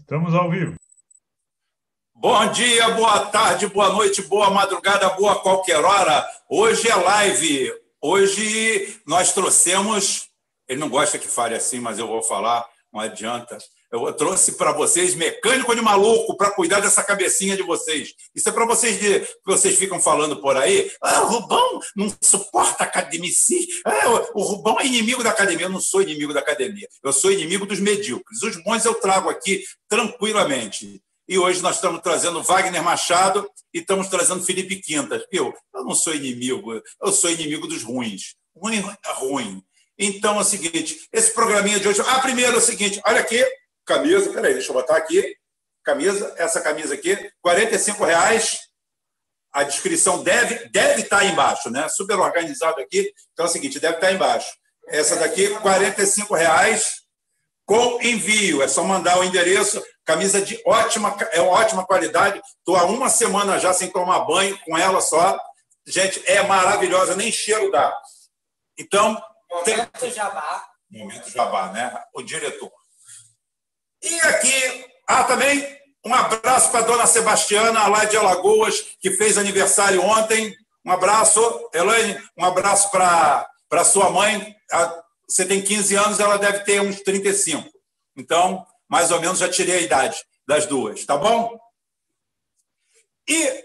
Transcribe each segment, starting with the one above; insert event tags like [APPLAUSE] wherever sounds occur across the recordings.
Estamos ao vivo. Bom dia, boa tarde, boa noite, boa madrugada, boa qualquer hora. Hoje é live. Hoje nós trouxemos. Ele não gosta que fale assim, mas eu vou falar, não adianta. Eu trouxe para vocês mecânico de maluco para cuidar dessa cabecinha de vocês. Isso é para vocês que vocês ficam falando por aí. Ah, o Rubão não suporta a academia. Ah, o Rubão é inimigo da academia. Eu não sou inimigo da academia. Eu sou inimigo dos medíocres. Os bons eu trago aqui tranquilamente. E hoje nós estamos trazendo Wagner Machado e estamos trazendo Felipe Quintas. Eu, eu não sou inimigo, eu sou inimigo dos ruins. Ruim é ruim. Então é o seguinte: esse programinha de hoje. Ah, primeiro é o seguinte: olha aqui, camisa, peraí, deixa eu botar aqui, camisa, essa camisa aqui, R$ reais. A descrição deve, deve estar aí embaixo, né? Super organizado aqui. Então é o seguinte, deve estar aí embaixo. Essa daqui, R$ reais com envio. É só mandar o endereço. Camisa de ótima, é ótima qualidade. Estou há uma semana já sem tomar banho com ela só. Gente, é maravilhosa, nem cheiro dá. Então. Momento tem... jabá. Momento jabá, né? O diretor. E aqui, ah, também um abraço para a dona Sebastiana, lá de Alagoas, que fez aniversário ontem. Um abraço, Elaine, um abraço para sua mãe. Você tem 15 anos, ela deve ter uns 35. Então, mais ou menos, já tirei a idade das duas, tá bom? E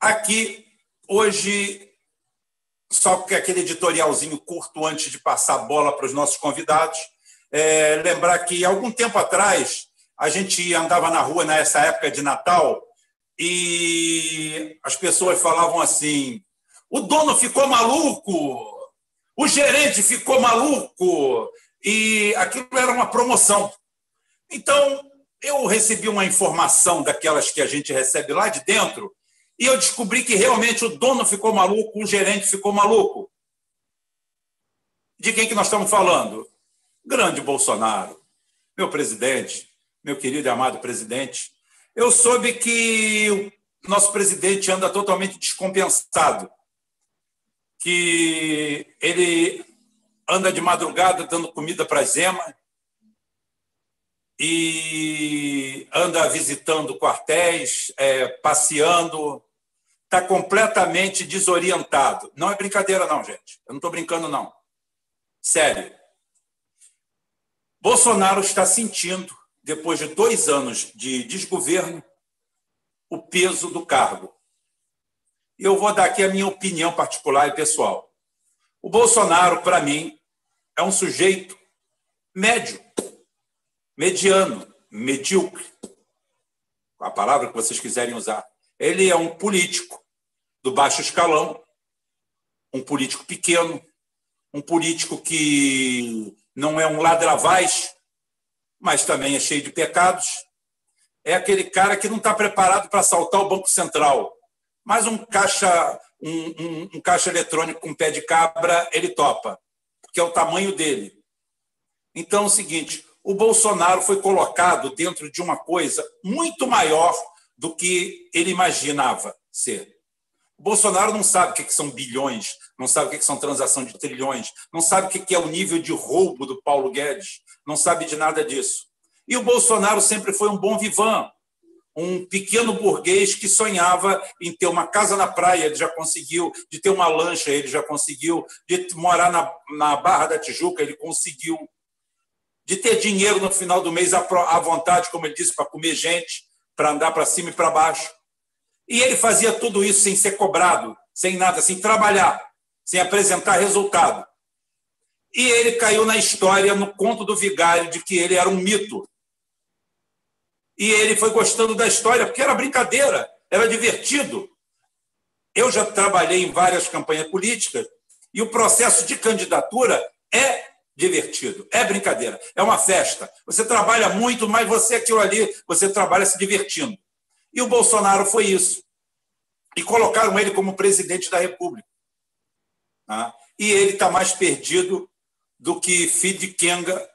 aqui, hoje, só porque aquele editorialzinho curto antes de passar a bola para os nossos convidados, é, lembrar que algum tempo atrás a gente andava na rua nessa época de Natal e as pessoas falavam assim: o dono ficou maluco, o gerente ficou maluco, e aquilo era uma promoção. Então, eu recebi uma informação daquelas que a gente recebe lá de dentro, e eu descobri que realmente o dono ficou maluco, o gerente ficou maluco. De quem que nós estamos falando? Grande Bolsonaro, meu presidente, meu querido e amado presidente, eu soube que o nosso presidente anda totalmente descompensado, que ele anda de madrugada dando comida para Zema e anda visitando quartéis, é, passeando, está completamente desorientado. Não é brincadeira, não, gente. Eu não estou brincando, não. Sério. Bolsonaro está sentindo, depois de dois anos de desgoverno, o peso do cargo. E eu vou dar aqui a minha opinião particular e pessoal. O Bolsonaro, para mim, é um sujeito médio, mediano, medíocre, a palavra que vocês quiserem usar. Ele é um político do baixo escalão, um político pequeno, um político que não é um ladravaz, mas também é cheio de pecados. É aquele cara que não está preparado para assaltar o Banco Central, mas um caixa, um, um, um caixa eletrônico com pé de cabra ele topa, porque é o tamanho dele. Então é o seguinte: o Bolsonaro foi colocado dentro de uma coisa muito maior do que ele imaginava ser. O Bolsonaro não sabe o que são bilhões, não sabe o que são transação de trilhões, não sabe o que é o nível de roubo do Paulo Guedes, não sabe de nada disso. E o Bolsonaro sempre foi um bom vivan, um pequeno burguês que sonhava em ter uma casa na praia, ele já conseguiu, de ter uma lancha, ele já conseguiu, de morar na, na Barra da Tijuca, ele conseguiu, de ter dinheiro no final do mês à vontade, como ele disse, para comer gente, para andar para cima e para baixo. E ele fazia tudo isso sem ser cobrado, sem nada, sem trabalhar, sem apresentar resultado. E ele caiu na história, no conto do vigário, de que ele era um mito. E ele foi gostando da história, porque era brincadeira, era divertido. Eu já trabalhei em várias campanhas políticas e o processo de candidatura é divertido, é brincadeira, é uma festa. Você trabalha muito, mas você aquilo ali, você trabalha se divertindo. E o Bolsonaro foi isso. E colocaram ele como presidente da República. Tá? E ele está mais perdido do que filho de Kenga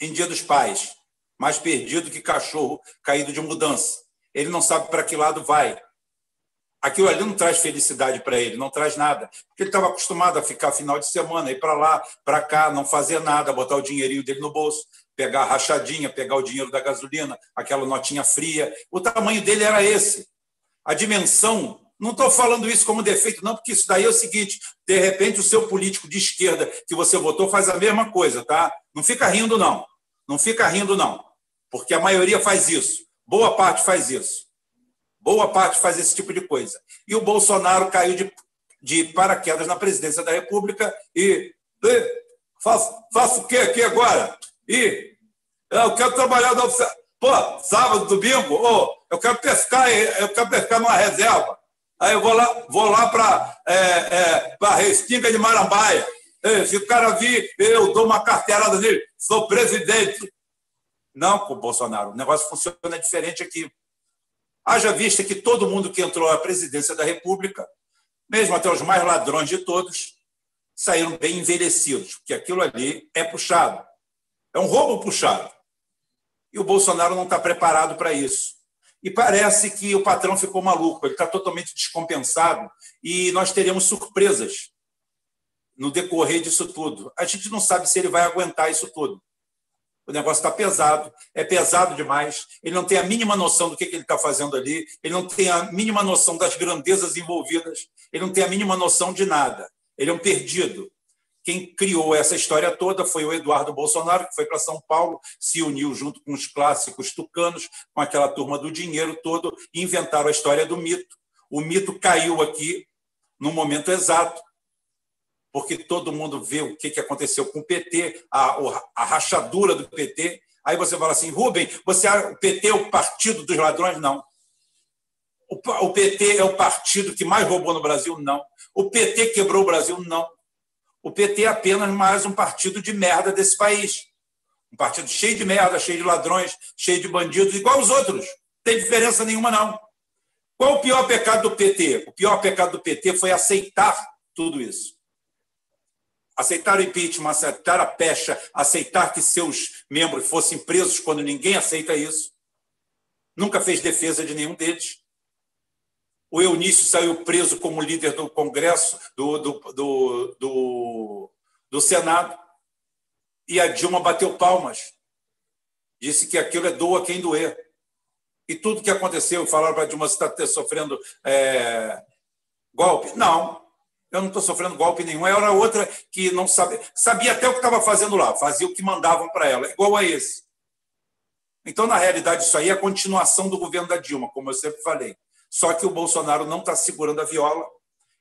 em Dia dos Pais. Mais perdido que cachorro caído de mudança. Ele não sabe para que lado vai. Aquilo ali não traz felicidade para ele, não traz nada. Porque ele estava acostumado a ficar final de semana, ir para lá, para cá, não fazer nada, botar o dinheirinho dele no bolso. Pegar a rachadinha, pegar o dinheiro da gasolina, aquela notinha fria. O tamanho dele era esse. A dimensão. Não estou falando isso como defeito, não, porque isso daí é o seguinte: de repente, o seu político de esquerda que você votou faz a mesma coisa, tá? Não fica rindo, não. Não fica rindo, não. Porque a maioria faz isso. Boa parte faz isso. Boa parte faz esse tipo de coisa. E o Bolsonaro caiu de, de paraquedas na presidência da República e. e faço, faço o quê aqui agora? E eu quero trabalhar na Pô, sábado, domingo, oh, eu quero pescar, eu quero pescar numa reserva. Aí eu vou lá, vou lá para é, é, a Restinga de Marambaia. Se o cara vir, eu dou uma carteirada nele, sou presidente. Não, com o Bolsonaro, o negócio funciona diferente aqui. Haja vista que todo mundo que entrou à presidência da República, mesmo até os mais ladrões de todos, saíram bem envelhecidos, porque aquilo ali é puxado. É um roubo puxado. E o Bolsonaro não está preparado para isso. E parece que o patrão ficou maluco, ele está totalmente descompensado e nós teremos surpresas no decorrer disso tudo. A gente não sabe se ele vai aguentar isso tudo. O negócio está pesado, é pesado demais. Ele não tem a mínima noção do que, que ele está fazendo ali, ele não tem a mínima noção das grandezas envolvidas, ele não tem a mínima noção de nada. Ele é um perdido. Quem criou essa história toda foi o Eduardo Bolsonaro, que foi para São Paulo, se uniu junto com os clássicos tucanos, com aquela turma do dinheiro todo, e inventaram a história do mito. O mito caiu aqui no momento exato, porque todo mundo vê o que aconteceu com o PT, a, a rachadura do PT. Aí você fala assim, Rubem, você, o PT é o partido dos ladrões? Não. O PT é o partido que mais roubou no Brasil? Não. O PT quebrou o Brasil? Não. O PT é apenas mais um partido de merda desse país. Um partido cheio de merda, cheio de ladrões, cheio de bandidos, igual os outros. Não tem diferença nenhuma, não. Qual o pior pecado do PT? O pior pecado do PT foi aceitar tudo isso. Aceitar o impeachment, aceitar a pecha, aceitar que seus membros fossem presos quando ninguém aceita isso. Nunca fez defesa de nenhum deles. O Eunício saiu preso como líder do Congresso, do, do, do, do, do Senado, e a Dilma bateu palmas. Disse que aquilo é doa quem doer. E tudo que aconteceu, falaram para a Dilma, você está sofrendo é, golpe? Não, eu não estou sofrendo golpe nenhum. Era outra que não sabia, sabia até o que estava fazendo lá, fazia o que mandavam para ela, igual a esse. Então, na realidade, isso aí é a continuação do governo da Dilma, como eu sempre falei. Só que o Bolsonaro não está segurando a viola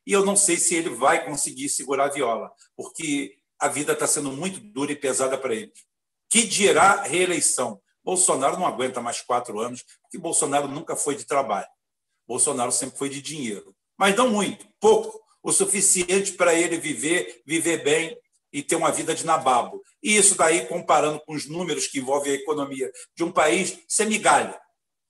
e eu não sei se ele vai conseguir segurar a viola, porque a vida está sendo muito dura e pesada para ele. Que dirá reeleição? Bolsonaro não aguenta mais quatro anos, porque Bolsonaro nunca foi de trabalho. Bolsonaro sempre foi de dinheiro. Mas não muito, pouco, o suficiente para ele viver, viver bem e ter uma vida de nababo. E isso daí, comparando com os números que envolvem a economia de um país, isso é migalha.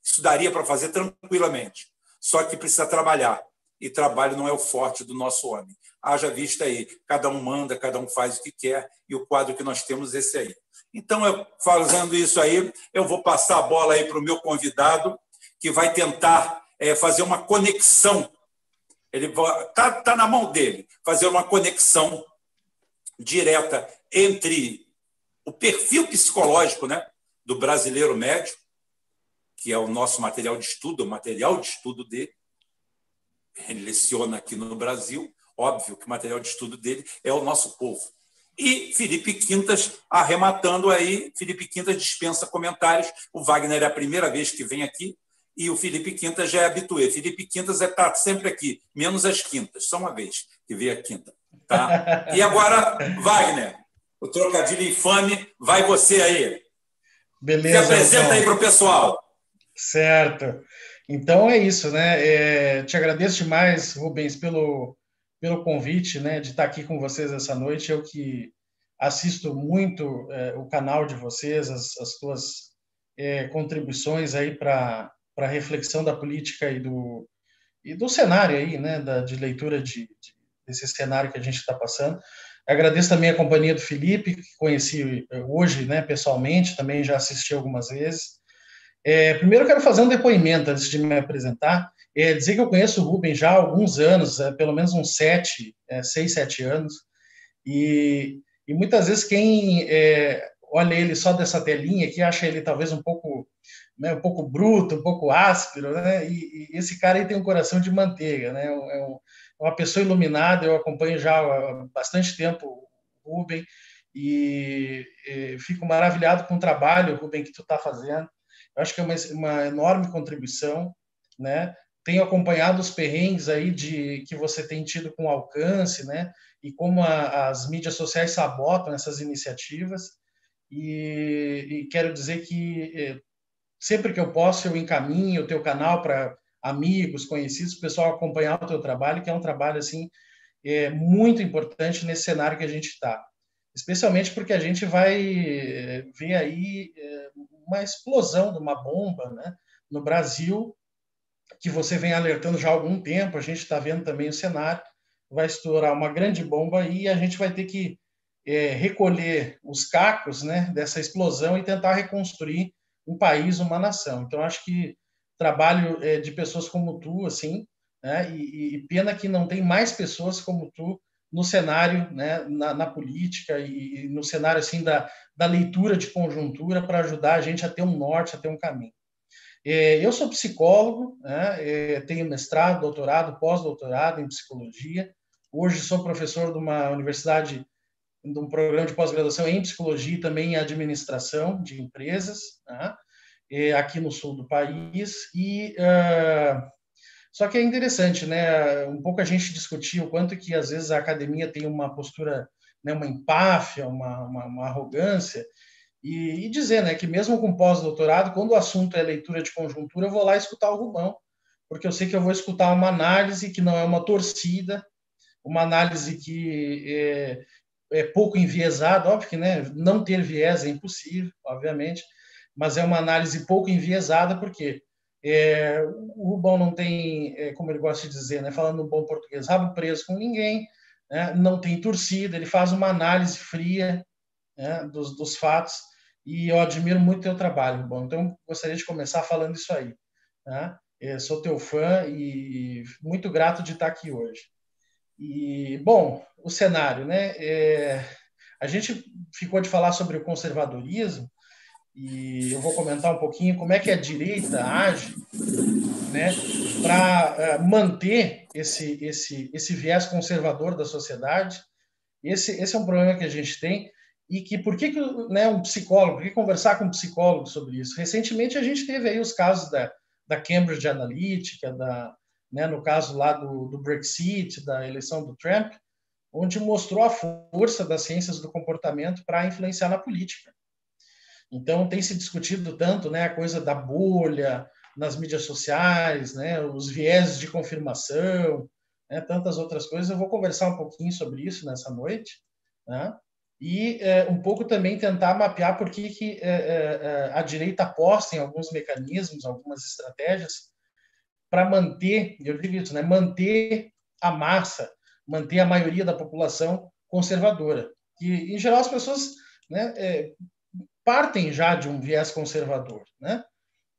Isso daria para fazer tranquilamente só que precisa trabalhar. E trabalho não é o forte do nosso homem. Haja vista aí, cada um manda, cada um faz o que quer, e o quadro que nós temos é esse aí. Então, eu, fazendo isso aí, eu vou passar a bola aí para o meu convidado, que vai tentar é, fazer uma conexão. Ele está tá na mão dele, fazer uma conexão direta entre o perfil psicológico né, do brasileiro médio que é o nosso material de estudo, o material de estudo dele. Ele leciona aqui no Brasil, óbvio que o material de estudo dele é o nosso povo. E Felipe Quintas arrematando aí, Felipe Quintas dispensa comentários. O Wagner é a primeira vez que vem aqui e o Felipe Quintas já é habituê. Felipe Quintas está é, sempre aqui, menos as quintas, só uma vez que veio a quinta. Tá? E agora, Wagner, o trocadilho infame, vai você aí. Beleza. Se apresenta então. aí para o pessoal. Certo. Então é isso, né? É, te agradeço demais, Rubens, pelo, pelo convite, né, de estar aqui com vocês essa noite. Eu que assisto muito é, o canal de vocês, as, as tuas é, contribuições aí para a reflexão da política e do, e do cenário aí, né, da, de leitura de, de desse cenário que a gente está passando. Agradeço também a companhia do Felipe, que conheci é, hoje, né, pessoalmente, também já assisti algumas vezes. É, primeiro, quero fazer um depoimento antes de me apresentar. É, dizer que eu conheço o Rubem já há alguns anos, é, pelo menos uns sete, é, seis, sete anos, e, e muitas vezes quem é, olha ele só dessa telinha aqui, acha ele talvez um pouco, né, um pouco bruto, um pouco áspero, né? E, e esse cara aí tem um coração de manteiga, né? É, é uma pessoa iluminada. Eu acompanho já há bastante tempo o Rubem e, e fico maravilhado com o trabalho, Rubem, que tu está fazendo. Acho que é uma, uma enorme contribuição, né? Tenho acompanhado os perrengues aí de que você tem tido com alcance, né? E como a, as mídias sociais sabotam essas iniciativas. E, e quero dizer que eh, sempre que eu posso eu encaminho o teu canal para amigos, conhecidos, pessoal acompanhar o teu trabalho, que é um trabalho assim é, muito importante nesse cenário que a gente está. Especialmente porque a gente vai eh, ver aí eh, uma explosão de uma bomba né, no Brasil, que você vem alertando já há algum tempo, a gente está vendo também o cenário, vai estourar uma grande bomba e a gente vai ter que é, recolher os cacos né, dessa explosão e tentar reconstruir um país, uma nação. Então, acho que trabalho é, de pessoas como tu, assim, né, e, e, pena que não tem mais pessoas como tu no cenário, né, na, na política e, e, no cenário assim da, da leitura de conjuntura para ajudar a gente a ter um norte, a ter um caminho. É, eu sou psicólogo, né, é, tenho mestrado, doutorado, pós-doutorado em psicologia. Hoje sou professor de uma universidade de um programa de pós-graduação em psicologia e também em administração de empresas, né? aqui no sul do país. E uh, só que é interessante, né? Um pouco a gente discutiu o quanto que às vezes a academia tem uma postura, né, uma empáfia, uma, uma, uma arrogância. E, e, dizer, né, que mesmo com pós-doutorado, quando o assunto é leitura de conjuntura, eu vou lá escutar o Rubão, porque eu sei que eu vou escutar uma análise que não é uma torcida, uma análise que é, é pouco enviesado, óbvio que né, não ter viés é impossível, obviamente, mas é uma análise pouco enviesada, porque é, o Rubão não tem, é, como ele gosta de dizer, né, falando no bom português, rabo preso com ninguém, né, não tem torcida, ele faz uma análise fria né, dos, dos fatos, e eu admiro muito o teu trabalho, Rubão. Então, gostaria de começar falando isso aí. Né? Eu sou teu fã e muito grato de estar aqui hoje. E, bom, o cenário, né? É, a gente ficou de falar sobre o conservadorismo e eu vou comentar um pouquinho como é que a direita age, né, para uh, é, manter esse, esse, esse viés conservador da sociedade. Esse, esse é um problema que a gente tem e que por que, que né, um psicólogo, por que conversar com um psicólogo sobre isso? Recentemente a gente teve aí os casos da, da Cambridge Analytica, da, né, no caso lá do, do Brexit, da eleição do Trump, onde mostrou a força das ciências do comportamento para influenciar na política. Então, tem se discutido tanto né, a coisa da bolha nas mídias sociais, né, os viéses de confirmação, né, tantas outras coisas. Eu vou conversar um pouquinho sobre isso nessa noite, né, e é, um pouco também tentar mapear por que, que é, é, a direita aposta em alguns mecanismos, algumas estratégias para manter, eu digo isso, né, manter a massa, manter a maioria da população conservadora. E, em geral, as pessoas né, partem já de um viés conservador. Né?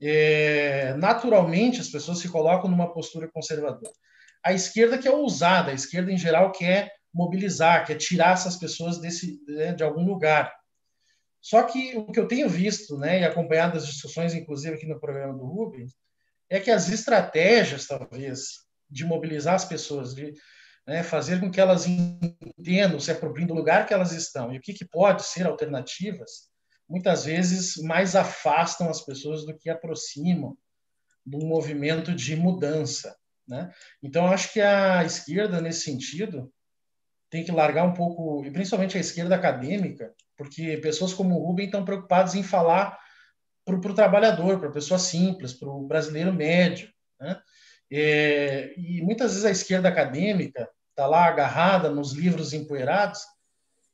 É, naturalmente, as pessoas se colocam numa postura conservadora. A esquerda que é ousada, a esquerda, em geral, quer mobilizar, quer tirar essas pessoas desse, né, de algum lugar. Só que o que eu tenho visto, né, e acompanhado as discussões, inclusive aqui no programa do Rubens, é que as estratégias, talvez, de mobilizar as pessoas, de né, fazer com que elas entendam, se apropriem do lugar que elas estão e o que, que pode ser alternativas, muitas vezes mais afastam as pessoas do que aproximam um movimento de mudança. Né? Então, acho que a esquerda, nesse sentido, tem que largar um pouco, e principalmente a esquerda acadêmica, porque pessoas como o Rubem estão preocupadas em falar para o trabalhador, para a pessoa simples, para o brasileiro médio. Né? É, e muitas vezes a esquerda acadêmica está lá agarrada nos livros empoeirados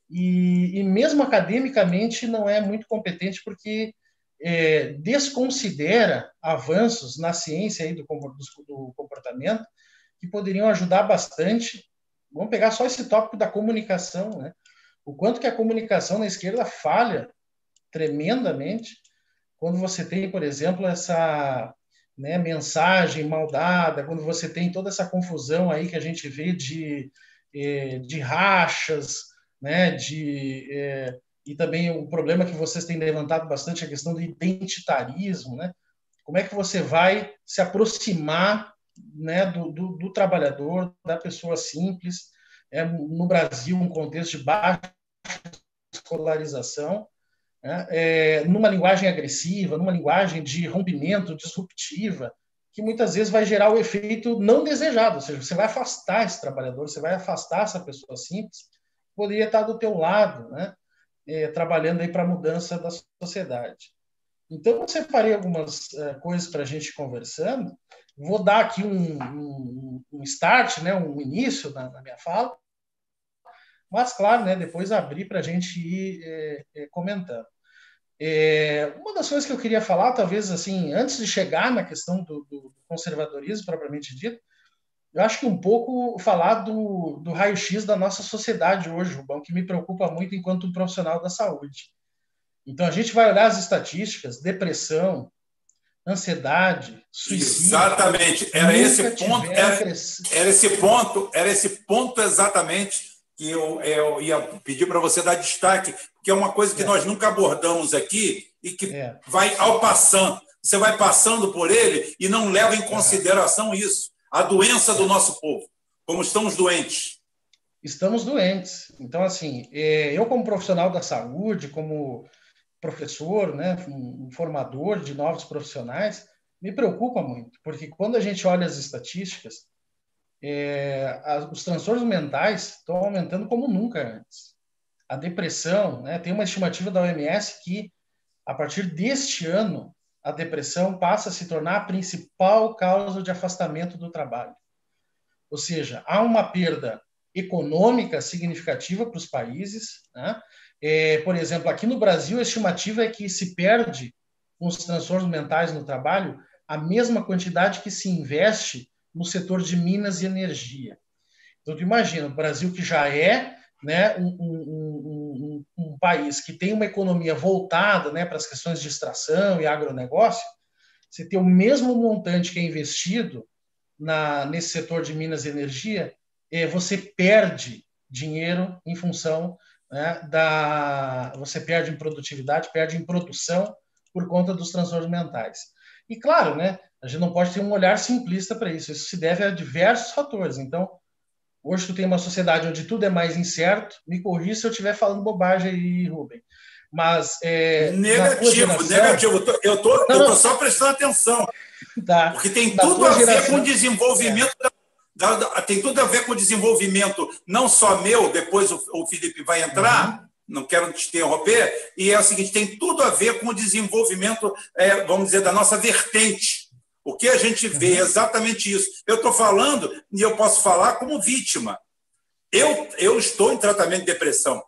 e, e, mesmo academicamente não é muito competente porque é, desconsidera avanços na ciência aí do, do comportamento que poderiam ajudar bastante. Vamos pegar só esse tópico da comunicação, né? O quanto que a comunicação na esquerda falha tremendamente quando você tem, por exemplo, essa né, mensagem mal dada, quando você tem toda essa confusão aí que a gente vê de, eh, de rachas, né, de, eh, e também o problema que vocês têm levantado bastante, a questão do identitarismo, né? Como é que você vai se aproximar né, do, do, do trabalhador, da pessoa simples, é, no Brasil, um contexto de baixa escolarização, né, é, numa linguagem agressiva, numa linguagem de rompimento, disruptiva, que muitas vezes vai gerar o efeito não desejado, ou seja, você vai afastar esse trabalhador, você vai afastar essa pessoa simples, poderia estar do teu lado, né, é, trabalhando aí para a mudança da sociedade. Então, eu separei algumas é, coisas para a gente conversando, vou dar aqui um, um, um start, né, um início na, na, minha fala, mas, claro, né, depois abrir para a gente ir é, é, comentando. É, uma das coisas que eu queria falar, talvez, assim, antes de chegar na questão do, do conservadorismo propriamente dito, eu acho que um pouco falar do, do raio-x da nossa sociedade hoje, Rubão, que me preocupa muito enquanto um profissional da saúde. Então, a gente vai olhar as estatísticas, depressão, ansiedade, suicídio. Exatamente, era esse ponto, era, era, esse ponto, era esse ponto exatamente que eu, eu ia pedir para você dar destaque, que é uma coisa que é. nós nunca abordamos aqui e que é. vai ao passando. Você vai passando por ele e não leva em consideração isso, a doença do nosso povo, como estamos doentes. Estamos doentes. Então, assim, é, eu como profissional da saúde, como professor, né, um formador de novos profissionais, me preocupa muito, porque quando a gente olha as estatísticas, é, as, os transtornos mentais estão aumentando como nunca antes. A depressão, né, tem uma estimativa da OMS que, a partir deste ano, a depressão passa a se tornar a principal causa de afastamento do trabalho. Ou seja, há uma perda econômica significativa para os países, né? É, por exemplo, aqui no Brasil, a estimativa é que se perde com os transtornos mentais no trabalho a mesma quantidade que se investe no setor de minas e energia. Então, imagina, o Brasil que já é né, um, um país que tem uma economia voltada né, para as questões de extração e agronegócio, você ter o mesmo montante que é investido na, nesse setor de minas e energia, é, você perde dinheiro em função né, da você perde em produtividade, perde em produção por conta dos transtornos mentais. E claro, né, a gente não pode ter um olhar simplista para isso. Isso se deve a diversos fatores. Então, hoje tu tem uma sociedade onde tudo é mais incerto. Me corrija se eu estiver falando bobagem aí, Rubem. Mas é, negativo, geração... negativo. Eu tô, eu tô, eu tô só prestando atenção. Tá. Porque tem tudo a ver com o desenvolvimento é. da tem tudo a ver com o desenvolvimento, não só meu, depois o, o Felipe vai entrar, uhum. não quero te interromper, e é o seguinte: tem tudo a ver com o desenvolvimento, é, vamos dizer, da nossa vertente. O que a gente vê é exatamente isso. Eu estou falando, e eu posso falar como vítima. Eu, eu estou em tratamento de depressão.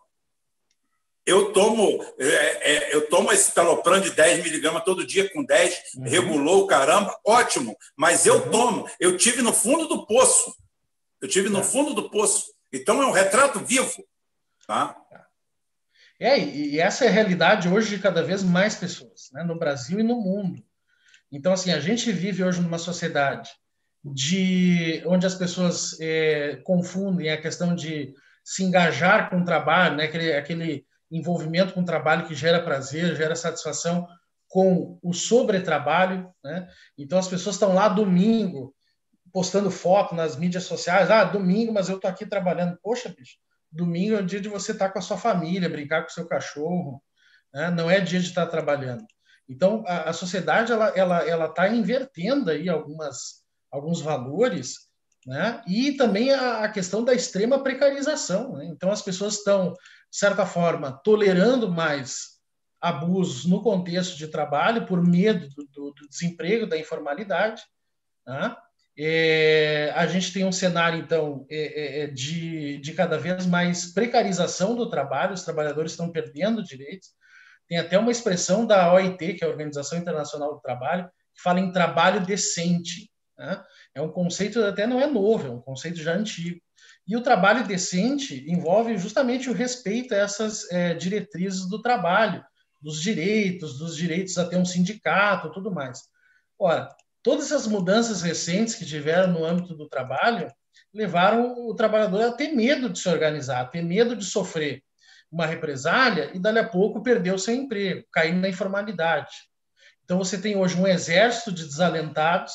Eu tomo, é, é, eu tomo esse talopram de 10 miligramas todo dia com 10, uhum. regulou caramba, ótimo. Mas eu uhum. tomo. Eu tive no fundo do poço. Eu tive no é. fundo do poço. Então é um retrato vivo. Tá? É, e essa é a realidade hoje de cada vez mais pessoas, né? no Brasil e no mundo. Então, assim, a gente vive hoje numa sociedade de onde as pessoas é, confundem a questão de se engajar com o trabalho, né? aquele, aquele envolvimento com o trabalho que gera prazer, gera satisfação com o sobretrabalho, né? Então as pessoas estão lá domingo postando foto nas mídias sociais, ah, domingo, mas eu tô aqui trabalhando. Poxa, bicho, domingo é o dia de você estar tá com a sua família, brincar com o seu cachorro, né? Não é dia de estar tá trabalhando. Então a, a sociedade ela ela ela está invertendo aí algumas alguns valores, né? E também a, a questão da extrema precarização. Né? Então as pessoas estão de certa forma, tolerando mais abusos no contexto de trabalho por medo do, do, do desemprego, da informalidade. Né? É, a gente tem um cenário, então, é, é, é, de, de cada vez mais precarização do trabalho, os trabalhadores estão perdendo direitos. Tem até uma expressão da OIT, que é a Organização Internacional do Trabalho, que fala em trabalho decente. Né? É um conceito até não é novo, é um conceito já antigo. E o trabalho decente envolve justamente o respeito a essas é, diretrizes do trabalho, dos direitos, dos direitos a ter um sindicato, tudo mais. Ora, todas essas mudanças recentes que tiveram no âmbito do trabalho levaram o trabalhador a ter medo de se organizar, a ter medo de sofrer, uma represália e, dali a pouco, perdeu seu emprego, caindo na informalidade. Então, você tem hoje um exército de desalentados,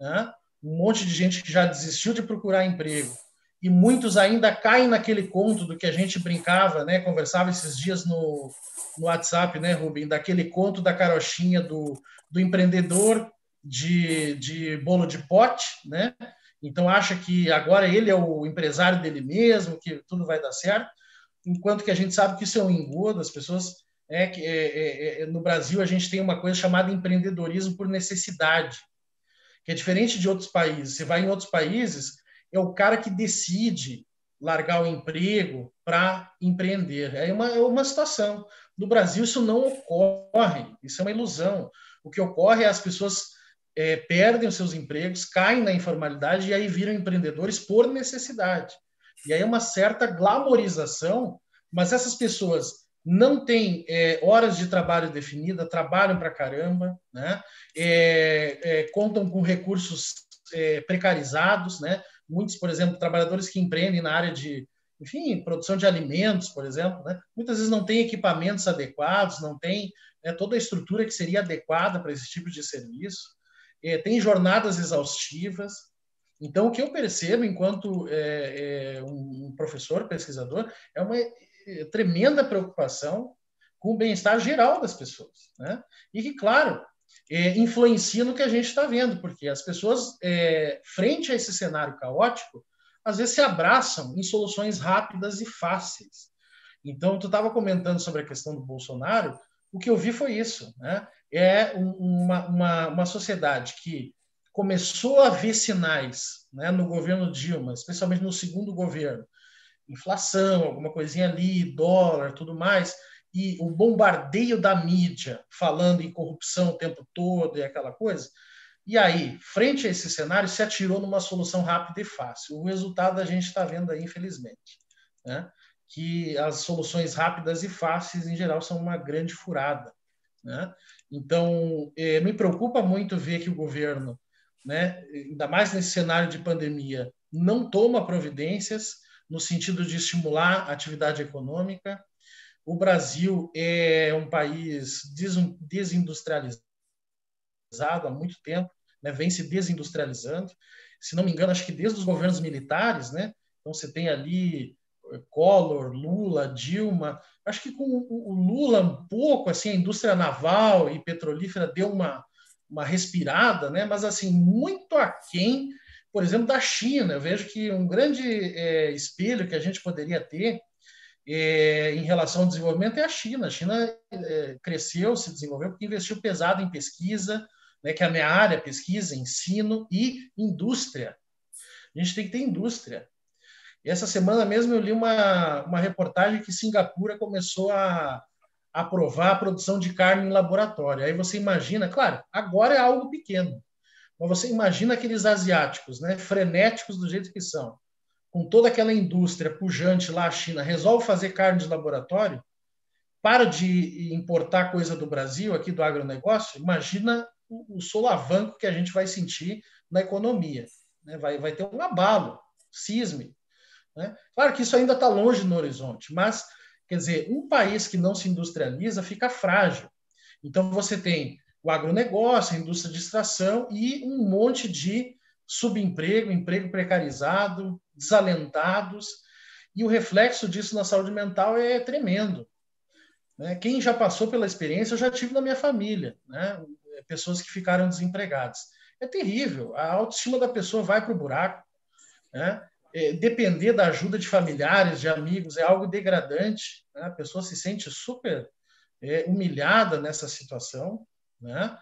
né? um monte de gente que já desistiu de procurar emprego, e muitos ainda caem naquele conto do que a gente brincava, né? conversava esses dias no, no WhatsApp, né, Rubem, daquele conto da carochinha do, do empreendedor de, de bolo de pote, né? Então acha que agora ele é o empresário dele mesmo, que tudo vai dar certo, enquanto que a gente sabe que isso é um engodo, as pessoas é que é, é, é, no Brasil a gente tem uma coisa chamada empreendedorismo por necessidade, que é diferente de outros países. Você vai em outros países, é o cara que decide largar o emprego para empreender. É uma, é uma situação. No Brasil isso não ocorre, isso é uma ilusão. O que ocorre é as pessoas é, perdem os seus empregos, caem na informalidade e aí viram empreendedores por necessidade. E aí é uma certa glamorização, mas essas pessoas não têm é, horas de trabalho definida, trabalham para caramba, né? É, é, contam com recursos é, precarizados, né? Muitos, por exemplo, trabalhadores que empreendem na área de, enfim, produção de alimentos, por exemplo, né? muitas vezes não têm equipamentos adequados, não tem né, toda a estrutura que seria adequada para esse tipo de serviço é, tem jornadas exaustivas. Então, o que eu percebo enquanto é, é, um professor, pesquisador, é uma é, tremenda preocupação com o bem-estar geral das pessoas. Né? E que, claro, é, influencia no que a gente está vendo, porque as pessoas, é, frente a esse cenário caótico, às vezes se abraçam em soluções rápidas e fáceis. Então, tu estava comentando sobre a questão do Bolsonaro, o que eu vi foi isso. Né? É uma, uma, uma sociedade que começou a ver sinais né, no governo Dilma, especialmente no segundo governo, inflação, alguma coisinha ali, dólar, tudo mais, e o bombardeio da mídia falando em corrupção o tempo todo e aquela coisa. E aí, frente a esse cenário, se atirou numa solução rápida e fácil. O resultado a gente está vendo aí, infelizmente. Né? que as soluções rápidas e fáceis, em geral, são uma grande furada. Né? Então, eh, me preocupa muito ver que o governo, né, ainda mais nesse cenário de pandemia, não toma providências no sentido de estimular a atividade econômica. O Brasil é um país desindustrializado há muito tempo, né, vem se desindustrializando. Se não me engano, acho que desde os governos militares, né? Então você tem ali Collor, Lula, Dilma. Acho que com o Lula um pouco assim a indústria naval e petrolífera deu uma, uma respirada, né? Mas assim muito aquém, por exemplo, da China. Eu vejo que um grande é, espelho que a gente poderia ter é, em relação ao desenvolvimento é a China. A China é, cresceu, se desenvolveu porque investiu pesado em pesquisa, né? Que é a minha área, pesquisa, ensino e indústria. A gente tem que ter indústria. E essa semana mesmo eu li uma, uma reportagem que Singapura começou a aprovar a produção de carne em laboratório. Aí você imagina, claro, agora é algo pequeno, mas você imagina aqueles asiáticos, né, frenéticos do jeito que são, com toda aquela indústria pujante lá, a China, resolve fazer carne de laboratório, para de importar coisa do Brasil, aqui do agronegócio, imagina o, o solavanco que a gente vai sentir na economia. Né? Vai, vai ter um abalo, cisme. Né? Claro que isso ainda está longe no horizonte, mas, quer dizer, um país que não se industrializa fica frágil. Então, você tem o agronegócio, a indústria de extração e um monte de subemprego, emprego precarizado, desalentados, e o reflexo disso na saúde mental é tremendo. Né? Quem já passou pela experiência, eu já tive na minha família, né? pessoas que ficaram desempregadas. É terrível, a autoestima da pessoa vai para o buraco. Né? É, depender da ajuda de familiares, de amigos, é algo degradante. Né? A pessoa se sente super é, humilhada nessa situação, né?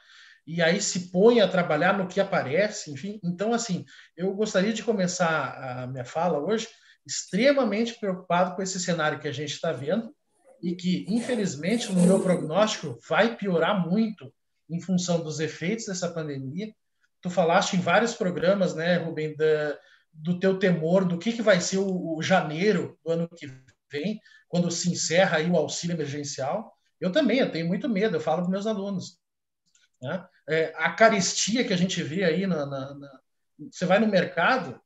e aí se põe a trabalhar no que aparece, enfim. Então, assim, eu gostaria de começar a minha fala hoje extremamente preocupado com esse cenário que a gente está vendo e que, infelizmente, no meu prognóstico, vai piorar muito em função dos efeitos dessa pandemia. Tu falaste em vários programas, né, Rubem, da, do teu temor do que, que vai ser o, o, janeiro do ano que vem, quando se encerra aí o auxílio emergencial. Eu também, eu tenho muito medo, eu falo para meus alunos. Né? É, a carestia que a gente vê aí, na, na, na, você vai no mercado,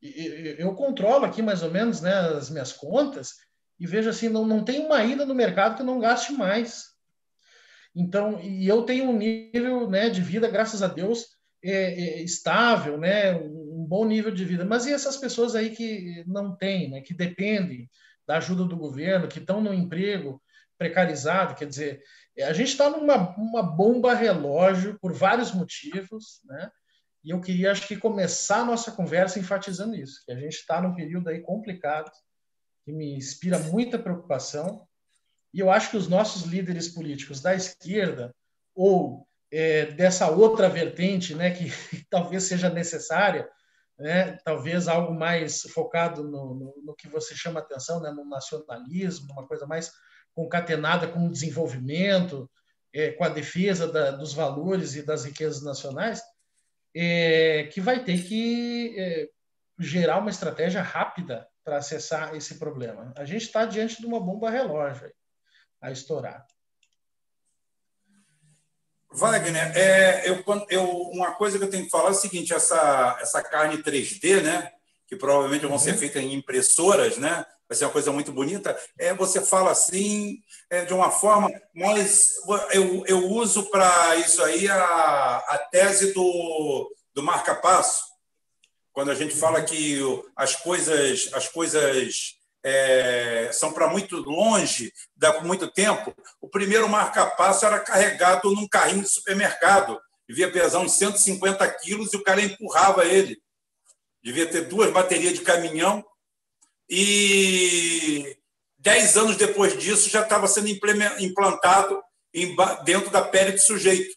eu controlo aqui mais ou menos né, as minhas contas, e veja assim, não, não tem uma ida no mercado que não gaste mais. Então, e eu tenho um nível né, de vida, graças a Deus, é, é, estável, né, um bom nível de vida. Mas e essas pessoas aí que não têm, né, que dependem da ajuda do governo, que estão no emprego precarizado? Quer dizer, a gente está numa uma bomba relógio por vários motivos, né? E eu queria, acho que, começar a nossa conversa enfatizando isso, que a gente está num período aí complicado, que me inspira muita preocupação, e eu acho que os nossos líderes políticos da esquerda, ou é, dessa outra vertente, né, que [LAUGHS] talvez seja necessária, né, talvez algo mais focado no, no, no, que você chama atenção, né, no nacionalismo, uma coisa mais concatenada com o desenvolvimento, é, com a defesa da, dos valores e das riquezas nacionais, é, que vai ter que é, gerar uma estratégia rápida para acessar esse problema. A gente está diante de uma bomba relógio a estourar. Wagner, é, eu, eu, uma coisa que eu tenho que falar é o seguinte: essa, essa carne 3D, né, que provavelmente vão ser uhum. feitas em impressoras, né, vai ser uma coisa muito bonita. É, você fala assim, é, de uma forma, mas eu, eu uso para isso aí a, a tese do, do marca-passo, quando a gente fala que as coisas, as coisas é, são para muito longe, dá muito tempo. O primeiro marca-passo era carregado num carrinho de supermercado, devia pesar uns 150 quilos e o cara empurrava ele. Devia ter duas baterias de caminhão. E dez anos depois disso já estava sendo implantado dentro da pele do sujeito.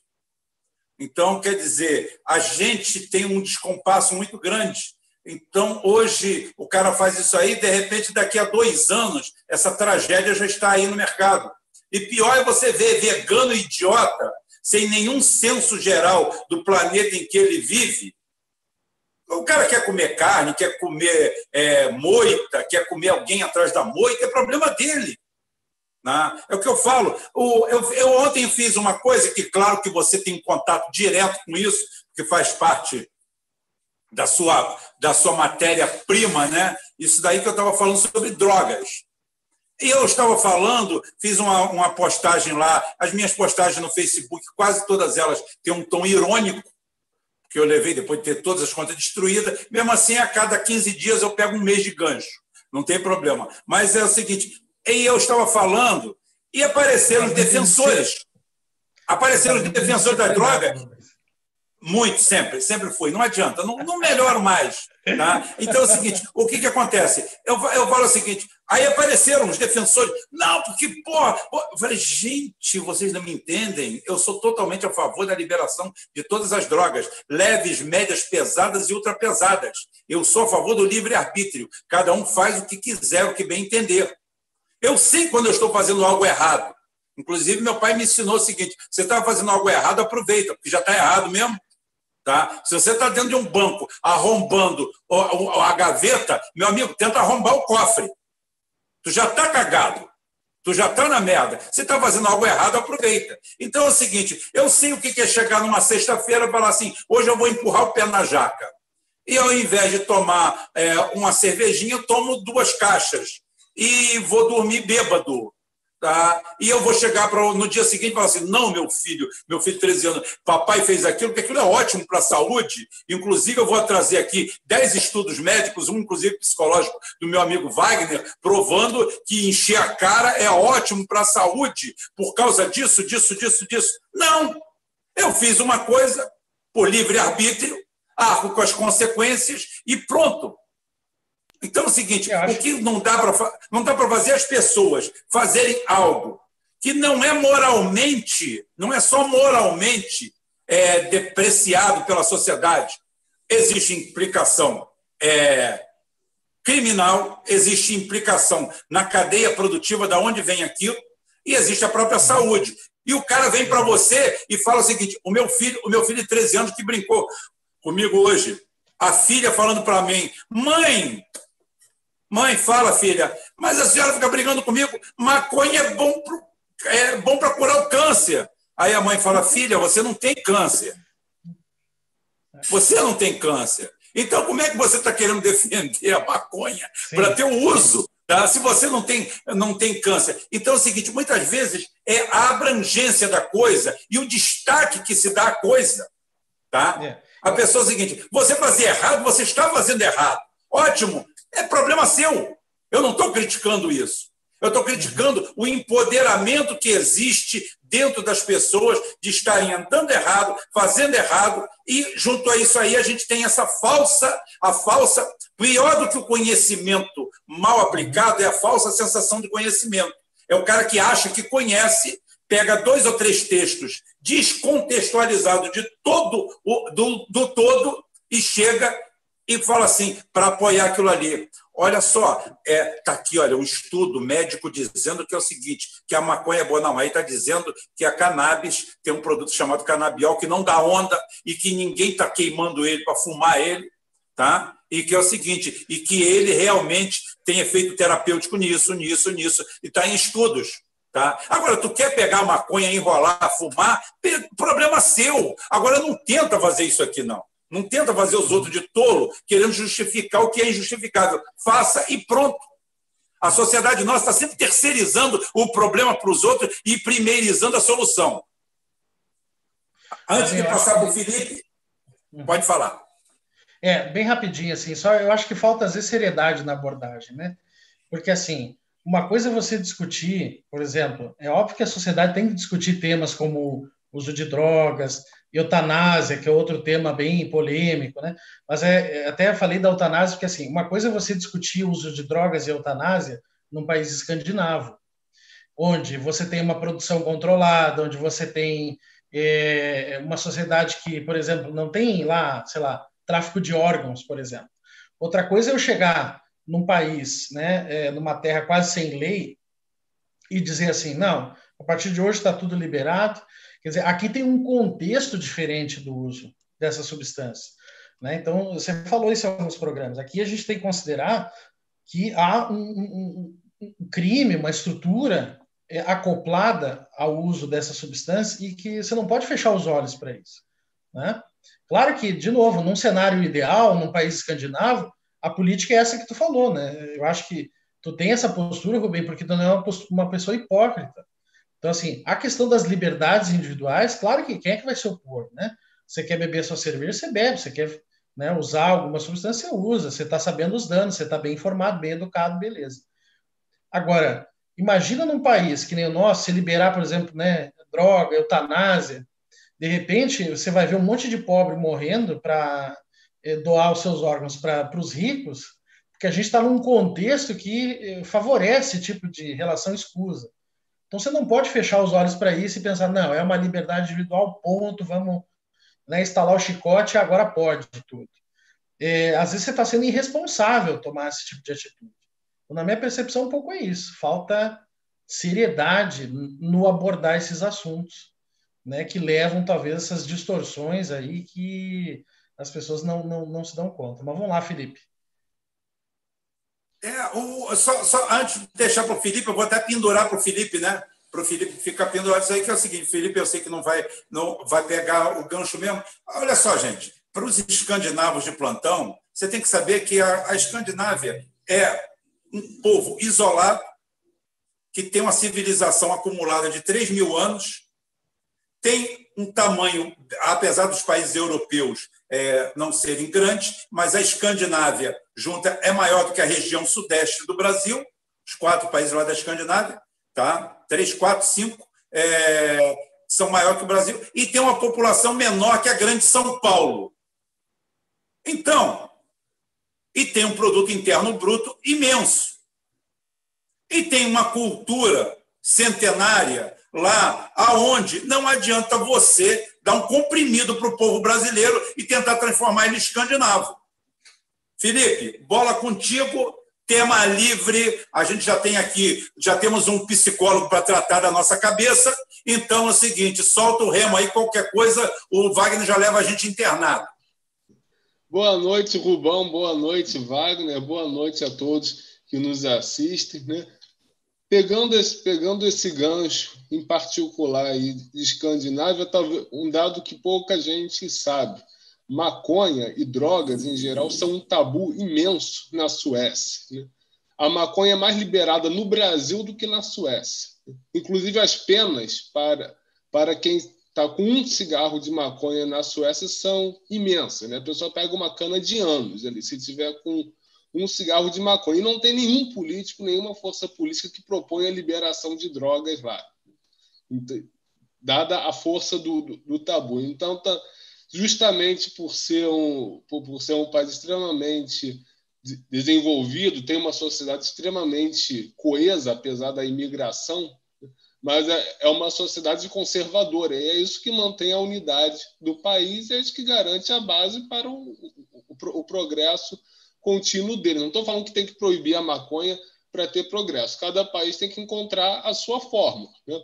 Então, quer dizer, a gente tem um descompasso muito grande então, hoje, o cara faz isso aí, de repente, daqui a dois anos, essa tragédia já está aí no mercado. E pior é você ver vegano idiota, sem nenhum senso geral do planeta em que ele vive. O cara quer comer carne, quer comer é, moita, quer comer alguém atrás da moita, é problema dele. Né? É o que eu falo. eu, eu ontem fiz uma coisa que, claro, que você tem contato direto com isso, que faz parte da sua, da sua matéria-prima, né? Isso daí que eu estava falando sobre drogas. E eu estava falando, fiz uma, uma postagem lá, as minhas postagens no Facebook, quase todas elas têm um tom irônico, que eu levei depois de ter todas as contas destruídas. Mesmo assim, a cada 15 dias eu pego um mês de gancho, não tem problema. Mas é o seguinte, e eu estava falando, e apareceram os defensores. Apareceram os defensores da droga muito, sempre, sempre fui. Não adianta, não, não melhoro mais. Tá? Então é o seguinte: o que, que acontece? Eu, eu falo o seguinte: aí apareceram os defensores. Não, porque, pô, pô, eu falei, gente, vocês não me entendem. Eu sou totalmente a favor da liberação de todas as drogas, leves, médias, pesadas e ultrapesadas. Eu sou a favor do livre-arbítrio. Cada um faz o que quiser, o que bem entender. Eu sei quando eu estou fazendo algo errado. Inclusive, meu pai me ensinou o seguinte: você está fazendo algo errado, aproveita, porque já está errado mesmo. Tá? Se você está dentro de um banco arrombando a gaveta, meu amigo, tenta arrombar o cofre. Tu já está cagado. Tu já está na merda. Se está fazendo algo errado, aproveita. Então é o seguinte: eu sei o que é chegar numa sexta-feira e falar assim: hoje eu vou empurrar o pé na jaca. E ao invés de tomar é, uma cervejinha, eu tomo duas caixas. E vou dormir bêbado. Tá? E eu vou chegar para no dia seguinte e falar assim: não, meu filho, meu filho de 13 anos, papai fez aquilo, porque aquilo é ótimo para a saúde. Inclusive, eu vou trazer aqui 10 estudos médicos, um inclusive psicológico, do meu amigo Wagner, provando que encher a cara é ótimo para a saúde por causa disso, disso, disso, disso. Não! Eu fiz uma coisa por livre-arbítrio, arco com as consequências e pronto. Então é o seguinte, o que não dá para não dá para fazer as pessoas fazerem algo que não é moralmente, não é só moralmente é, depreciado pela sociedade. Existe implicação é, criminal, existe implicação na cadeia produtiva da onde vem aquilo e existe a própria saúde. E o cara vem para você e fala o seguinte: o meu filho, o meu filho de 13 anos que brincou comigo hoje, a filha falando para mim: "Mãe, Mãe, fala, filha, mas a senhora fica brigando comigo, maconha é bom é bom para curar o câncer. Aí a mãe fala, filha, você não tem câncer. Você não tem câncer. Então, como é que você está querendo defender a maconha para ter o uso Tá? Se você não tem, não tem câncer. Então é o seguinte: muitas vezes é a abrangência da coisa e o destaque que se dá à coisa. Tá? É. A pessoa é o seguinte: você fazia errado, você está fazendo errado. Ótimo, é problema seu. Eu não estou criticando isso. Eu estou criticando o empoderamento que existe dentro das pessoas de estarem andando errado, fazendo errado, e junto a isso aí a gente tem essa falsa, a falsa, pior do que o conhecimento mal aplicado é a falsa sensação de conhecimento. É o cara que acha que conhece, pega dois ou três textos descontextualizados de todo o, do, do todo e chega e fala assim para apoiar aquilo ali. Olha só, é, tá aqui, olha, um estudo médico dizendo que é o seguinte, que a maconha é boa. Não, aí está dizendo que a cannabis tem um produto chamado canabiol que não dá onda e que ninguém está queimando ele para fumar ele, tá? E que é o seguinte, e que ele realmente tem efeito terapêutico nisso, nisso, nisso, e está em estudos. Tá? Agora, tu quer pegar maconha, enrolar, fumar, problema seu. Agora, não tenta fazer isso aqui, não. Não tenta fazer os outros de tolo, querendo justificar o que é injustificável. Faça e pronto. A sociedade nossa está sempre terceirizando o problema para os outros e primeirizando a solução. Antes de passar para o Felipe, pode falar. É, bem rapidinho, assim, só eu acho que falta, às vezes, seriedade na abordagem, né? Porque, assim, uma coisa é você discutir, por exemplo, é óbvio que a sociedade tem que discutir temas como uso de drogas, eutanásia, que é outro tema bem polêmico, né? Mas é, é, até falei da eutanásia porque assim, uma coisa é você discutir o uso de drogas e eutanásia num país escandinavo, onde você tem uma produção controlada, onde você tem é, uma sociedade que, por exemplo, não tem lá, sei lá, tráfico de órgãos, por exemplo. Outra coisa é eu chegar num país, né, é, numa terra quase sem lei, e dizer assim, não, a partir de hoje está tudo liberado, Quer dizer, aqui tem um contexto diferente do uso dessa substância. Né? Então, você falou isso em alguns programas. Aqui a gente tem que considerar que há um, um, um crime, uma estrutura é, acoplada ao uso dessa substância e que você não pode fechar os olhos para isso. Né? Claro que, de novo, num cenário ideal, num país escandinavo, a política é essa que tu falou, né? Eu acho que tu tem essa postura, Rubem, porque tu não é uma, uma pessoa hipócrita. Então, assim, a questão das liberdades individuais, claro que quem é que vai se opor, né? Você quer beber sua cerveja, você bebe. Você quer né, usar alguma substância, você usa. Você está sabendo os danos, você está bem informado, bem educado, beleza. Agora, imagina num país que nem o nosso, se liberar, por exemplo, né, droga, eutanásia, de repente você vai ver um monte de pobre morrendo para eh, doar os seus órgãos para os ricos, porque a gente está num contexto que eh, favorece esse tipo de relação escusa. Então você não pode fechar os olhos para isso e pensar, não, é uma liberdade individual, ponto, vamos né, instalar o chicote agora pode tudo. É, às vezes você está sendo irresponsável tomar esse tipo de atitude. Então, na minha percepção, um pouco é isso. Falta seriedade no abordar esses assuntos, né, que levam talvez essas distorções aí que as pessoas não, não, não se dão conta. Mas vamos lá, Felipe. É, o, só, só antes de deixar para o Felipe, eu vou até pendurar para o Felipe, né? Para o Felipe ficar pendurado isso aí, que é o seguinte: Felipe, eu sei que não vai, não vai pegar o gancho mesmo. Olha só, gente, para os escandinavos de plantão, você tem que saber que a, a Escandinávia é um povo isolado, que tem uma civilização acumulada de 3 mil anos, tem um tamanho, apesar dos países europeus é, não serem grandes, mas a Escandinávia junta é maior do que a região sudeste do Brasil, os quatro países lá da Escandinávia, tá? Três, quatro, cinco é, são maior que o Brasil e tem uma população menor que a grande São Paulo. Então, e tem um produto interno bruto imenso. E tem uma cultura centenária lá aonde não adianta você dar um comprimido para o povo brasileiro e tentar transformar ele em escandinavo. Felipe, bola contigo, tema livre. A gente já tem aqui, já temos um psicólogo para tratar da nossa cabeça. Então é o seguinte: solta o remo aí, qualquer coisa, o Wagner já leva a gente internado. Boa noite, Rubão. Boa noite, Wagner. Boa noite a todos que nos assistem. Né? Pegando esse, pegando esse gancho em particular aí de Escandinávia, talvez um dado que pouca gente sabe maconha e drogas em geral são um tabu imenso na Suécia. Né? a maconha é mais liberada no Brasil do que na Suécia. Inclusive, as penas para, para quem está com um cigarro de maconha na Suécia são imensas. Né? A pessoa pega uma cana de anos ali, se tiver com um cigarro de maconha. E não tem nenhum político, nenhuma força política que propõe a liberação de drogas lá, dada a força do, do, do tabu. Então, tá, justamente por ser, um, por, por ser um país extremamente desenvolvido, tem uma sociedade extremamente coesa, apesar da imigração, mas é, é uma sociedade conservadora, e é isso que mantém a unidade do país e é isso que garante a base para o, o, o progresso contínuo dele. Não estou falando que tem que proibir a maconha para ter progresso. Cada país tem que encontrar a sua fórmula. Né?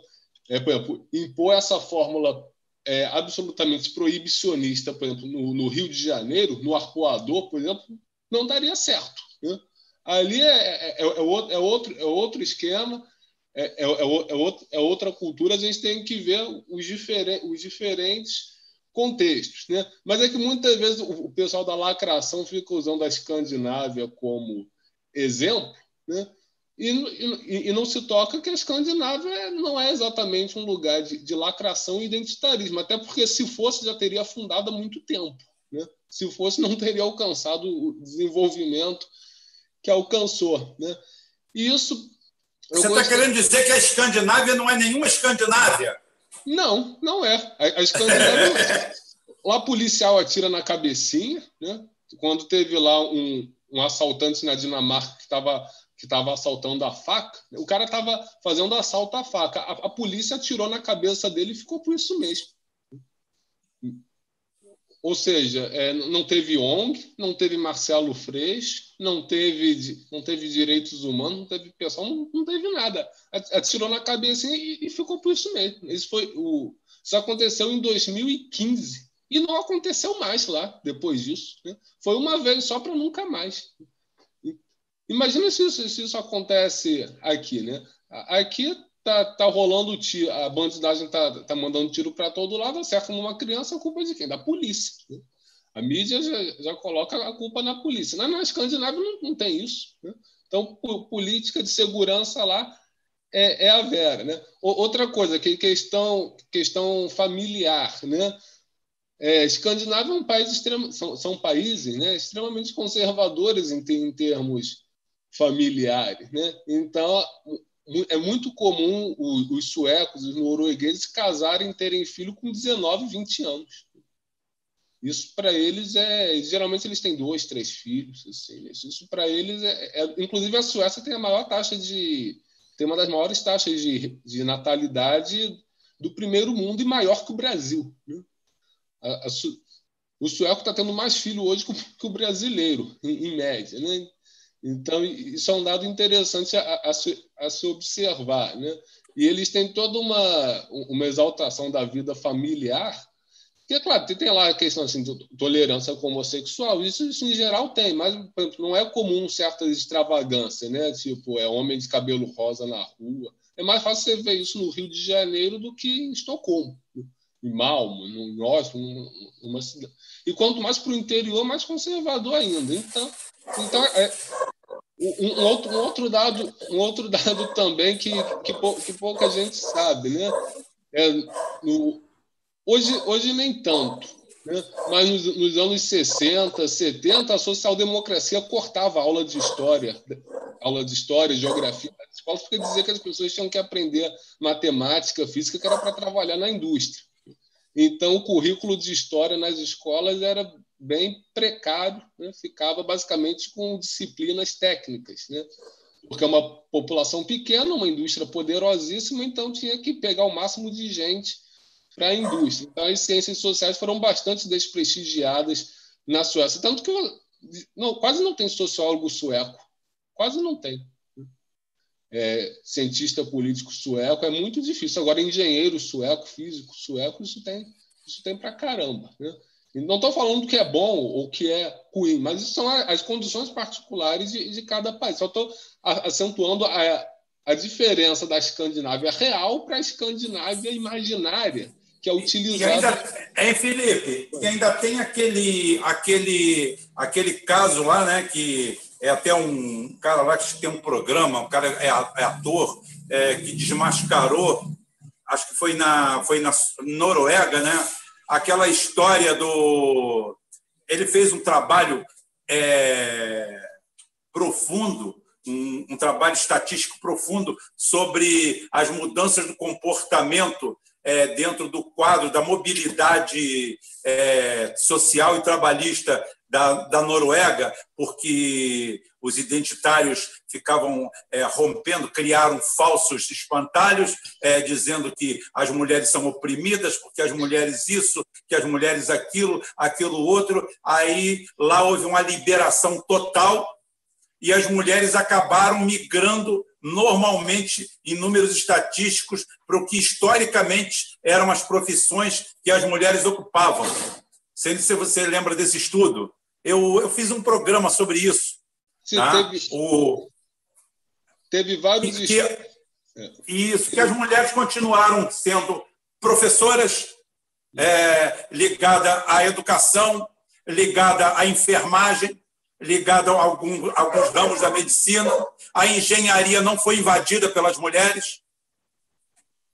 É, por exemplo, impor essa fórmula é, absolutamente proibicionista, por exemplo, no, no, Rio de Janeiro, no Arpoador, por exemplo, não daria certo. Né? Ali é, é, é, é, outro, é outro esquema, é, é, outro, é, outra cultura, a gente tem que ver os, diferen, os diferentes contextos. Né? Mas é que muitas vezes o, pessoal da lacração fica usando a Escandinávia como exemplo, né? E, e, e, não se toca que a Escandinávia não é exatamente um lugar de, de, lacração e identitarismo, até porque se fosse já teria fundado há muito tempo. Né? Se fosse, não teria alcançado o desenvolvimento que alcançou. Né? E isso. Você está querendo dizer que a Escandinávia não é nenhuma Escandinávia? Não, não é. A, a Escandinávia. [LAUGHS] lá policial atira na cabecinha, né? Quando teve lá um, um assaltante na Dinamarca que estava que estava assaltando a faca, o cara estava fazendo assalto à faca. A, a, polícia atirou na cabeça dele e ficou por isso mesmo. Ou seja, é, não teve ONG, não teve Marcelo Freixo, não teve, não teve direitos humanos, não teve pessoal, não, não teve nada. Atirou na cabeça e, e, ficou por isso mesmo. Isso, foi o, isso aconteceu em 2015 e não aconteceu mais lá depois disso. Né? Foi uma vez só para nunca mais. Imagina se isso, se isso acontece aqui, né? Aqui tá, tá rolando tiro, a bandidagem tá, tá mandando tiro para todo lado, acerta uma criança, a culpa é de quem? Da polícia. Né? A mídia já, já coloca a culpa na polícia. Na, na Escandinávia não, não tem isso. Né? Então, política de segurança lá é, é a vera. Né? outra coisa, que questão, questão familiar. Né? É, Escandinávia é um país extremo, são, são países né, extremamente conservadores em, em termos familiares. Né? Então, é muito comum os, suecos, os noruegueses casarem e terem filho com 19, 20 anos. Isso para eles é. Geralmente eles têm dois, três filhos. Assim, isso para eles é, é, Inclusive a Suécia tem a maior taxa de. tem uma das maiores taxas de, de natalidade do primeiro mundo e maior que o Brasil. Né? A, a, o sueco está tendo mais filho hoje que o brasileiro, em, em média. Né? Então, isso é um dado interessante a, a, se, a se observar. Né? E eles têm toda uma, uma exaltação da vida familiar, que, é claro, tem lá a questão assim, de tolerância com homossexual, isso, isso em geral tem, mas não é comum certa extravagância, né? Tipo, é homem de cabelo rosa na rua. É mais fácil você ver isso no Rio de Janeiro do que em Estocolmo, em Malmo, no Oslo, numa cidade. E quanto mais para o interior, mais conservador ainda. Então, então é, um, outro, um, outro dado, um outro [LAUGHS] dado também que, que, que pouca gente sabe, né? É, no, hoje, hoje nem tanto, né? mas nos, nos, anos 60, 70, a social-democracia cortava aula de história, aula de história, geografia nas escolas, porque dizia que as pessoas tinham que aprender matemática, física, que era para trabalhar na indústria. Então, o currículo de história nas escolas era bem precário, né? ficava basicamente com disciplinas técnicas, né? porque é uma população pequena, uma indústria poderosíssima, então tinha que pegar o máximo de gente para a indústria. Então, as ciências sociais foram bastante desprestigiadas na Suécia, tanto que não, quase não tem sociólogo sueco, quase não tem. É, cientista político sueco é muito difícil. Agora, engenheiro sueco, físico sueco, isso tem, isso tem para caramba. Né? Não estou falando que é bom ou que é ruim, mas são as condições particulares de, de cada país. Só estou acentuando a, a diferença da Escandinávia real para a Escandinávia imaginária, que é utilizada. É, Felipe, e ainda tem aquele, aquele, aquele caso lá, né, que é até um cara lá que tem um programa, um cara é, é ator, é, que desmascarou, acho que foi na, foi na Noruega, né? Aquela história do. Ele fez um trabalho é, profundo, um, um, trabalho estatístico profundo sobre as mudanças do comportamento é, dentro do quadro da mobilidade é, social e trabalhista da, da Noruega, porque os identitários ficavam é, rompendo, criaram falsos espantalhos, é, dizendo que as mulheres são oprimidas, porque as mulheres isso, que as mulheres aquilo, aquilo outro. Aí lá houve uma liberação total e as mulheres acabaram migrando normalmente em números estatísticos para o que historicamente eram as profissões que as mulheres ocupavam. Sei se você lembra desse estudo. Eu, eu fiz um programa sobre isso. Sim, tá? teve, o, teve vários. Que, isso, que as mulheres continuaram sendo professoras é, ligada à educação, ligada à enfermagem, ligada a algum, alguns ramos da medicina. A engenharia não foi invadida pelas mulheres,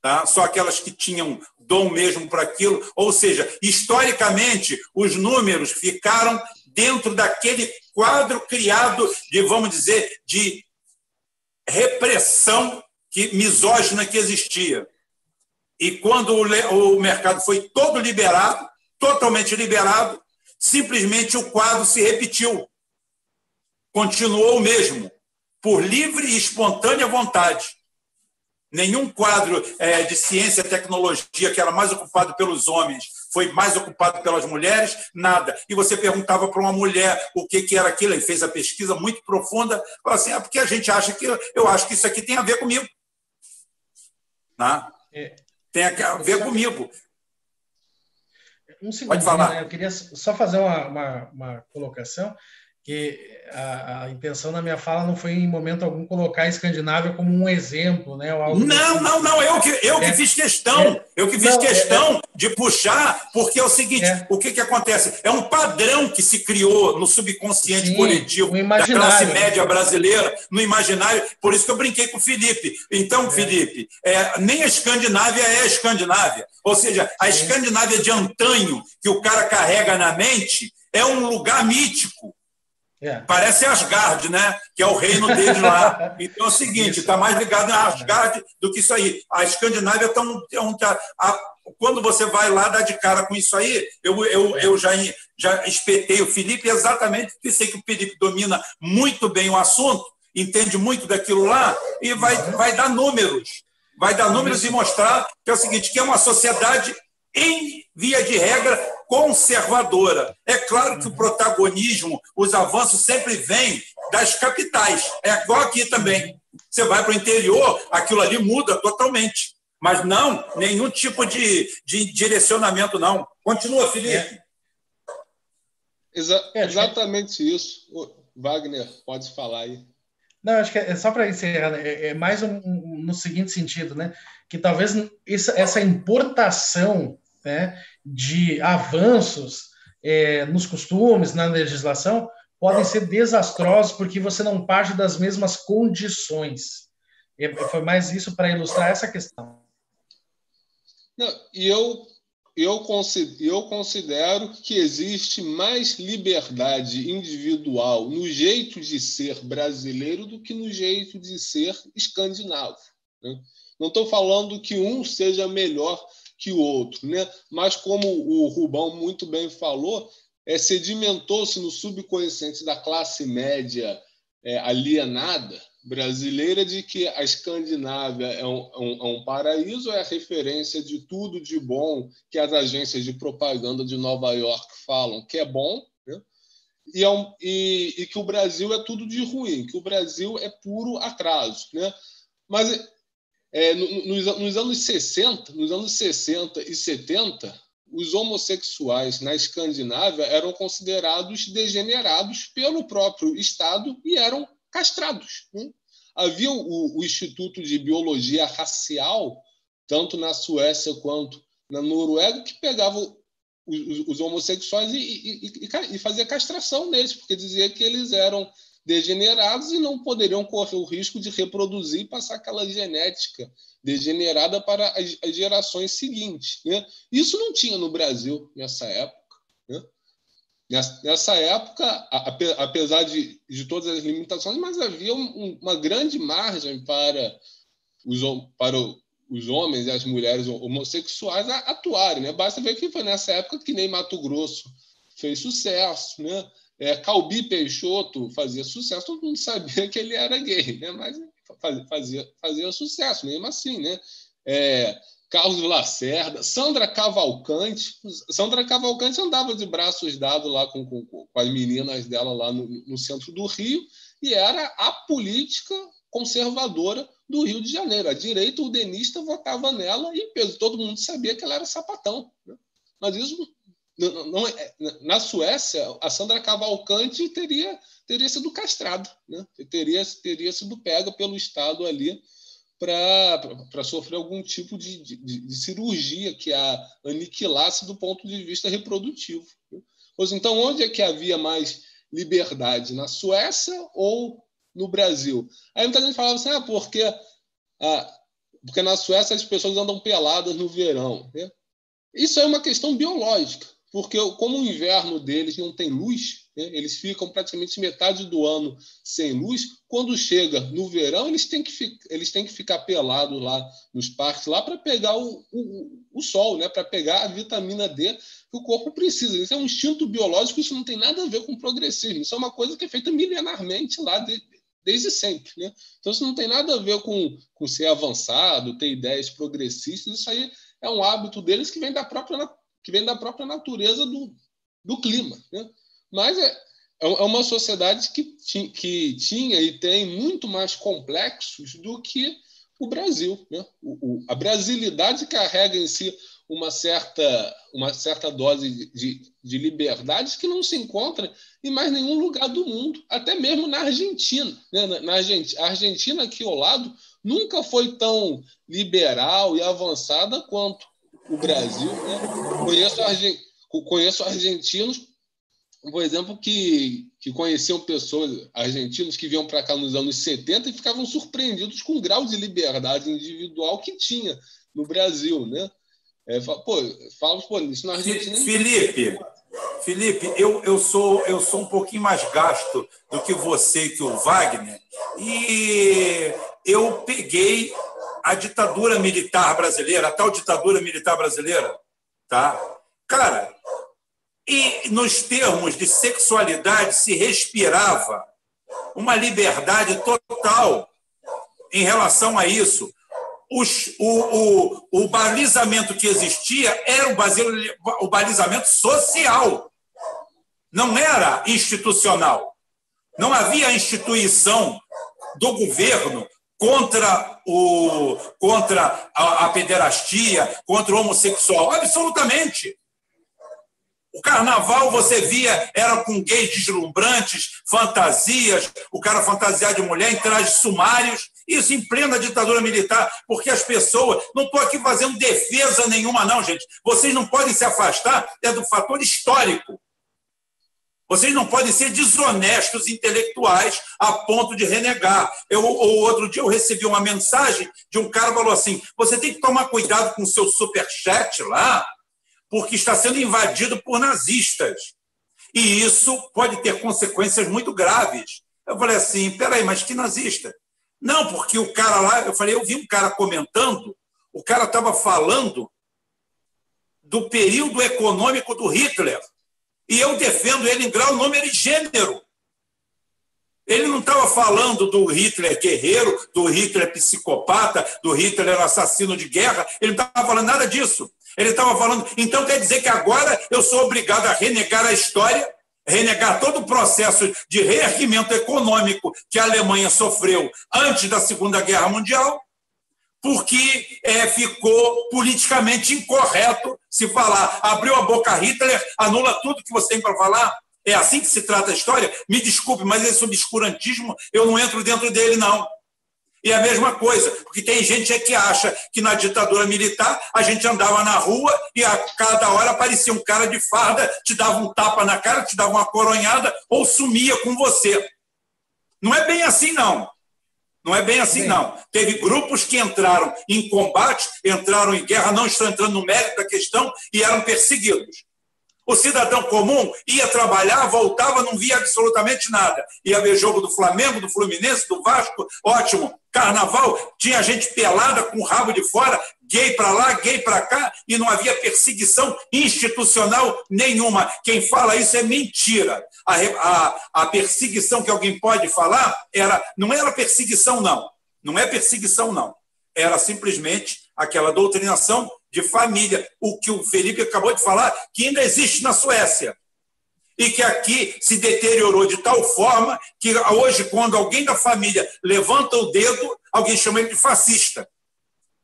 tá? só aquelas que tinham dom mesmo para aquilo. Ou seja, historicamente, os números ficaram dentro daquele quadro criado de, vamos dizer, de repressão que, misógina que existia. E quando o, o mercado foi todo liberado, totalmente liberado, simplesmente o quadro se repetiu. Continuou o mesmo, por livre e espontânea vontade. Nenhum quadro é, de ciência e tecnologia que era mais ocupado pelos homens foi mais ocupado pelas mulheres, nada. E você perguntava para uma mulher o que, que era aquilo, ele fez a pesquisa muito profunda, falou assim, é porque a gente acha que, eu acho que isso aqui tem a ver comigo. Né? É. Tem a ver comigo. Um segundo, Pode falar. Né? Eu queria só fazer uma, uma, uma colocação que a, a, intenção da minha fala não foi em momento algum colocar a Escandinávia como um exemplo, né? não, não, não, eu que, eu é, que fiz questão, é, eu que fiz não, é, questão é, de puxar, porque é o seguinte, é. o que, que acontece? É um padrão que se criou no subconsciente Sim, coletivo da classe média brasileira, no imaginário, por isso que eu brinquei com o Felipe. Então, é. Felipe, nem a Escandinávia é a Escandinávia, ou seja, a Escandinávia de antanho que o cara carrega na mente é um lugar mítico, é. Parece Asgard, né? Que é o reino dele lá. [LAUGHS] Então é o seguinte, está mais ligado a Asgard do que isso aí. A Escandinávia está um, um, tá, a, quando você vai lá dar de cara com isso aí, eu, eu, eu já, já espetei o Felipe exatamente porque sei que o Felipe domina muito bem o assunto, entende muito daquilo lá e vai, vai dar números. Vai dar números e mostrar que é o seguinte, que é uma sociedade em via de regra, conservadora. É claro que o protagonismo, os avanços sempre vêm das capitais. É igual aqui também. Você vai para o interior, aquilo ali muda totalmente. Mas não, nenhum tipo de, de direcionamento, não. Continua, Felipe. É. Exa exatamente isso. Wagner, pode falar aí. Não, acho que é só para encerrar, né? é, é mais um, um, no seguinte sentido, né? Que talvez essa, essa importação né, de avanços é, nos costumes, na legislação, podem ser desastrosos porque você não parte das mesmas condições. E foi mais isso para ilustrar essa questão. Não, eu, eu, considero, eu considero que existe mais liberdade individual no jeito de ser brasileiro do que no jeito de ser escandinavo. Né? Não estou falando que um seja melhor que o outro, né? Mas como o Rubão muito bem falou, é, sedimentou-se no subconsciente da classe média é, alienada brasileira de que a Escandinávia é um, é um, é um, paraíso, é a referência de tudo de bom que as agências de propaganda de Nova York falam que é bom, né? e, é um, e, e que o Brasil é tudo de ruim, que o Brasil é puro atraso. Né? Mas é, nos, nos, anos 60, nos anos 60 e 70, os homossexuais na Escandinávia eram considerados degenerados pelo próprio Estado e eram castrados. Né? Havia o, o, Instituto de Biologia Racial, tanto na Suécia quanto na Noruega, que pegava os, os homossexuais e, e, e, e, fazia castração neles, porque dizia que eles eram degenerados e não poderiam correr o risco de reproduzir e passar aquela genética degenerada para as, gerações seguintes. Né? Isso não tinha no Brasil nessa época. Né? Nessa época, apesar de, de todas as limitações, mas havia um, uma grande margem para os, para os homens e as mulheres homossexuais atuarem. Né? Basta ver que foi nessa época que nem Mato Grosso fez sucesso, né? É, Calbi Peixoto fazia sucesso, todo mundo sabia que ele era gay, né? mas fazia, fazia sucesso, mesmo assim. Né? É, Carlos Lacerda, Sandra Cavalcante. Sandra Cavalcante andava de braços dados lá com, com, com as meninas dela lá no, no, centro do Rio e era a política conservadora do Rio de Janeiro. A direita udenista votava nela e todo mundo sabia que ela era sapatão. Né? Mas isso não, não, é, na Suécia, a Sandra Cavalcante teria, teria sido castrada, né? teria, teria sido pega pelo Estado ali para sofrer algum tipo de, de, de, cirurgia que a aniquilasse do ponto de vista reprodutivo. Né? Pois então, onde é que havia mais liberdade? Na Suécia ou no Brasil? Aí muita gente falava assim, ah, porque, ah, porque na Suécia as pessoas andam peladas no verão. Né? Isso é uma questão biológica porque como o inverno deles não tem luz, né, eles ficam praticamente metade do ano sem luz. Quando chega no verão, eles têm que, eles têm que ficar pelados lá nos parques lá para pegar o, o, o sol, né, para pegar a vitamina D que o corpo precisa. Isso é um instinto biológico, isso não tem nada a ver com progressismo. Isso é uma coisa que é feita milenarmente lá de, desde sempre. Né? Então, isso não tem nada a ver com, com ser avançado, ter ideias progressistas. Isso aí é um hábito deles que vem da própria que vem da própria natureza do, do clima. Né? Mas é, é, é uma sociedade que, que tinha e tem muito mais complexos do que o Brasil. Né? O, o, a brasilidade carrega em si uma certa, uma certa dose de, de liberdade que não se encontra em mais nenhum lugar do mundo, até mesmo na Argentina. Né? Na, na Argentina, a Argentina, aqui ao lado, nunca foi tão liberal e avançada quanto o Brasil. Né? Conheço, argent... conheço argentinos, por exemplo, que, que conheciam pessoas argentinos que vinham para cá nos anos 70 e ficavam surpreendidos com o grau de liberdade individual que tinha no Brasil. Né? É, pô, fala, pô, isso na Argentina. Felipe, Felipe, eu, eu, sou, eu sou um pouquinho mais gasto do que você e que o Wagner, e eu peguei a ditadura militar brasileira, a tal ditadura militar brasileira, tá? Cara, e nos termos de sexualidade se respirava uma liberdade total em relação a isso. Os, o, o, o balizamento que existia era o, o balizamento social, não era institucional. Não havia instituição do governo contra, o, contra a, a pederastia, contra o homossexual. Absolutamente. O carnaval você via era com gays deslumbrantes, fantasias, o cara fantasiar de mulher em trajes sumários, isso em plena ditadura militar, porque as pessoas. Não estou aqui fazendo defesa nenhuma, não, gente. Vocês não podem se afastar é do fator histórico. Vocês não podem ser desonestos intelectuais a ponto de renegar. Eu, ou outro dia eu recebi uma mensagem de um cara que falou assim: você tem que tomar cuidado com o seu superchat lá, porque está sendo invadido por nazistas. E isso pode ter consequências muito graves. Eu falei assim: peraí, mas que nazista? Não, porque o cara lá, eu falei, eu vi um cara comentando, o cara estava falando do período econômico do Hitler. E eu defendo ele em grau, número e gênero. Ele não estava falando do Hitler guerreiro, do Hitler psicopata, do Hitler assassino de guerra. Ele não estava falando nada disso. Ele estava falando. Então quer dizer que agora eu sou obrigado a renegar a história, renegar todo o processo de reerguimento econômico que a Alemanha sofreu antes da Segunda Guerra Mundial, porque é, ficou politicamente incorreto se falar. Abriu a boca Hitler, anula tudo que você tem para falar. É assim que se trata a história? Me desculpe, mas esse obscurantismo, eu não entro dentro dele, não. E a mesma coisa, porque tem gente que acha que na ditadura militar a gente andava na rua e a cada hora aparecia um cara de farda, te dava um tapa na cara, te dava uma coronhada ou sumia com você. Não é bem assim, não. Não é bem assim, bem. não. Teve grupos que entraram em combate, entraram em guerra, não estou entrando no mérito da questão, e eram perseguidos. O cidadão comum ia trabalhar, voltava, não via absolutamente nada. Ia ver jogo do Flamengo, do Fluminense, do Vasco, ótimo. Carnaval, tinha gente pelada com o rabo de fora, gay para lá, gay para cá, e não havia perseguição institucional nenhuma. Quem fala isso é mentira. A, a, a perseguição que alguém pode falar era, não era perseguição, não. Não é perseguição, não. Era simplesmente aquela doutrinação de família, o que o Felipe acabou de falar, que ainda existe na Suécia. E que aqui se deteriorou de tal forma que hoje, quando alguém da família levanta o dedo, alguém chama ele de fascista.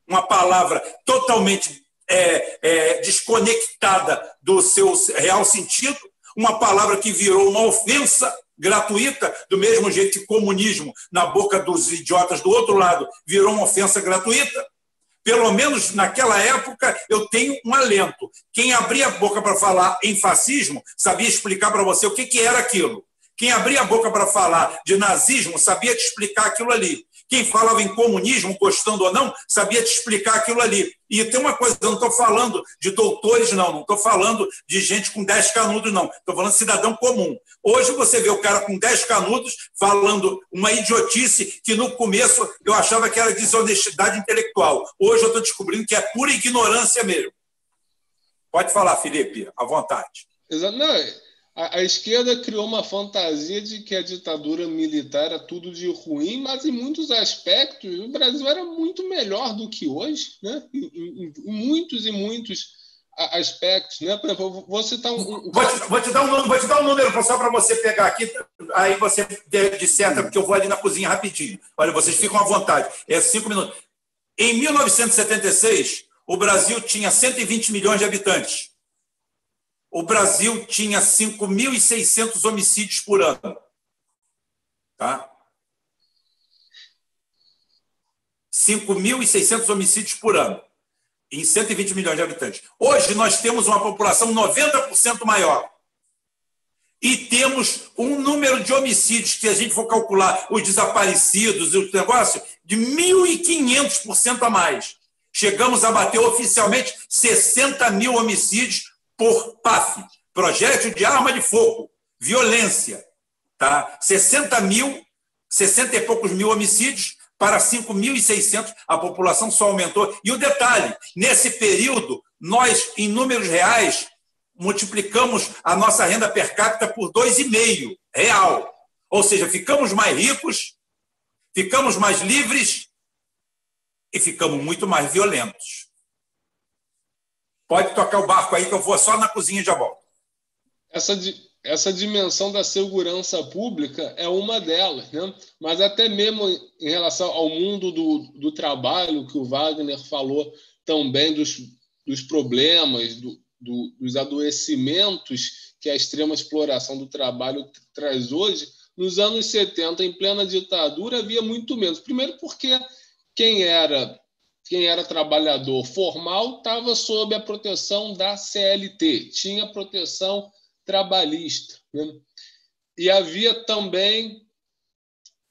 Uma palavra totalmente é, é, desconectada do seu real sentido, uma palavra que virou uma ofensa gratuita, do mesmo jeito que comunismo, na boca dos idiotas do outro lado, virou uma ofensa gratuita pelo menos naquela época, eu tenho um alento. Quem abria a boca para falar em fascismo sabia explicar para você o que, que era aquilo. Quem abria a boca para falar de nazismo sabia te explicar aquilo ali. Quem falava em comunismo, gostando ou não, sabia te explicar aquilo ali. E tem uma coisa, eu não estou falando de doutores, não, não estou falando de gente com 10 canudos, não. Estou falando de cidadão comum. Hoje você vê o cara com 10 canudos falando uma idiotice que no começo eu achava que era desonestidade intelectual. Hoje eu estou descobrindo que é pura ignorância mesmo. Pode falar, Felipe, à vontade. Exato. Não, a, a, esquerda criou uma fantasia de que a ditadura militar era tudo de ruim, mas em muitos aspectos o Brasil era muito melhor do que hoje, né? em, em, em muitos e muitos aspectos, né? Por exemplo, vou citar um. Vou te, vou te dar um vou te dar um número só para você pegar aqui, aí você disserta, porque eu vou ali na cozinha rapidinho. Olha, vocês ficam à vontade. É cinco minutos. Em 1976, o Brasil tinha 120 milhões de habitantes o Brasil tinha 5.600 homicídios por ano. Tá? 5.600 homicídios por ano, em 120 milhões de habitantes. Hoje nós temos uma população 90% maior. E temos um número de homicídios, que a gente for calcular os desaparecidos e os negócios, de 1.500% a mais. Chegamos a bater oficialmente 60 mil homicídios por PAF, projétil de arma de fogo, violência, tá? 60 mil, 60 e poucos mil homicídios para 5.600, a população só aumentou. E o detalhe, nesse período, nós, em números reais, multiplicamos a nossa renda per capita por 2,5 real. Ou seja, ficamos mais ricos, ficamos mais livres e ficamos muito mais violentos. Pode tocar o barco aí que eu vou só na cozinha e já volto. Essa, essa dimensão da segurança pública é uma delas, né? mas até mesmo em relação ao mundo do, do trabalho, que o Wagner falou também dos, dos problemas, do, do, dos adoecimentos que a extrema exploração do trabalho traz hoje, nos anos 70, em plena ditadura, havia muito menos. Primeiro, porque quem era quem era trabalhador formal estava sob a proteção da CLT, tinha proteção trabalhista. Né? E havia também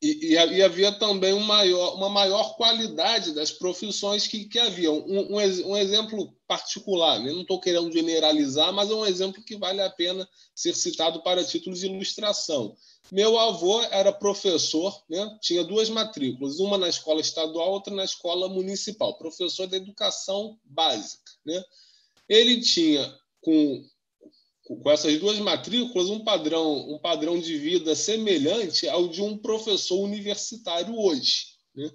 e, e, havia também um maior, uma maior qualidade das profissões que, que havia. Um, um, um exemplo particular, né? não estou querendo generalizar, mas é um exemplo que vale a pena ser citado para títulos de ilustração. Meu avô era professor, né? tinha duas matrículas, uma na escola estadual, outra na escola municipal, professor da educação básica. Né? Ele tinha, com, com essas duas matrículas, um padrão, um padrão de vida semelhante ao de um professor universitário hoje. Né?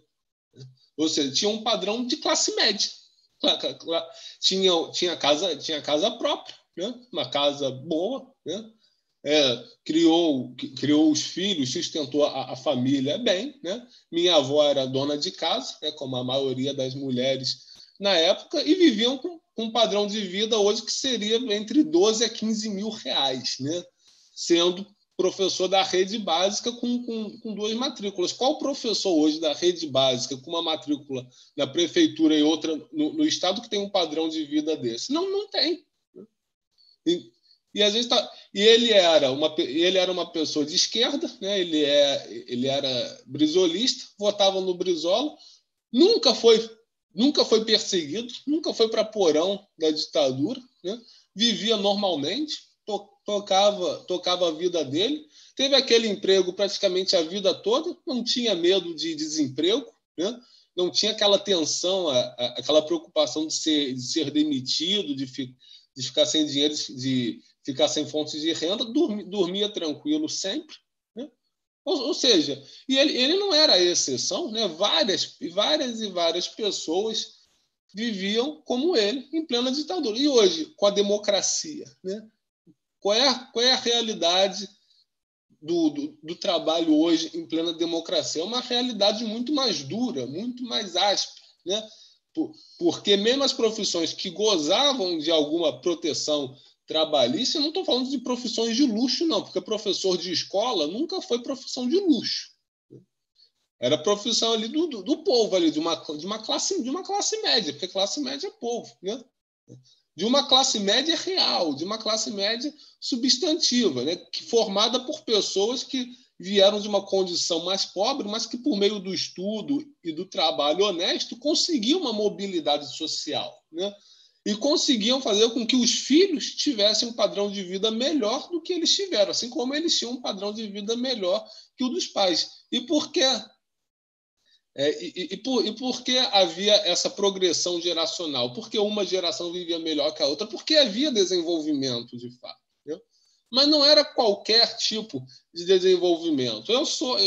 Ou seja, tinha um padrão de classe média. Tinha, tinha, casa, tinha casa própria, né? uma casa boa, né? é, criou, criou os filhos, sustentou a, a, família bem. Né? Minha avó era dona de casa, né, como a maioria das mulheres na época, e viviam com, com um padrão de vida hoje que seria entre 12 a 15 mil reais, né? sendo professor da rede básica com, com, com, duas matrículas. Qual professor hoje da rede básica com uma matrícula na prefeitura e outra no, no estado que tem um padrão de vida desse? Não, não tem. E a gente tá, e ele era uma ele era uma pessoa de esquerda, né? Ele é ele era brisolista, votava no Brizola, nunca foi nunca foi perseguido, nunca foi para porão da ditadura, né? Vivia normalmente, to, tocava tocava a vida dele, teve aquele emprego praticamente a vida toda, não tinha medo de desemprego, né? Não tinha aquela tensão, a, a, aquela preocupação de ser, de ser demitido, de, fi, de ficar sem dinheiro, de ficar sem fontes de renda, dormia, dormia tranquilo sempre. Ou, ou, seja, e ele, ele não era a exceção, né? várias, várias e várias pessoas viviam como ele, em plena ditadura. E hoje, com a democracia, né? qual, é, a, qual é a realidade do, do, do, trabalho hoje em plena democracia? É uma realidade muito mais dura, muito mais áspera. Né? Porque mesmo as profissões que gozavam de alguma proteção trabalhista, eu não estou falando de profissões de luxo, não, porque professor de escola nunca foi profissão de luxo. Era profissão ali do, do, do, povo, ali, de, uma, de, uma classe, de uma classe média, porque classe média é povo. Né? De uma classe média real, de uma classe média substantiva, né? que, formada por pessoas que vieram de uma condição mais pobre, mas que, por meio do estudo e do trabalho honesto, conseguiam uma mobilidade social. Né? E conseguiam fazer com que os filhos tivessem um padrão de vida melhor do que eles tiveram, assim como eles tinham um padrão de vida melhor que o dos pais. E por quê? É, e, e, por, e por que havia essa progressão geracional? Porque uma geração vivia melhor que a outra? Porque havia desenvolvimento, de fato. Entendeu? Mas não era qualquer tipo de desenvolvimento. Eu sou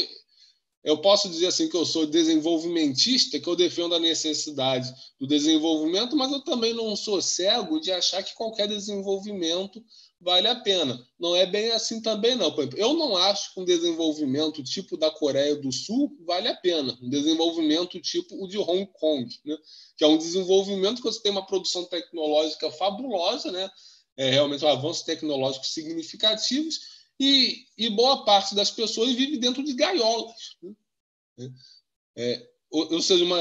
eu posso dizer assim que eu sou desenvolvimentista, que eu defendo a necessidade do desenvolvimento, mas eu também não sou cego de achar que qualquer desenvolvimento vale a pena. Não é bem assim também, não. Eu não acho que um desenvolvimento tipo da Coreia do Sul vale a pena. Um desenvolvimento tipo o de Hong Kong, né? que é um desenvolvimento que você tem uma produção tecnológica fabulosa, né? é realmente um avanços tecnológicos significativos, e, e boa parte das pessoas vive dentro de gaiolas. Né? É, ou, ou seja, uma,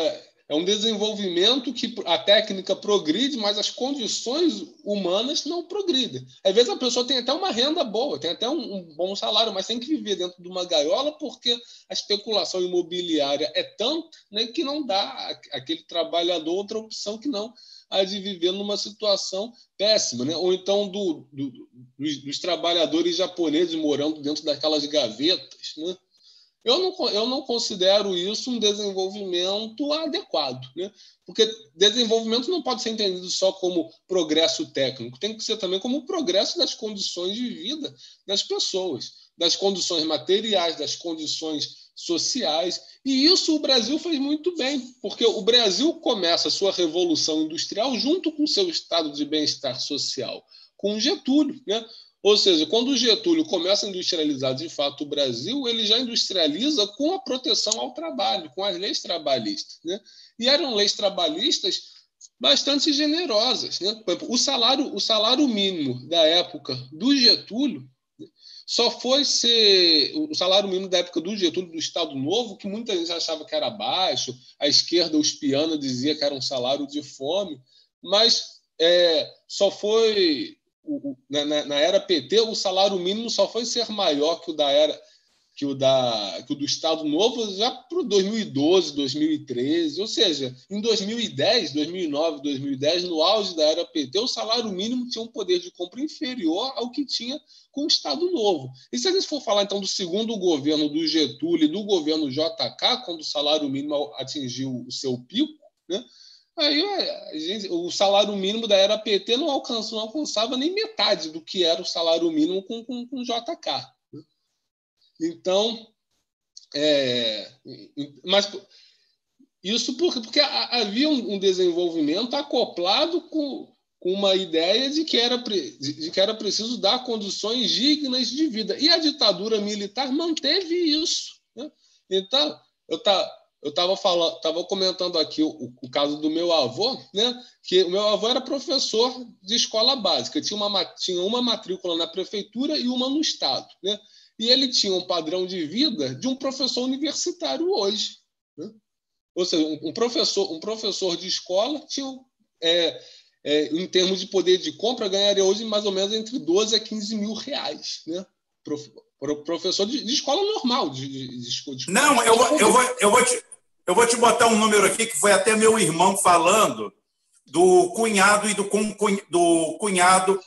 é um desenvolvimento que a técnica progride, mas as condições humanas não progridem. Às vezes a pessoa tem até uma renda boa, tem até um, um, bom salário, mas tem que viver dentro de uma gaiola porque a especulação imobiliária é tanta né, que não dá aquele trabalhador outra opção que não a de viver numa situação péssima, né? ou então do, do, dos, dos, trabalhadores japoneses morando dentro daquelas gavetas. Né? Eu, não, eu não considero isso um desenvolvimento adequado, né? porque desenvolvimento não pode ser entendido só como progresso técnico, tem que ser também como progresso das condições de vida das pessoas, das condições materiais, das condições sociais. E isso o Brasil fez muito bem, porque o Brasil começa a sua revolução industrial junto com o seu estado de bem-estar social, com Getúlio. Né? Ou seja, quando o Getúlio começa a industrializar de fato o Brasil, ele já industrializa com a proteção ao trabalho, com as leis trabalhistas. Né? E eram leis trabalhistas bastante generosas. Né? O salário, o salário mínimo da época do Getúlio só foi ser o salário mínimo da época do Getúlio do Estado Novo, que muita gente achava que era baixo, a esquerda, os pianos, dizia que era um salário de fome, mas é, só foi na, na, era PT o salário mínimo só foi ser maior que o da era que o, da, que o do Estado Novo já para 2012, 2013. Ou seja, em 2010, 2009, 2010, no auge da era PT, o salário mínimo tinha um poder de compra inferior ao que tinha com o Estado Novo. E se a gente for falar, então, do segundo governo do Getúlio e do governo JK, quando o salário mínimo atingiu o seu pico, né? Aí gente, o salário mínimo da era PT não, alcançou, não alcançava nem metade do que era o salário mínimo com, com, com JK. Então, é, mas isso porque, havia um desenvolvimento acoplado com, com uma ideia de que, era, de que era preciso dar condições dignas de vida. E a ditadura militar manteve isso. Né? Então, eu tá, estava falando, estava comentando aqui o, o, caso do meu avô, né? Que o meu avô era professor de escola básica, tinha uma, tinha uma matrícula na prefeitura e uma no estado, né? E ele tinha um padrão de vida de um professor universitário hoje. Né? Ou seja, um professor, um professor de escola tinha, é, é, em termos de poder de compra, ganharia hoje mais ou menos entre 12 a 15 mil reais. Né? professor de, de escola normal. De, de, de Não, eu, eu, vou, eu, vou te, eu vou te botar um número aqui que foi até meu irmão falando do cunhado e do, do cunhado,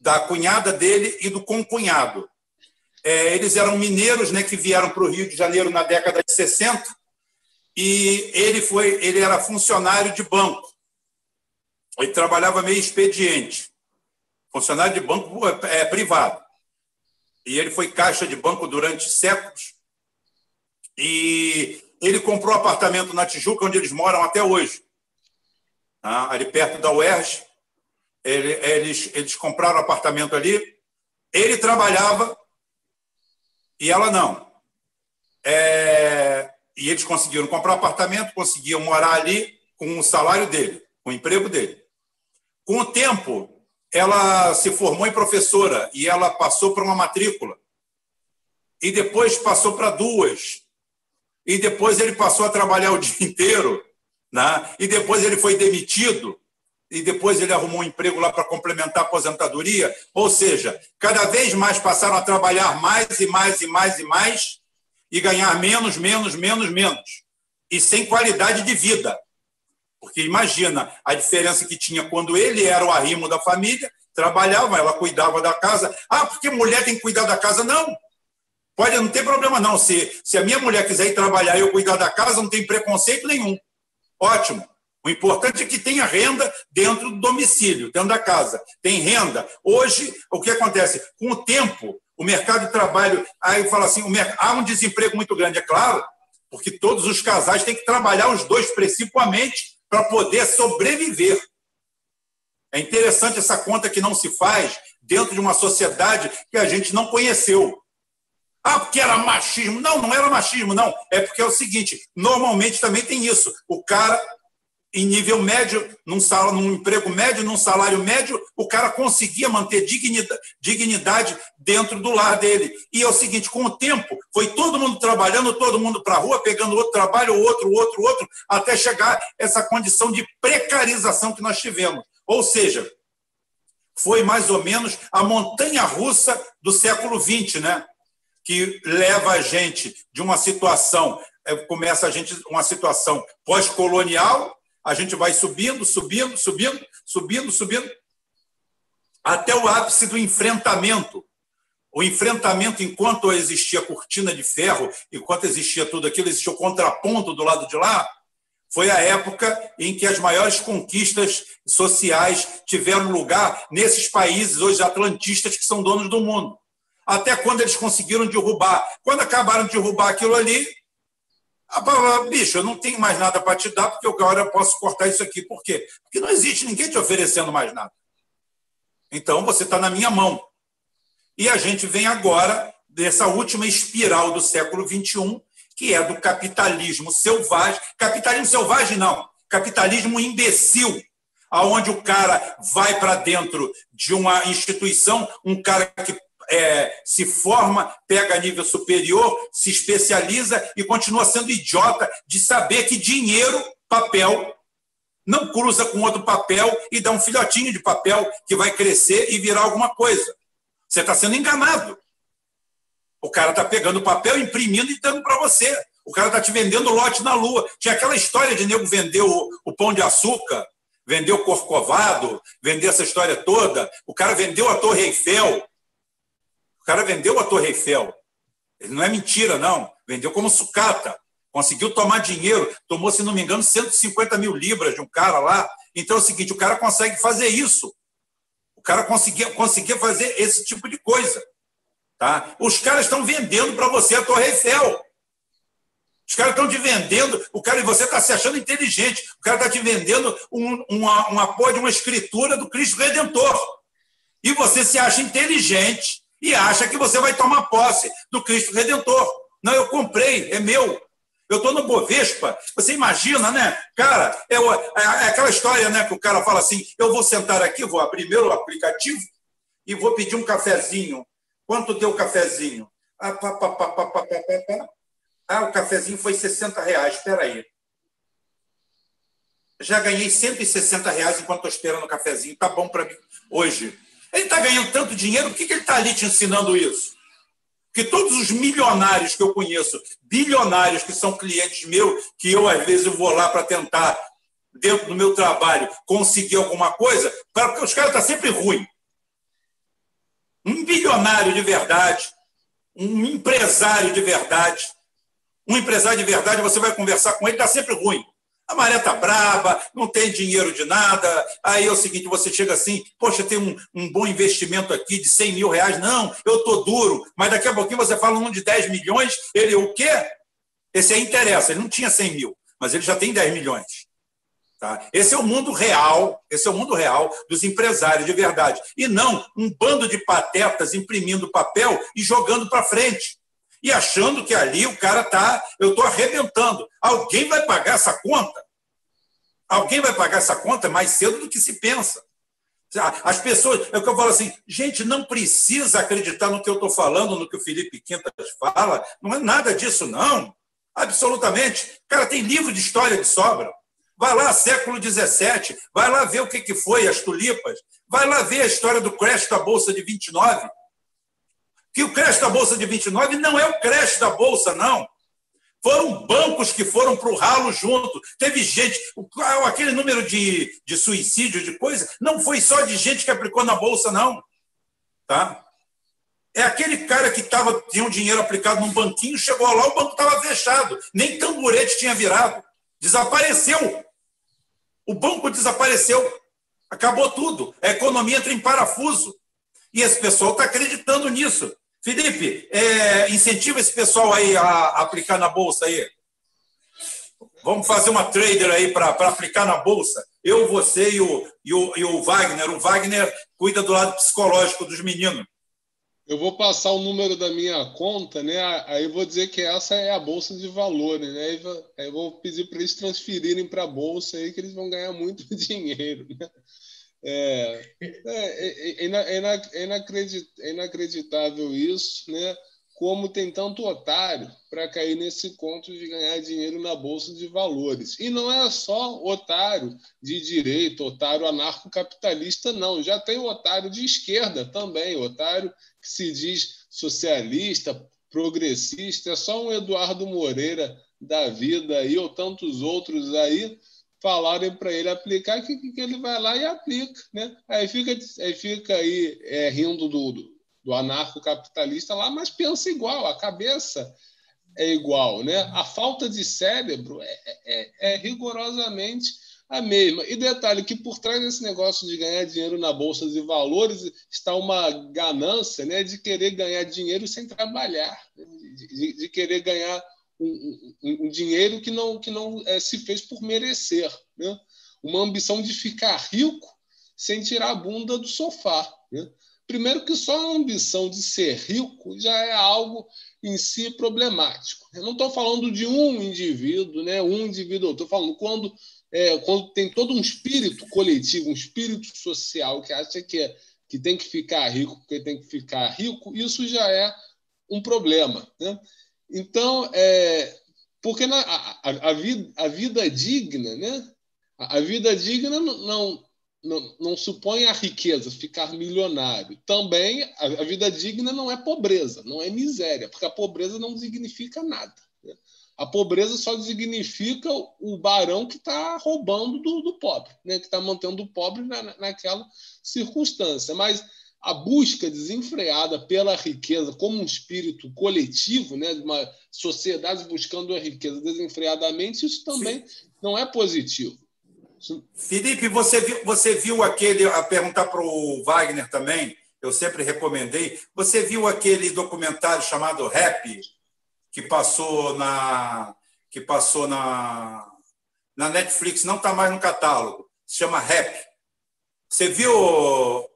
da cunhada dele e do concunhado. É, eles eram mineiros né, que vieram para o Rio de Janeiro na década de 60 e ele, foi, ele era funcionário de banco. Ele trabalhava meio expediente. Funcionário de banco é, privado e ele foi caixa de banco durante séculos. E ele comprou apartamento na Tijuca, onde eles moram até hoje, tá? ali perto da UERJ. Ele, eles, eles compraram apartamento ali. Ele trabalhava e ela não. É, e eles conseguiram comprar apartamento, conseguiam morar ali com o salário dele, com o emprego dele. Com o tempo, ela se formou em professora e ela passou para uma matrícula. E depois passou para duas. E depois ele passou a trabalhar o dia [LAUGHS] inteiro. Né? E depois ele foi demitido. E depois ele arrumou um emprego lá para complementar a aposentadoria. Ou seja, cada vez mais passaram a trabalhar mais e mais e mais e mais e ganhar menos, menos, menos, menos. E sem qualidade de vida. Porque imagina a diferença que tinha quando ele era o arrimo da família, trabalhava, ela cuidava da casa. Ah, porque mulher tem que cuidar da casa? Não. Pode, não ter problema não. Se, se a minha mulher quiser ir trabalhar e eu cuidar da casa, não tem preconceito nenhum. Ótimo. O importante é que tenha renda dentro do domicílio, dentro da casa. Tem renda. Hoje, o que acontece? Com o tempo, o mercado de trabalho, aí fala assim, há um desemprego muito grande, é claro, porque todos os casais têm que trabalhar os dois principalmente para poder sobreviver. É interessante essa conta que não se faz dentro de uma sociedade que a gente não conheceu. Ah, porque era machismo. Não, não era machismo, não. É porque é o seguinte: normalmente também tem isso. O cara em nível médio, num, salário, num emprego médio, num salário médio, o cara conseguia manter dignidade, dignidade dentro do lar dele. E é o seguinte, com o tempo, foi todo mundo trabalhando, todo mundo para a rua, pegando outro trabalho, outro, outro, outro, até chegar essa condição de precarização que nós tivemos. Ou seja, foi mais ou menos a montanha russa do século XX, né? que leva a gente de uma situação, é, começa a gente uma situação pós-colonial, a gente vai subindo, subindo, subindo, subindo, subindo, até o ápice do enfrentamento. O enfrentamento, enquanto existia cortina de ferro, enquanto existia tudo aquilo, existia o contraponto do lado de lá, foi a época em que as maiores conquistas sociais tiveram lugar nesses países hoje atlantistas que são donos do mundo. Até quando eles conseguiram derrubar. Quando acabaram de derrubar aquilo ali, a palavra, bicho, eu não tenho mais nada para te dar, porque agora eu posso cortar isso aqui. Por quê? Porque não existe ninguém te oferecendo mais nada. Então você está na minha mão. E a gente vem agora dessa última espiral do século XXI, que é do capitalismo selvagem. Capitalismo selvagem, não. Capitalismo imbecil, aonde o cara vai para dentro de uma instituição, um cara que é, se forma, pega nível superior, se especializa e continua sendo idiota de saber que dinheiro, papel, não cruza com outro papel e dá um filhotinho de papel que vai crescer e virar alguma coisa. Você está sendo enganado. O cara está pegando papel, imprimindo e dando para você. O cara está te vendendo lote na lua. Tinha aquela história de nego vender o, o pão de açúcar, vender o corcovado, vender essa história toda. O cara vendeu a Torre Eiffel cara vendeu a Torre Eiffel. Ele não é mentira, não. Vendeu como sucata. Conseguiu tomar dinheiro. Tomou, se não me engano, 150 mil libras de um cara lá. Então é o seguinte: o cara consegue fazer isso. O cara conseguia, conseguia fazer esse tipo de coisa. Tá? Os caras estão vendendo para você a Torre Eiffel. Os caras estão te vendendo, o cara e você está se achando inteligente. O cara está te vendendo um, uma, um apoio de uma escritura do Cristo Redentor. E você se acha inteligente e acha que você vai tomar posse do Cristo Redentor. Não, eu comprei, é meu. Eu estou no Bovespa. Você imagina, né? Cara, é, é, é, aquela história né, que o cara fala assim: eu vou sentar aqui, vou abrir meu aplicativo e vou pedir um cafezinho. Quanto deu o cafezinho? Ah, pá, pá, pá, pá, pá, pá, pá. ah, o cafezinho foi 60 reais. Espera aí. já ganhei 160 reais enquanto estou esperando o cafezinho. Tá bom para mim hoje. Ele está ganhando tanto dinheiro, por que, que ele está ali te ensinando isso? Porque todos os milionários que eu conheço, bilionários que são clientes meus, que eu às vezes vou lá para tentar, dentro do meu trabalho, conseguir alguma coisa, porque os caras estão tá sempre ruim. Um bilionário de verdade, um empresário de verdade, um empresário de verdade, você vai conversar com ele, está sempre ruim. A maré está braba, não tem dinheiro de nada. Aí é o seguinte: você chega assim, poxa, tem um, um bom investimento aqui de 100 mil reais. Não, eu estou duro. Mas daqui a pouquinho você fala um de 10 milhões. Ele, o quê? Esse aí interessa. Ele não tinha 100 mil, mas ele já tem 10 milhões. Tá? Esse é o mundo real, esse é o mundo real dos empresários de verdade. E não um bando de patetas imprimindo papel e jogando para frente e achando que ali o cara está, eu estou arrebentando. Alguém vai pagar essa conta? Alguém vai pagar essa conta mais cedo do que se pensa. As pessoas, é o que eu falo assim, gente, não precisa acreditar no que eu estou falando, no que o Felipe Quintas fala, não é nada disso, não. Absolutamente. Cara tem livro de história de sobra. Vai lá, século XVII, vai lá ver o que, que foi as tulipas, vai lá ver a história do crash da Bolsa de 29 que o crash da Bolsa de 29 não é o crash da Bolsa, não. Foram bancos que foram para o ralo junto. Teve gente, aquele número de, de suicídio, de coisa, não foi só de gente que aplicou na Bolsa, não. Tá? É aquele cara que tava, tinha um dinheiro aplicado num banquinho, chegou lá, o banco estava fechado. Nem tamborete tinha virado. Desapareceu. O banco desapareceu. Acabou tudo. A economia entra em parafuso. E esse pessoal está acreditando nisso. Felipe, é, incentiva esse pessoal aí a, aplicar na bolsa aí. Vamos fazer uma trader aí para aplicar na bolsa. Eu, você e o, e, o, e o Wagner. O Wagner cuida do lado psicológico dos meninos. Eu vou passar o número da minha conta, né? Aí eu vou dizer que essa é a bolsa de valores, né? Aí eu vou pedir para eles transferirem para a bolsa aí que eles vão ganhar muito [LAUGHS] dinheiro, né? É, é, é, é, é inacreditável isso, né? Como tem tanto otário para cair nesse conto de ganhar dinheiro na bolsa de valores. E não é só otário de direita, otário anarcocapitalista, não. Já tem otário de esquerda também, otário que se diz socialista, progressista. É só um Eduardo Moreira da vida aí, ou tantos outros aí, falarem para ele aplicar, que, que ele vai lá e aplica. Né? Aí fica aí, fica aí é, rindo do, do anarcocapitalista lá, mas pensa igual, a cabeça é igual. Né? A falta de cérebro é, é, é rigorosamente a mesma. E detalhe que por trás desse negócio de ganhar dinheiro na bolsa de valores está uma ganância né, de querer ganhar dinheiro sem trabalhar, né? de, de querer ganhar um, um, dinheiro que não, que não é, se fez por merecer. Né? Uma ambição de ficar rico sem tirar a bunda do sofá. Né? Primeiro, que só a ambição de ser rico já é algo em si problemático. Eu não estou falando de um indivíduo, né? um indivíduo, estou falando quando, é, quando tem todo um espírito coletivo, um espírito social que acha que, é, que tem que ficar rico porque tem que ficar rico, isso já é um problema. Né? Então, é, porque na, a, a, vida, a vida digna, né? A, a vida digna não, não, não, não, supõe a riqueza, ficar milionário. Também a, a, vida digna não é pobreza, não é miséria, porque a pobreza não significa nada. Né? A pobreza só significa o barão que está roubando do, do, pobre, né? que está mantendo o pobre na, naquela circunstância. Mas a busca desenfreada pela riqueza como um espírito coletivo, né, de uma sociedade buscando a riqueza desenfreadamente, isso também Sim. não é positivo. Felipe, você viu, você viu aquele, a perguntar para o Wagner também, eu sempre recomendei, você viu aquele documentário chamado Rap, que passou na, que passou na, na Netflix, não está mais no catálogo, se chama Rap. Você viu,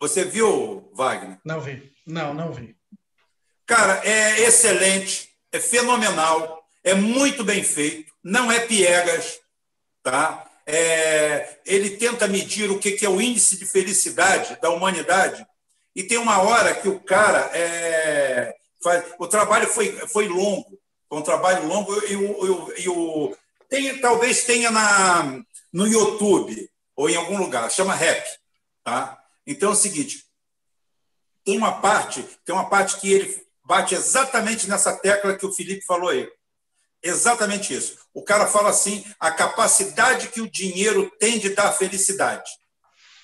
você viu, Wagner? Não vi. Não, não vi. Cara, é excelente, é fenomenal, é muito bem feito, não é piegas, tá? É, ele tenta medir o que é o índice de felicidade da humanidade e tem uma hora que o cara é, faz, o trabalho foi, foi longo, foi um trabalho longo e o, e o, tem, talvez tenha na no YouTube ou em algum lugar, chama rap, tá? Então é o seguinte, tem uma parte, tem uma parte que ele bate exatamente nessa tecla que o Felipe falou aí. Exatamente isso. O cara fala assim: a capacidade que o dinheiro tem de dar felicidade.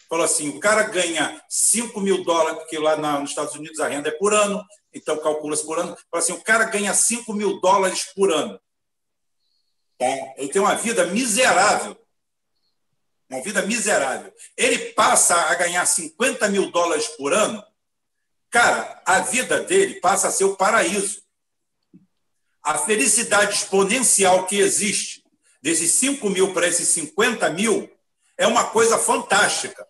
Falou assim: o cara ganha 5 mil dólares, porque lá nos Estados Unidos a renda é por ano, então calcula-se por ano. Fala assim: o cara ganha 5 mil dólares por ano. Tá? Ele tem uma vida miserável. Uma vida miserável. Ele passa a ganhar 50 mil dólares por ano. Cara, a vida dele passa a ser o paraíso a felicidade exponencial que existe desses 5 mil para esses 50 mil é uma coisa fantástica.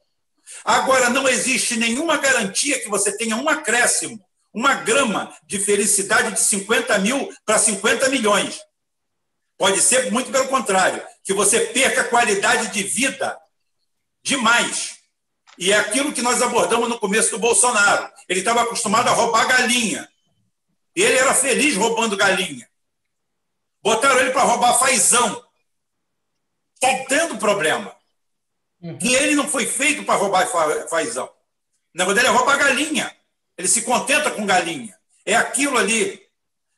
Agora, não existe nenhuma garantia que você tenha um acréscimo, uma grama de felicidade de 50 mil para 50 milhões. Pode ser muito pelo contrário, que você perca qualidade de vida demais. E é aquilo que nós abordamos no começo do Bolsonaro. Ele estava acostumado a roubar galinha. Ele era feliz roubando galinha. Botaram ele para roubar fazão. Está tendo problema. Uhum. E ele não foi feito para roubar fazão. Na verdade, ele é roubar galinha. Ele se contenta com galinha. É aquilo ali.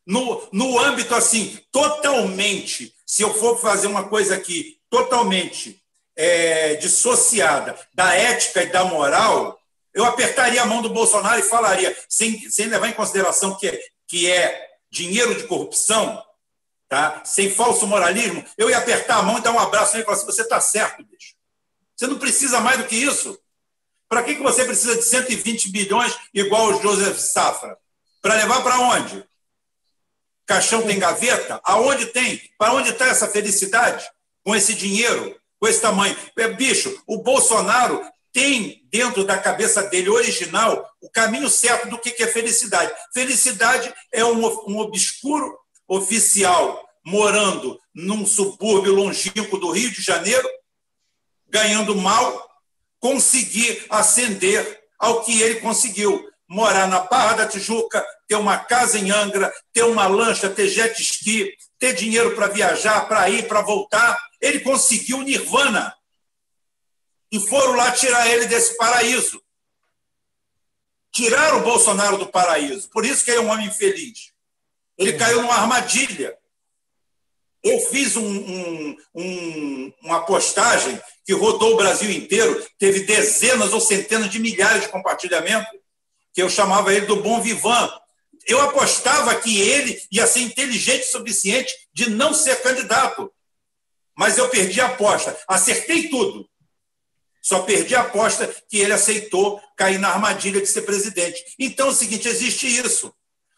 No, no âmbito assim, totalmente, se eu for fazer uma coisa aqui totalmente é, dissociada da ética e da moral, eu apertaria a mão do Bolsonaro e falaria, sem, sem levar em consideração que, que é dinheiro de corrupção, tá? sem falso moralismo, eu ia apertar a mão e dar um abraço e falar assim: você está certo, bicho. Você não precisa mais do que isso. Para que, que você precisa de 120 bilhões igual o Joseph Safra? Para levar para onde? Caixão tem gaveta? Aonde tem? Para onde está essa felicidade? Com esse dinheiro, com esse tamanho. É, bicho, o Bolsonaro tem dentro da cabeça dele original o caminho certo do que é felicidade. Felicidade é um, um obscuro oficial morando num subúrbio longínquo do Rio de Janeiro, ganhando mal, conseguir ascender ao que ele conseguiu. Morar na Barra da Tijuca, ter uma casa em Angra, ter uma lancha, ter jet ski, ter dinheiro para viajar, para ir, para voltar. Ele conseguiu nirvana e foram lá tirar ele desse paraíso. Tiraram o Bolsonaro do paraíso. Por isso que ele é um homem infeliz. Ele caiu numa armadilha. Eu fiz um, um, um, uma postagem que rodou o Brasil inteiro, teve dezenas ou centenas de milhares de compartilhamentos, que eu chamava ele do bom vivan. Eu apostava que ele ia ser inteligente o suficiente de não ser candidato. Mas eu perdi a aposta. Acertei tudo. Só perdi a aposta que ele aceitou cair na armadilha de ser presidente. Então é o seguinte: existe isso.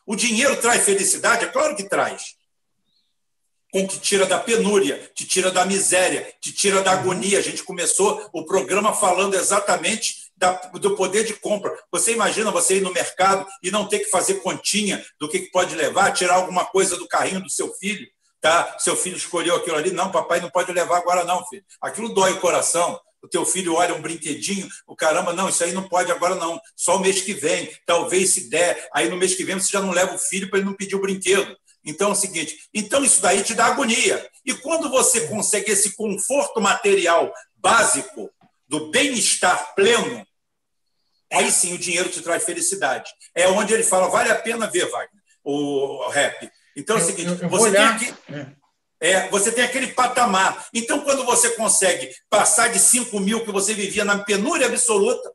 O dinheiro traz felicidade? É claro que traz. Com que tira da penúria, te tira da miséria, te tira da agonia. A gente começou o programa falando exatamente da, do poder de compra. Você imagina você ir no mercado e não ter que fazer continha do que, que pode levar, tirar alguma coisa do carrinho do seu filho? Tá? Seu filho escolheu aquilo ali. Não, papai não pode levar agora, não, filho. Aquilo dói o coração o teu filho olha um brinquedinho, o caramba, não, isso aí não pode agora não, só o mês que vem, talvez se der, aí no mês que vem você já não leva o filho para ele não pedir o brinquedo. Então é o seguinte, então isso daí te dá agonia. E quando você consegue esse conforto material básico do bem-estar pleno, aí sim o dinheiro te traz felicidade. É onde ele fala, vale a pena ver, Wagner, o rap. Então é o seguinte, eu, eu você olhar. tem aqui... É é, você tem aquele patamar. Então, quando você consegue passar de 5 mil que você vivia na penúria absoluta,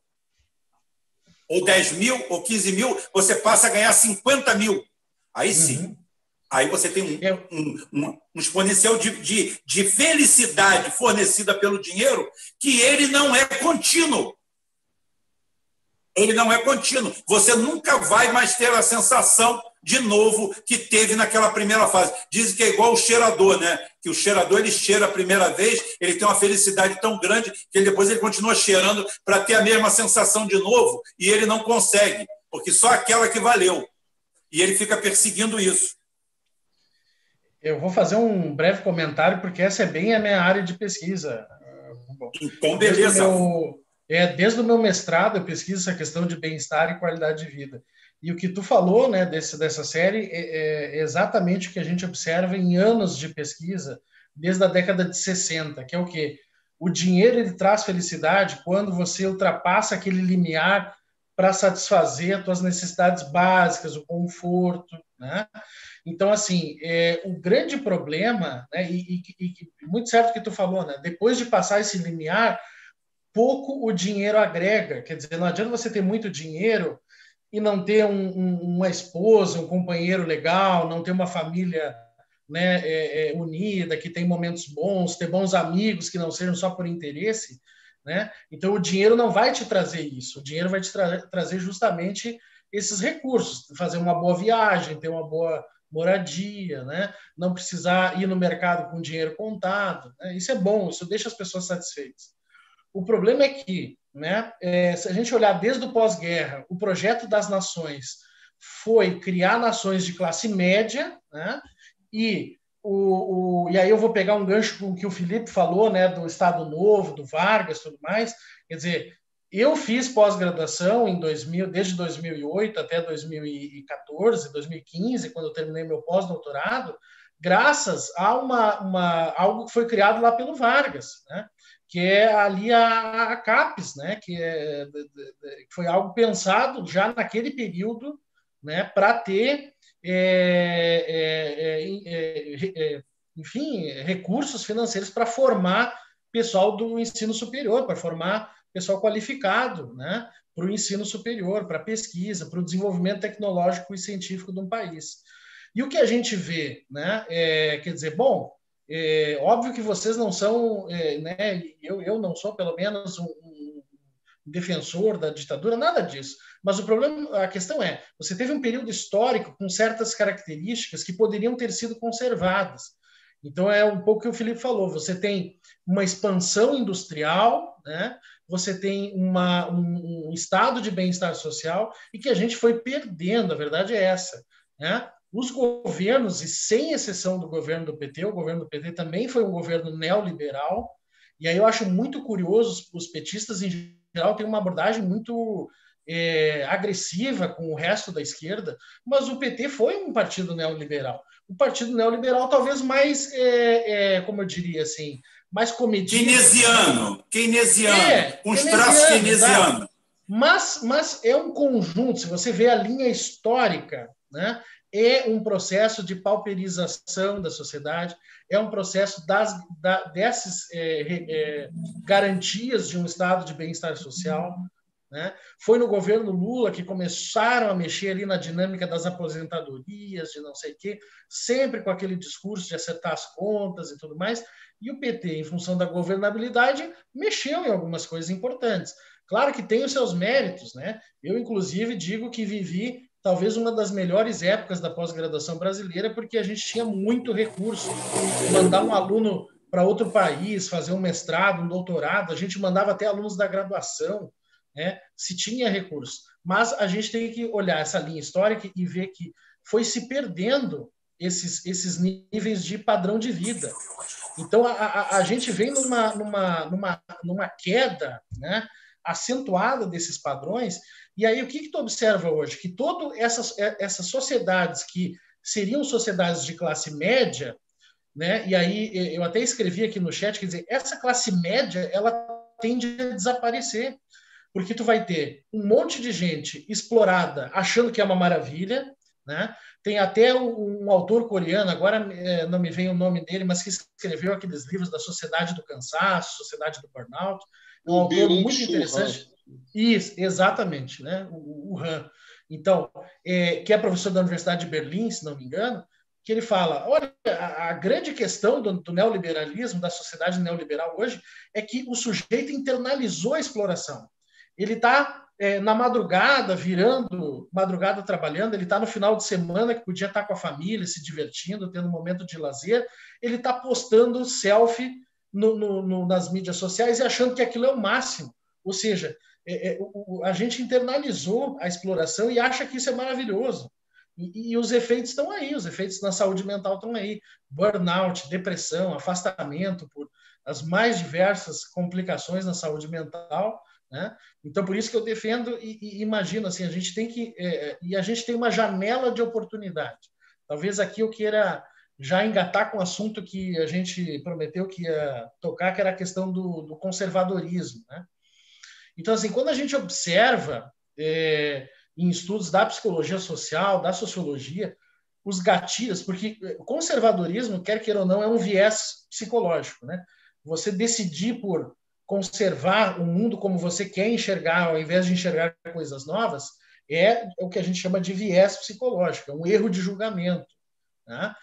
ou 10 mil, ou 15 mil, você passa a ganhar 50 mil. Aí sim. Uhum. Aí você tem um, um, um, um exponencial de, de, de felicidade fornecida pelo dinheiro que ele não é contínuo. Ele não é contínuo. Você nunca vai mais ter a sensação de novo que teve naquela primeira fase. Dizem que é igual o cheirador, né? Que o cheirador ele cheira a primeira vez, ele tem uma felicidade tão grande que depois ele continua cheirando para ter a mesma sensação de novo e ele não consegue, porque só aquela que valeu. E ele fica perseguindo isso. Eu vou fazer um breve comentário, porque essa é bem a minha área de pesquisa. Então, beleza. Meu, é, desde o meu mestrado, eu pesquiso essa questão de bem-estar e qualidade de vida. E o que tu falou, né, desse, dessa série é, é, exatamente o que a gente observa em anos de pesquisa desde a década de 60, que é o quê? O dinheiro ele traz felicidade quando você ultrapassa aquele limiar para satisfazer as tuas necessidades básicas, o conforto, né? Então, assim, é, o grande problema, né, e, e, e, muito certo que tu falou, né, depois de passar esse limiar, pouco o dinheiro agrega. Quer dizer, não adianta você ter muito dinheiro e não ter um, um, uma esposa, um companheiro legal, não ter uma família né, é, é, unida, que tem momentos bons, ter bons amigos que não sejam só por interesse. Né? Então, o dinheiro não vai te trazer isso. O dinheiro vai te tra trazer justamente esses recursos, fazer uma boa viagem, ter uma boa moradia, né? não precisar ir no mercado com dinheiro contado. Né? Isso é bom, isso deixa as pessoas satisfeitas. O problema é que, né, é, se a gente olhar desde o pós-guerra, o projeto das nações foi criar nações de classe média, né, e o, o, e aí eu vou pegar um gancho com o que o Felipe falou, né, do Estado Novo, do Vargas, tudo mais. Quer dizer, eu fiz pós-graduação em 2000, desde 2008 até 2014, 2015, quando eu terminei meu pós-doutorado, graças a uma, uma, algo que foi criado lá pelo Vargas, né? Que é ali a, a CAPES, né? que, é, que foi algo pensado já naquele período né? para ter é é, é, é, enfim, recursos financeiros para formar pessoal do ensino superior, para formar pessoal qualificado, né, para o ensino superior, para a pesquisa, para o desenvolvimento tecnológico e científico de um país. E o que a gente vê, né, é, quer dizer, bom, é, óbvio que vocês não são, é, né, eu, eu não sou pelo menos um, defensor da ditadura, nada disso. Mas o problema, a questão é, você teve um período histórico com certas características que poderiam ter sido conservadas. Então é um pouco o que o Felipe falou. Você tem uma expansão industrial, né? Você tem uma, um, um estado de bem-estar social e que a gente foi perdendo. A verdade é essa, né? Os governos, e sem exceção do governo do PT, o governo do PT também foi um governo neoliberal. E aí eu acho muito curioso os petistas em geral, tem uma abordagem muito é, agressiva com o resto da esquerda, mas o PT foi um partido neoliberal. Um partido neoliberal talvez mais, é, é, como eu diria assim, mais comedido. Keynesiano, keynesiano, é, uns traços keynesianos. Mas, mas é um conjunto, se você vê a linha histórica, né, é um processo de pauperização da sociedade, é um processo das, da, dessas é, é, garantias de um estado de bem-estar social. Né? Foi no governo Lula que começaram a mexer ali na dinâmica das aposentadorias, de não sei o quê, sempre com aquele discurso de acertar as contas e tudo mais. E o PT, em função da governabilidade, mexeu em algumas coisas importantes. Claro que tem os seus méritos, né? Eu, inclusive, digo que vivi talvez uma das melhores épocas da pós-graduação brasileira, porque a gente tinha muito recurso. Mandar um aluno para outro país, fazer um mestrado, um doutorado, a gente mandava até alunos da graduação, né? se tinha recurso. Mas a gente tem que olhar essa linha histórica e ver que foi se perdendo esses, esses níveis de padrão de vida. Então, a, a, a gente vem numa, numa, numa, numa queda né, acentuada desses padrões e aí, o que, que tu observa hoje? Que todas essas, é, essas sociedades que seriam sociedades de classe média, né? E aí eu até escrevi aqui no chat, quer dizer, essa classe média ela tende a desaparecer, porque tu vai ter um monte de gente explorada, achando que é uma maravilha, né? Tem até um, um autor coreano, agora é, não me vem o nome dele, mas que escreveu aqueles livros da Sociedade do Cansaço, Sociedade do Burnout, um o autor muito interessante. Isso, exatamente, né? O, o Han. Então, é, que é professor da Universidade de Berlim, se não me engano, que ele fala: olha, a, a grande questão do, do, neoliberalismo, da sociedade neoliberal hoje, é que o sujeito internalizou a exploração. Ele está é, na madrugada, virando, madrugada trabalhando, ele está no final de semana, que podia estar tá com a família, se divertindo, tendo um momento de lazer, ele está postando selfie no, no, no, nas mídias sociais e achando que aquilo é o máximo. Ou seja, é, é, o, a gente internalizou a exploração e acha que isso é maravilhoso. E, e, os efeitos estão aí, os efeitos na saúde mental estão aí. Burnout, depressão, afastamento por as mais diversas complicações na saúde mental. Né? Então, por isso que eu defendo e, e imagino assim, a gente tem que... É, é, e a gente tem uma janela de oportunidade. Talvez aqui eu queira já engatar com o assunto que a gente prometeu que ia tocar, que era a questão do, do conservadorismo. Né? Então, assim, quando a gente observa é, em estudos da psicologia social, da sociologia, os gatilhos, porque conservadorismo, quer queira ou não, é um viés psicológico. Né? Você decidir por conservar o mundo como você quer enxergar, ao invés de enxergar coisas novas, é o que a gente chama de viés psicológico, é um erro de julgamento. Né?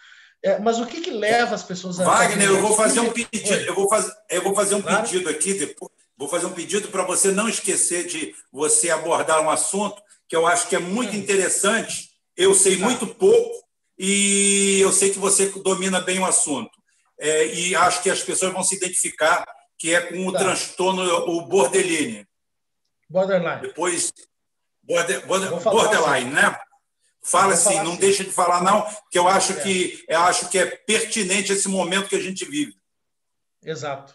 É, mas o que, que leva as pessoas a. Wagner, eu vou fazer um pedido, eu vou fazer, eu vou fazer um claro. pedido aqui depois. Vou fazer um pedido para você não esquecer de você abordar um assunto que eu acho que é muito hum. interessante. Eu sei tá. muito pouco e eu sei que você domina bem o assunto. É, e acho que as pessoas vão se identificar que é com o tá. transtorno, o borderline. Borderline. Depois, border, border, borderline, assim. né? Fala assim, não deixa de falar não, que eu acho é. que eu acho que é pertinente esse momento que a gente vive. Exato.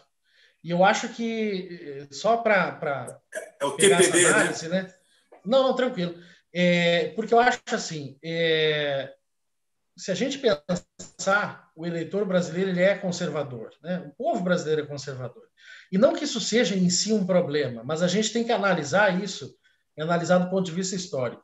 E eu acho que só para é o TPD, né? análise, né? né? Não, não, tranquilo. É, porque eu acho assim, é, se a gente pensar, o eleitor brasileiro ele é conservador, né? O povo brasileiro é conservador. E não que isso seja em si um problema, mas a gente tem que analisar isso, analisar do ponto de vista histórico.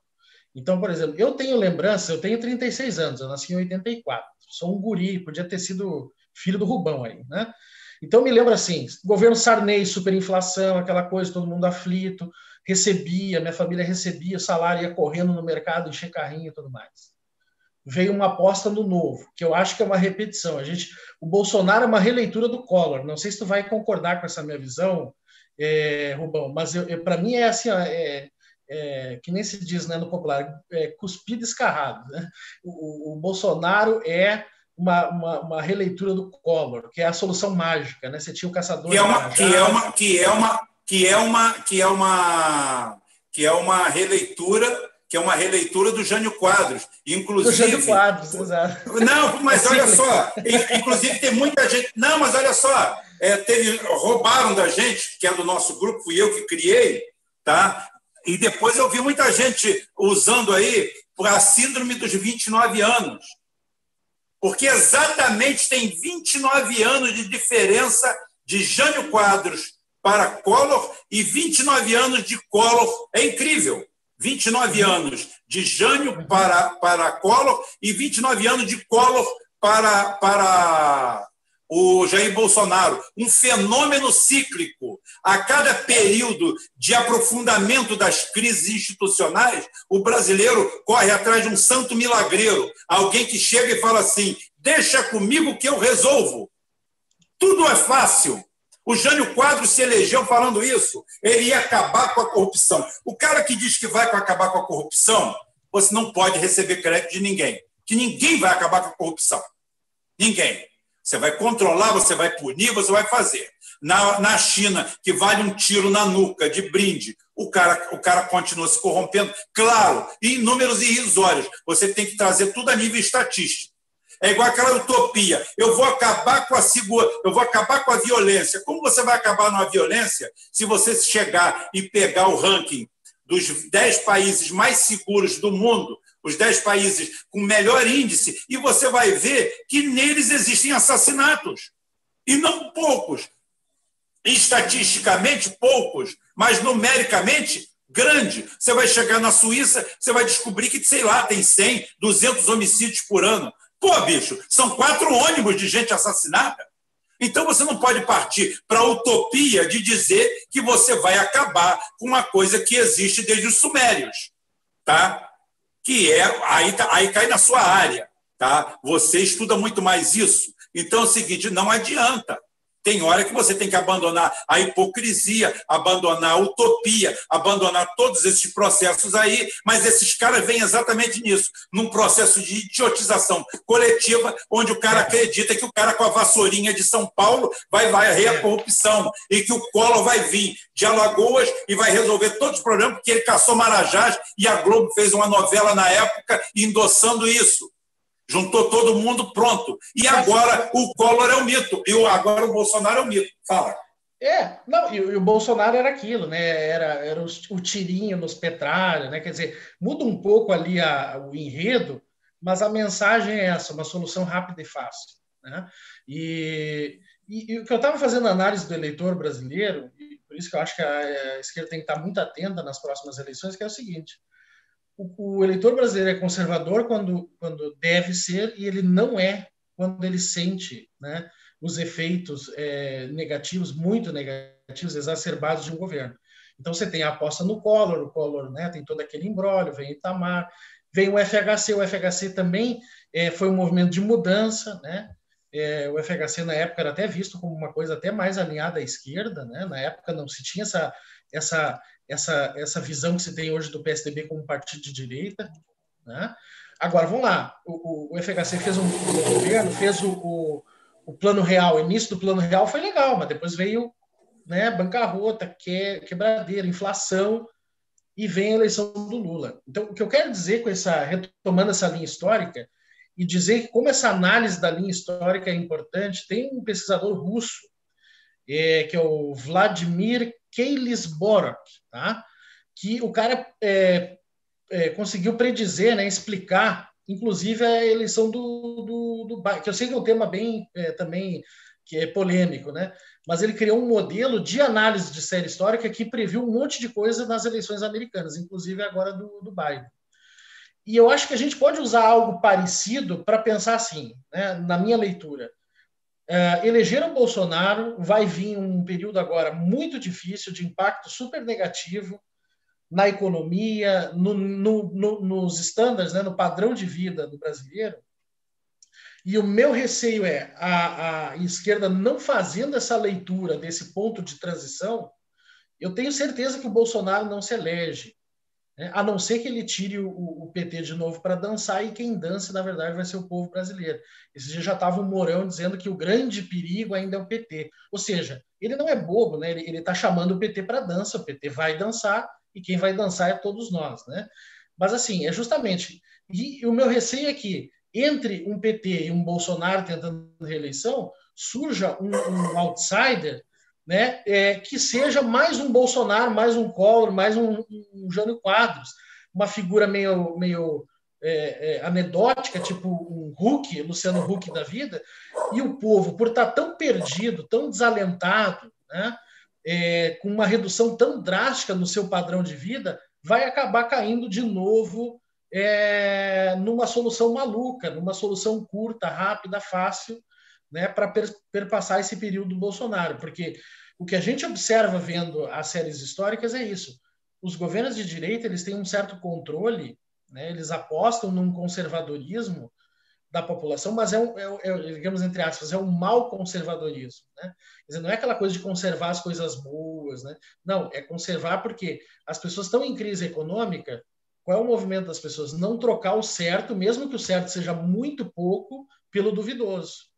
Então, por exemplo, eu tenho lembrança, eu tenho 36 anos, eu nasci em 84, sou um guri, podia ter sido filho do Rubão aí, né? Então, me lembro assim, governo Sarney, superinflação, aquela coisa, todo mundo aflito, recebia, minha família recebia, salário ia correndo no mercado, encher carrinho e tudo mais. Veio uma aposta no novo, que eu acho que é uma repetição. A gente, o Bolsonaro é uma releitura do Collor. Não sei se tu vai concordar com essa minha visão, é, Rubão, mas para mim é assim, é, é, que nem se diz né, no popular, é, cuspido escarrado. Né? O, o, Bolsonaro é uma, uma, uma, releitura do Collor, que é a solução mágica. Né? Você tinha o caçador. Que é uma, que é uma, que é uma, que é uma, que é uma, que é uma releitura que é uma releitura do Jânio Quadros. Inclusive, do Jânio Quadros, exato. Não, mas olha [LAUGHS] só, inclusive tem muita gente. Não, mas olha só, é, teve, roubaram da gente, que é do nosso grupo, fui eu que criei, tá? E depois eu vi muita gente usando aí para a síndrome dos 29 anos. Porque exatamente tem 29 anos de diferença de Jânio Quadros para Collor e 29 anos de Collor. É incrível. 29 anos de Jânio para, para Collor e 29 anos de Collor para, para o Jair Bolsonaro, um fenômeno cíclico. A cada período de aprofundamento das crises institucionais, o brasileiro corre atrás de um santo milagreiro, alguém que chega e fala assim: deixa comigo que eu resolvo. Tudo é fácil. O Jânio Quadros se elegeu falando isso. Ele ia acabar com a corrupção. O cara que diz que vai acabar com a corrupção, você não pode receber crédito de ninguém. Que ninguém vai acabar com a corrupção. Ninguém. Você vai controlar, você vai punir, você vai fazer. Na, na China, que vale um tiro na nuca de brinde, o cara, o cara continua se corrompendo. Claro, em números irrisórios. Você tem que trazer tudo a nível estatístico. É igual aquela utopia. Eu vou acabar com a segura, eu vou acabar com a violência. Como você vai acabar numa violência se você chegar e pegar o ranking dos 10 países mais seguros do mundo os 10 países com melhor índice, e você vai ver que neles existem assassinatos. E não poucos. Estatisticamente, poucos, mas numericamente, grande. Você vai chegar na Suíça, você vai descobrir que, sei lá, tem 100, 200 homicídios por ano. Pô, bicho, são quatro ônibus de gente assassinada. Então você não pode partir para a utopia de dizer que você vai acabar com uma coisa que existe desde os sumérios. Tá? Que é aí, tá, aí cai na sua área, tá? Você estuda muito mais isso. Então é o seguinte, não adianta. Tem hora que você tem que abandonar a hipocrisia, abandonar a utopia, abandonar todos esses processos aí, mas esses caras vêm exatamente nisso, num processo de idiotização coletiva, onde o cara acredita que o cara com a vassourinha de São Paulo vai varrer a é. corrupção e que o Collor vai vir de Alagoas e vai resolver todos os problemas, porque ele caçou Marajás e a Globo fez uma novela na época endossando isso. Juntou todo mundo, pronto. E agora o Collor é o mito. E agora o Bolsonaro é o mito. Fala. É, não, e, e o Bolsonaro era aquilo, né? Era, era o, o tirinho nos petralhos, né? Quer dizer, muda um pouco ali a, o enredo, mas a mensagem é essa, uma solução rápida e fácil. Né? E, e, e o que eu estava fazendo análise do eleitor brasileiro, e por isso que eu acho que a, a esquerda tem que estar muito atenta nas próximas eleições, que é o seguinte, o, o eleitor brasileiro é conservador quando, quando deve ser e ele não é quando ele sente né, os efeitos é, negativos, muito negativos, exacerbados de um governo. Então você tem a aposta no Collor, o Collor né, tem todo aquele embrólio, vem Itamar, vem o FHC, o FHC também é, foi um movimento de mudança, né? É, o FHC na época era até visto como uma coisa até mais alinhada à esquerda, né? Na época não se tinha essa essa essa essa visão que se tem hoje do PSDB como partido de direita, né? Agora vamos lá, o, o, o FHC fez um governo, fez o, o, o plano real, o início do plano real foi legal, mas depois veio né, bancarrota, que, quebradeira, inflação, e vem a eleição do Lula. Então, o que eu quero dizer com essa, retomando essa linha histórica, e dizer que como essa análise da linha histórica é importante, tem um pesquisador russo, é, que é o Vladimir Keilisborok, tá? que o cara é, é, conseguiu predizer, né, explicar, inclusive a eleição do, do, do que eu sei que é um tema bem é, também que é polêmico, né? Mas ele criou um modelo de análise de série histórica que previu um monte de coisa nas eleições americanas, inclusive agora do, do Biden. E eu acho que a gente pode usar algo parecido para pensar assim, né? na minha leitura. Uh, eleger o Bolsonaro vai vir um período agora muito difícil, de impacto super negativo na economia, no, no, no, nos estándares, né, no padrão de vida do brasileiro, e o meu receio é a, a esquerda não fazendo essa leitura desse ponto de transição. Eu tenho certeza que o Bolsonaro não se elege, né? a não ser que ele tire o, o PT de novo para dançar e quem dança, na verdade, vai ser o povo brasileiro. Esse dia já estava o Mourão dizendo que o grande perigo ainda é o PT. Ou seja, ele não é bobo, né? ele está chamando o PT para dança, o PT vai dançar e quem vai dançar é todos nós. Né? Mas, assim, é justamente. E o meu receio é que entre um PT e um Bolsonaro tentando reeleição, surja um, um outsider né, é, que seja mais um Bolsonaro, mais um Collor, mais um, um Jânio Quadros, uma figura meio, meio é, é, anedótica, tipo um Huck, Luciano Huck da vida, e o povo, por estar tão perdido, tão desalentado, né, é, com uma redução tão drástica no seu padrão de vida, vai acabar caindo de novo é, numa solução maluca, numa solução curta, rápida, fácil, né, para per, perpassar esse período do Bolsonaro. Porque o que a gente observa vendo as séries históricas é isso. Os governos de direita eles têm um certo controle, né, eles apostam num conservadorismo da população, mas é, um, é, é, digamos entre aspas, é um mau conservadorismo, né? Dizer, não é aquela coisa de conservar as coisas boas, né? Não, é conservar porque as pessoas estão em crise econômica qual é o movimento das pessoas? Não trocar o certo, mesmo que o certo seja muito pouco, pelo duvidoso.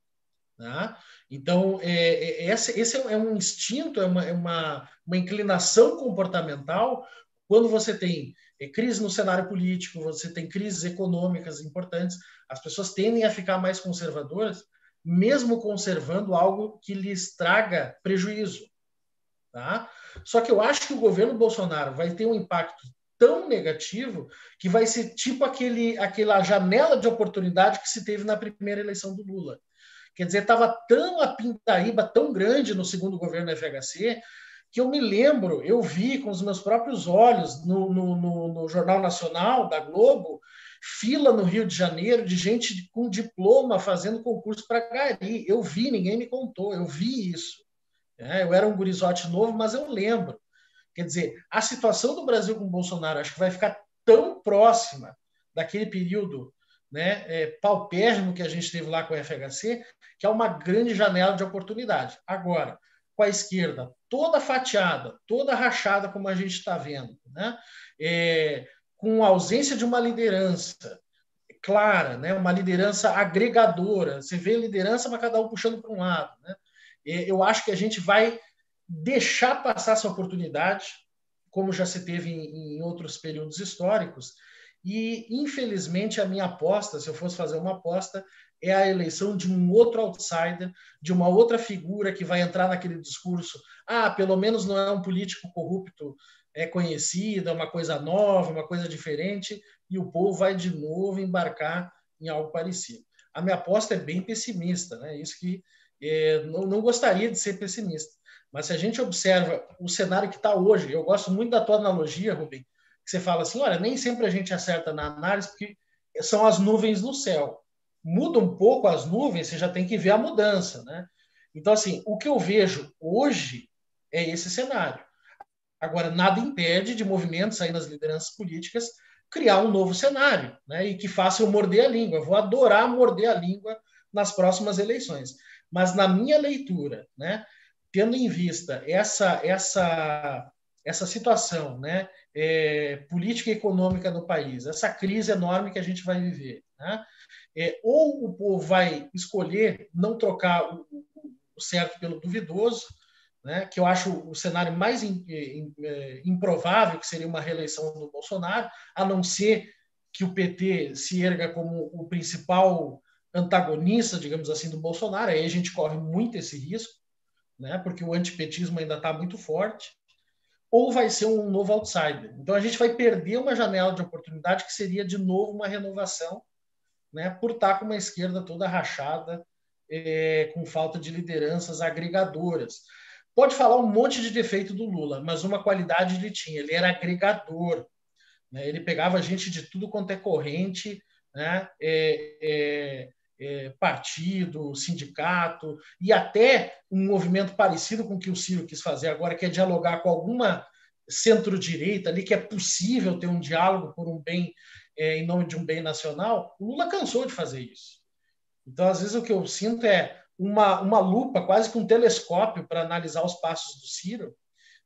Né? Então, é, é, esse, esse é um instinto, é uma, é uma, uma inclinação comportamental quando você tem é, crise no cenário político, você tem crises econômicas importantes, as pessoas tendem a ficar mais conservadoras, mesmo conservando algo que lhes traga prejuízo. Tá? Só que eu acho que o governo Bolsonaro vai ter um impacto tão negativo que vai ser tipo aquele, aquela janela de oportunidade que se teve na primeira eleição do Lula. Quer dizer, estava tão a pintaíba tão grande no segundo governo do FHC que eu me lembro, eu vi com os meus próprios olhos no, no, no, no Jornal Nacional da Globo fila no Rio de Janeiro de gente com diploma fazendo concurso para gari. Eu vi, ninguém me contou, eu vi isso. É, eu era um gurizote novo, mas eu lembro. Quer dizer, a situação do Brasil com o Bolsonaro acho que vai ficar tão próxima daquele período né, é, paupérrimo que a gente teve lá com o FHC, que é uma grande janela de oportunidade. Agora, com a esquerda toda fatiada, toda rachada, como a gente está vendo, né, é, com ausência de uma liderança clara, né, uma liderança agregadora. Você vê liderança, mas cada um puxando para um lado. Né? É, eu acho que a gente vai deixar passar essa oportunidade, como já se teve em, em outros períodos históricos. E, infelizmente, a minha aposta, se eu fosse fazer uma aposta, é a eleição de um outro outsider, de uma outra figura que vai entrar naquele discurso. Ah, pelo menos não é um político corrupto é conhecido, é uma coisa nova, uma coisa diferente, e o povo vai de novo embarcar em algo parecido. A minha aposta é bem pessimista, né? Isso que é, não, não gostaria de ser pessimista. Mas se a gente observa o cenário que está hoje, eu gosto muito da tua analogia, Rubem, que você fala assim, olha, nem sempre a gente acerta na análise, porque são as nuvens no céu. Muda um pouco as nuvens, você já tem que ver a mudança, né? Então, assim, o que eu vejo hoje é esse cenário. Agora, nada impede de movimentos aí nas lideranças políticas criar um novo cenário, né? E que faça eu morder a língua. Eu vou adorar morder a língua nas próximas eleições. Mas na minha leitura, né, tendo em vista essa essa essa situação, né, é, política e econômica no país, essa crise enorme que a gente vai viver, né, é, ou o povo vai escolher não trocar o, o certo pelo duvidoso, né, que eu acho o cenário mais in, in, é, improvável, que seria uma reeleição do Bolsonaro, a não ser que o PT se erga como o principal antagonista, digamos assim, do Bolsonaro, aí a gente corre muito esse risco, né, porque o antipetismo ainda está muito forte, ou vai ser um novo outsider. Então a gente vai perder uma janela de oportunidade que seria de novo uma renovação, né, por estar com uma esquerda toda rachada, é, com falta de lideranças agregadoras. Pode falar um monte de defeito do Lula, mas uma qualidade ele tinha, ele era agregador. Né? Ele pegava gente de tudo quanto é corrente, né? É, é, é, partido, sindicato, e até um movimento parecido com o que o Ciro quis fazer agora, que é dialogar com alguma centro-direita ali, que é possível ter um diálogo por um bem, é, em nome de um bem nacional, o Lula cansou de fazer isso. Então, às vezes, o que eu sinto é uma, uma lupa, quase que um telescópio para analisar os passos do Ciro,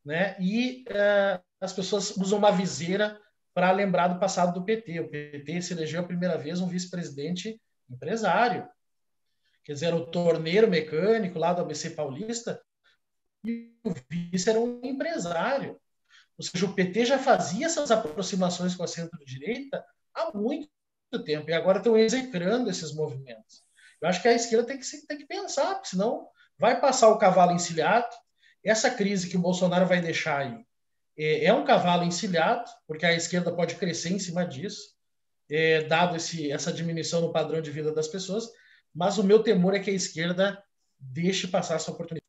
né? e é, as pessoas usam uma viseira para lembrar do passado do PT. O PT se elegeu a primeira vez um vice-presidente empresário. Quer dizer, o torneiro mecânico lá do ABC Paulista e o vice era um empresário. Ou seja, o PT já fazia essas aproximações com a centro-direita há muito tempo e agora estão execrando esses movimentos. Eu acho que a esquerda tem que, tem que pensar, porque senão vai passar o cavalo encilhado. Essa crise que o Bolsonaro vai deixar aí é, é um cavalo encilhado, porque a esquerda pode crescer em cima disso, é, dado esse, essa diminuição no padrão de vida das pessoas. Mas o meu temor é que a esquerda deixe passar essa oportunidade.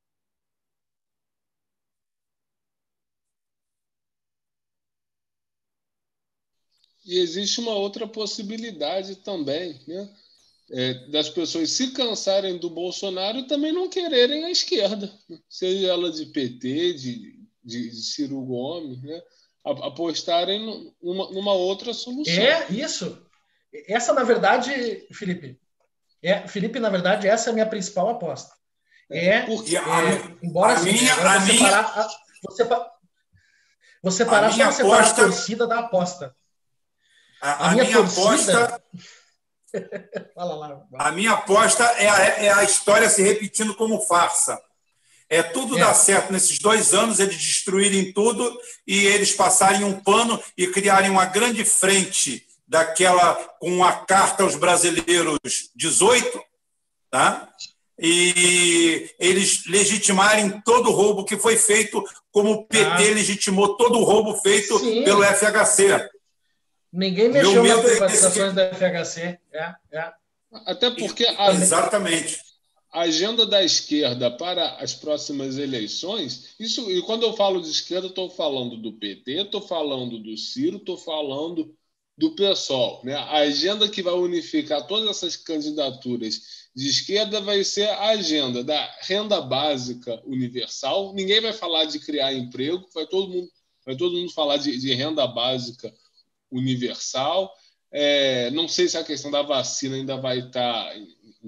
E existe uma outra possibilidade também, né? é, das pessoas se cansarem do Bolsonaro e também não quererem a esquerda, seja ela de PT, de, de, de Ciro Gomes, né? Apostarem numa, numa, outra solução. É isso. Essa, na verdade, Felipe, é, Felipe, na verdade, essa é a minha principal aposta. É, é porque, é, embora a assim, minha, a você minha, parar, a, você, você parar só separar aposta, a torcida da aposta. A, a minha, minha torcida, aposta [LAUGHS] Fala lá. A minha aposta é a, é a, história se repetindo como farsa. É tudo é. dar certo nesses dois anos, eles destruírem tudo e eles passarem um pano e criarem uma grande frente daquela com a carta aos brasileiros 18, tá? E eles legitimarem todo o roubo que foi feito, como o PT ah. legitimou todo o roubo feito Sim. pelo FHC. Ninguém mexeu nas privatizações da FHC. É, é. Até porque a, Exatamente. A agenda da esquerda para as próximas eleições, isso, e quando eu falo de esquerda, estou falando do PT, estou falando do Ciro, estou falando do PSOL. Né? A agenda que vai unificar todas essas candidaturas de esquerda vai ser a agenda da renda básica universal. Ninguém vai falar de criar emprego, vai todo mundo, vai todo mundo falar de, de renda básica universal. É, não sei se a questão da vacina ainda vai estar tá,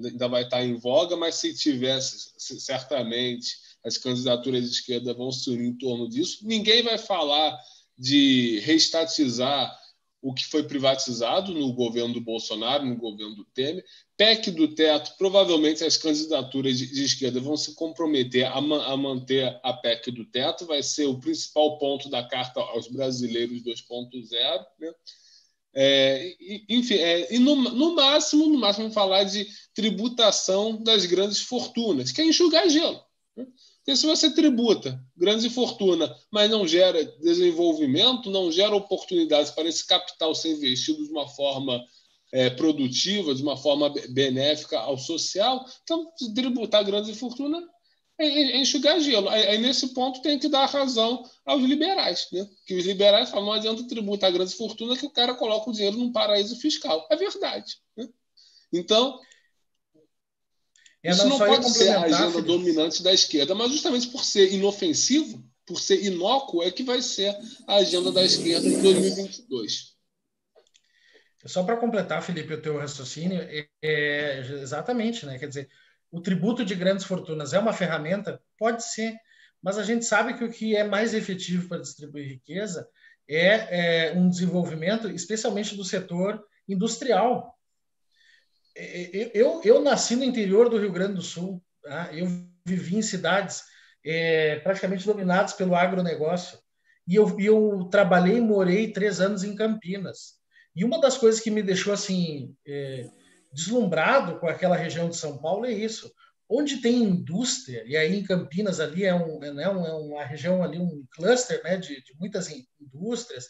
ainda vai estar em voga, mas se tivesse, certamente as candidaturas de esquerda vão se unir em torno disso. Ninguém vai falar de reestatizar o que foi privatizado no governo do Bolsonaro, no governo do Temer. PEC do teto, provavelmente as candidaturas de, de esquerda vão se comprometer a, a, manter a PEC do teto, vai ser o principal ponto da carta aos brasileiros 2.0. Né? É, enfim, é, e no, no, máximo, no máximo, falar de tributação das grandes fortunas, que é enxugar gelo. Né? Porque se você tributa grande fortuna, mas não gera desenvolvimento, não gera oportunidades para esse capital ser investido de uma forma é, produtiva, de uma forma benéfica ao social. Então, tributar grandes fortunas é enxugar gelo. Aí, nesse ponto, tem que dar razão aos liberais, né? que os liberais falam, não adianta tributar grandes fortunas que o cara coloca o dinheiro num paraíso fiscal. É verdade. Né? Então, é, isso não, não pode ser a agenda Felipe. dominante da esquerda, mas justamente por ser inofensivo, por ser inócuo, é que vai ser a agenda da esquerda em 2022. Só para completar, Felipe, o teu raciocínio, é, é, exatamente, né? Quer dizer, o tributo de grandes fortunas é uma ferramenta? Pode ser, mas a gente sabe que o que é mais efetivo para distribuir riqueza é, é um desenvolvimento, especialmente do setor industrial. Eu, eu, nasci no interior do Rio Grande do Sul, tá? eu vivi em cidades é, praticamente dominadas pelo agronegócio, e eu, eu trabalhei e morei três anos em Campinas. E uma das coisas que me deixou assim é, deslumbrado com aquela região de São Paulo é isso. Onde tem indústria, e aí em Campinas ali é, um, é, né, é uma região ali, um cluster né, de, de muitas indústrias,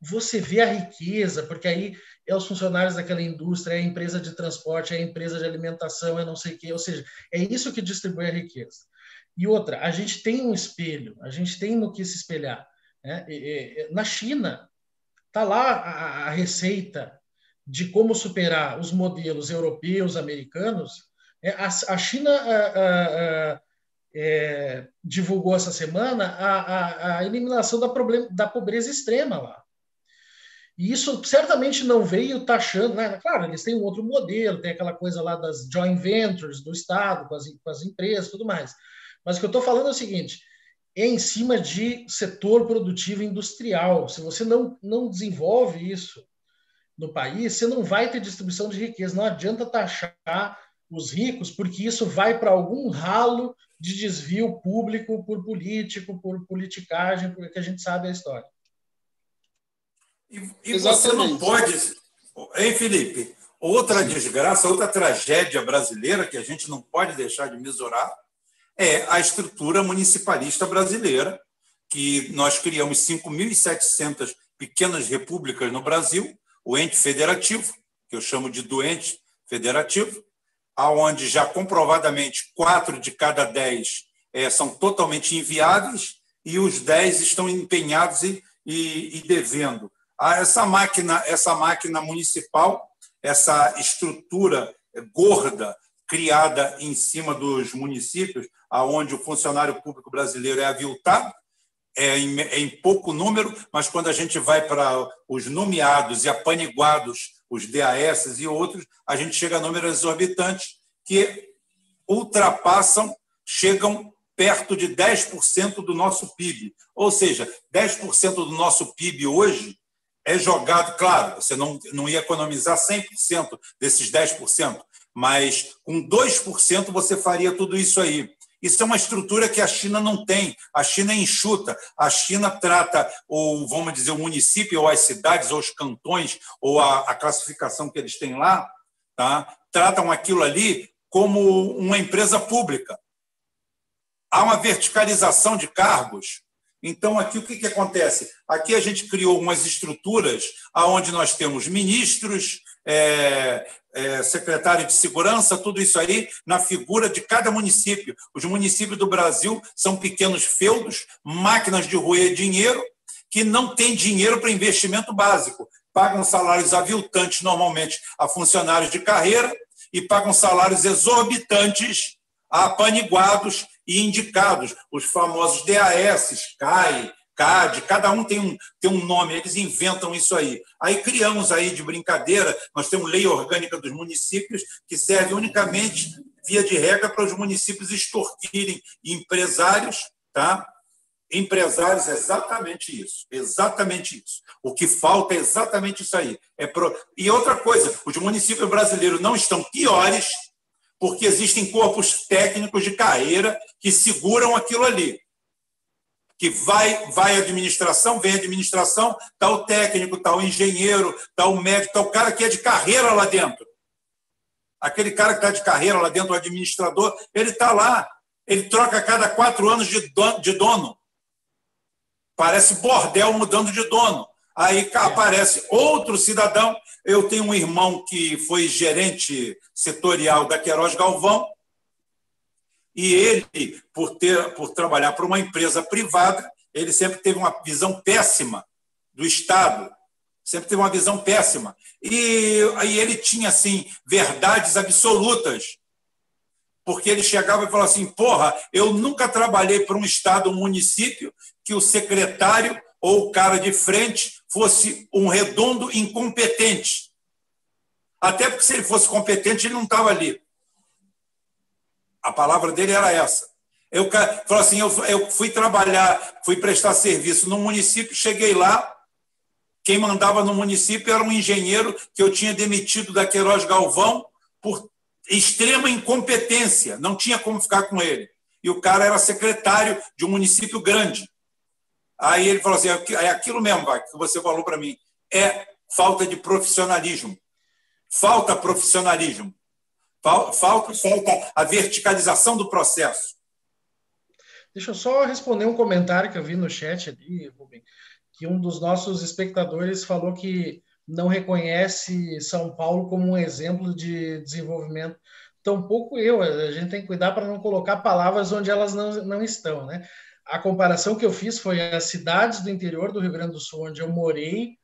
você vê a riqueza, porque aí é os funcionários daquela indústria, é a empresa de transporte, é a empresa de alimentação, é não sei o quê, ou seja, é isso que distribui a riqueza. E outra, a gente tem um espelho, a gente tem no que se espelhar. Né? Na China, Está lá a, a, receita de como superar os modelos europeus, americanos. É, a, a China a, é, divulgou essa semana a, eliminação da, problem, da pobreza extrema lá. E isso certamente não veio taxando, né? Claro, eles têm um outro modelo, tem aquela coisa lá das joint ventures do Estado com as, com as empresas tudo mais. Mas o que eu estou falando é o seguinte: é em cima de setor produtivo industrial. Se você não, não desenvolve isso no país, você não vai ter distribuição de riqueza. Não adianta taxar os ricos, porque isso vai para algum ralo de desvio público por político, por politicagem, porque a gente sabe a história. E, e você não pode. Hein, Felipe? Outra desgraça, outra tragédia brasileira que a gente não pode deixar de mesurar é a estrutura municipalista brasileira, que nós criamos 5.700 pequenas repúblicas no Brasil, o ente federativo, que eu chamo de doente federativo, aonde já comprovadamente quatro de cada dez é, são totalmente inviáveis e os dez estão empenhados e, e, e devendo. Ah, essa máquina, essa máquina municipal, essa estrutura gorda criada em cima dos municípios, aonde o funcionário público brasileiro é aviltado, é em, é em, pouco número, mas quando a gente vai para os nomeados e apaniguados, os DAS e outros, a gente chega a números exorbitantes que ultrapassam, chegam perto de 10% do nosso PIB. Ou seja, 10% do nosso PIB hoje é jogado, claro, você não, não ia economizar 100% desses 10%, mas com 2% você faria tudo isso aí. Isso é uma estrutura que a China não tem. A China é enxuta. A China trata, ou vamos dizer, o município, ou as cidades, ou os cantões, ou a, a classificação que eles têm lá, tá? tratam aquilo ali como uma empresa pública. Há uma verticalização de cargos. Então, aqui o que, que acontece? Aqui a gente criou umas estruturas onde nós temos ministros, é, é, secretário de segurança, tudo isso aí na figura de cada município. Os municípios do Brasil são pequenos feudos, máquinas de roer dinheiro, que não têm dinheiro para investimento básico. Pagam salários aviltantes, normalmente, a funcionários de carreira e pagam salários exorbitantes a apaniguados e indicados, os famosos DAS, CAI, CAD, cada um tem um, tem um nome, eles inventam isso aí. Aí criamos aí de brincadeira, nós temos lei orgânica dos municípios que serve unicamente, via de regra, para os municípios extorquirem empresários, tá? Empresários, exatamente isso, exatamente isso. O que falta é exatamente isso aí. É pro... E outra coisa, os municípios brasileiros não estão piores porque existem corpos técnicos de carreira que seguram aquilo ali que vai, vai a administração, vem a administração, está o técnico, está o engenheiro, está o médico, está o cara que é de carreira lá dentro. Aquele cara que está de carreira lá dentro, o administrador, ele está lá. Ele troca a cada quatro anos de dono, de dono. Parece bordel mudando de dono. Aí aparece outro cidadão. Eu tenho um irmão que foi gerente setorial da Queiroz Galvão, e ele, por, ter, por trabalhar para uma empresa privada, ele sempre teve uma visão péssima do Estado, sempre teve uma visão péssima. E aí ele tinha assim verdades absolutas, porque ele chegava e falava assim: porra, eu nunca trabalhei para um Estado, um município, que o secretário ou o cara de frente fosse um redondo incompetente. Até porque se ele fosse competente, ele não estava ali. A palavra dele era essa. Eu falou assim, eu, eu fui trabalhar, fui prestar serviço no município, cheguei lá, quem mandava no município era um engenheiro que eu tinha demitido da Queiroz Galvão por extrema incompetência, não tinha como ficar com ele. E o cara era secretário de um município grande. Aí ele falou assim: é aquilo mesmo, vai, que você falou para mim. É falta de profissionalismo. Falta profissionalismo. Falta, falta a verticalização do processo. Deixa eu só responder um comentário que eu vi no chat ali, Rubem, que um dos nossos espectadores falou que não reconhece São Paulo como um exemplo de desenvolvimento. Tampouco eu, a gente tem que cuidar para não colocar palavras onde elas não, não estão, né? A comparação que eu fiz foi as cidades do interior do Rio Grande do Sul, onde eu morei,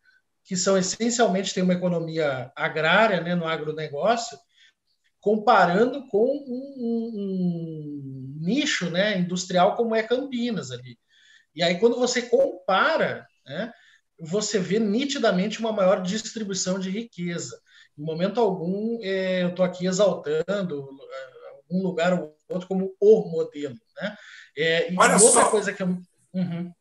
que são essencialmente têm uma economia agrária, né, no agronegócio, comparando com um, um, um nicho, né, industrial como é Campinas ali. E aí quando você compara, né, você vê nitidamente uma maior distribuição de riqueza. Em momento algum, é, eu estou aqui exaltando é, um lugar ou outro como o modelo. Né? É, Olha outra só. coisa que eu. Uhum.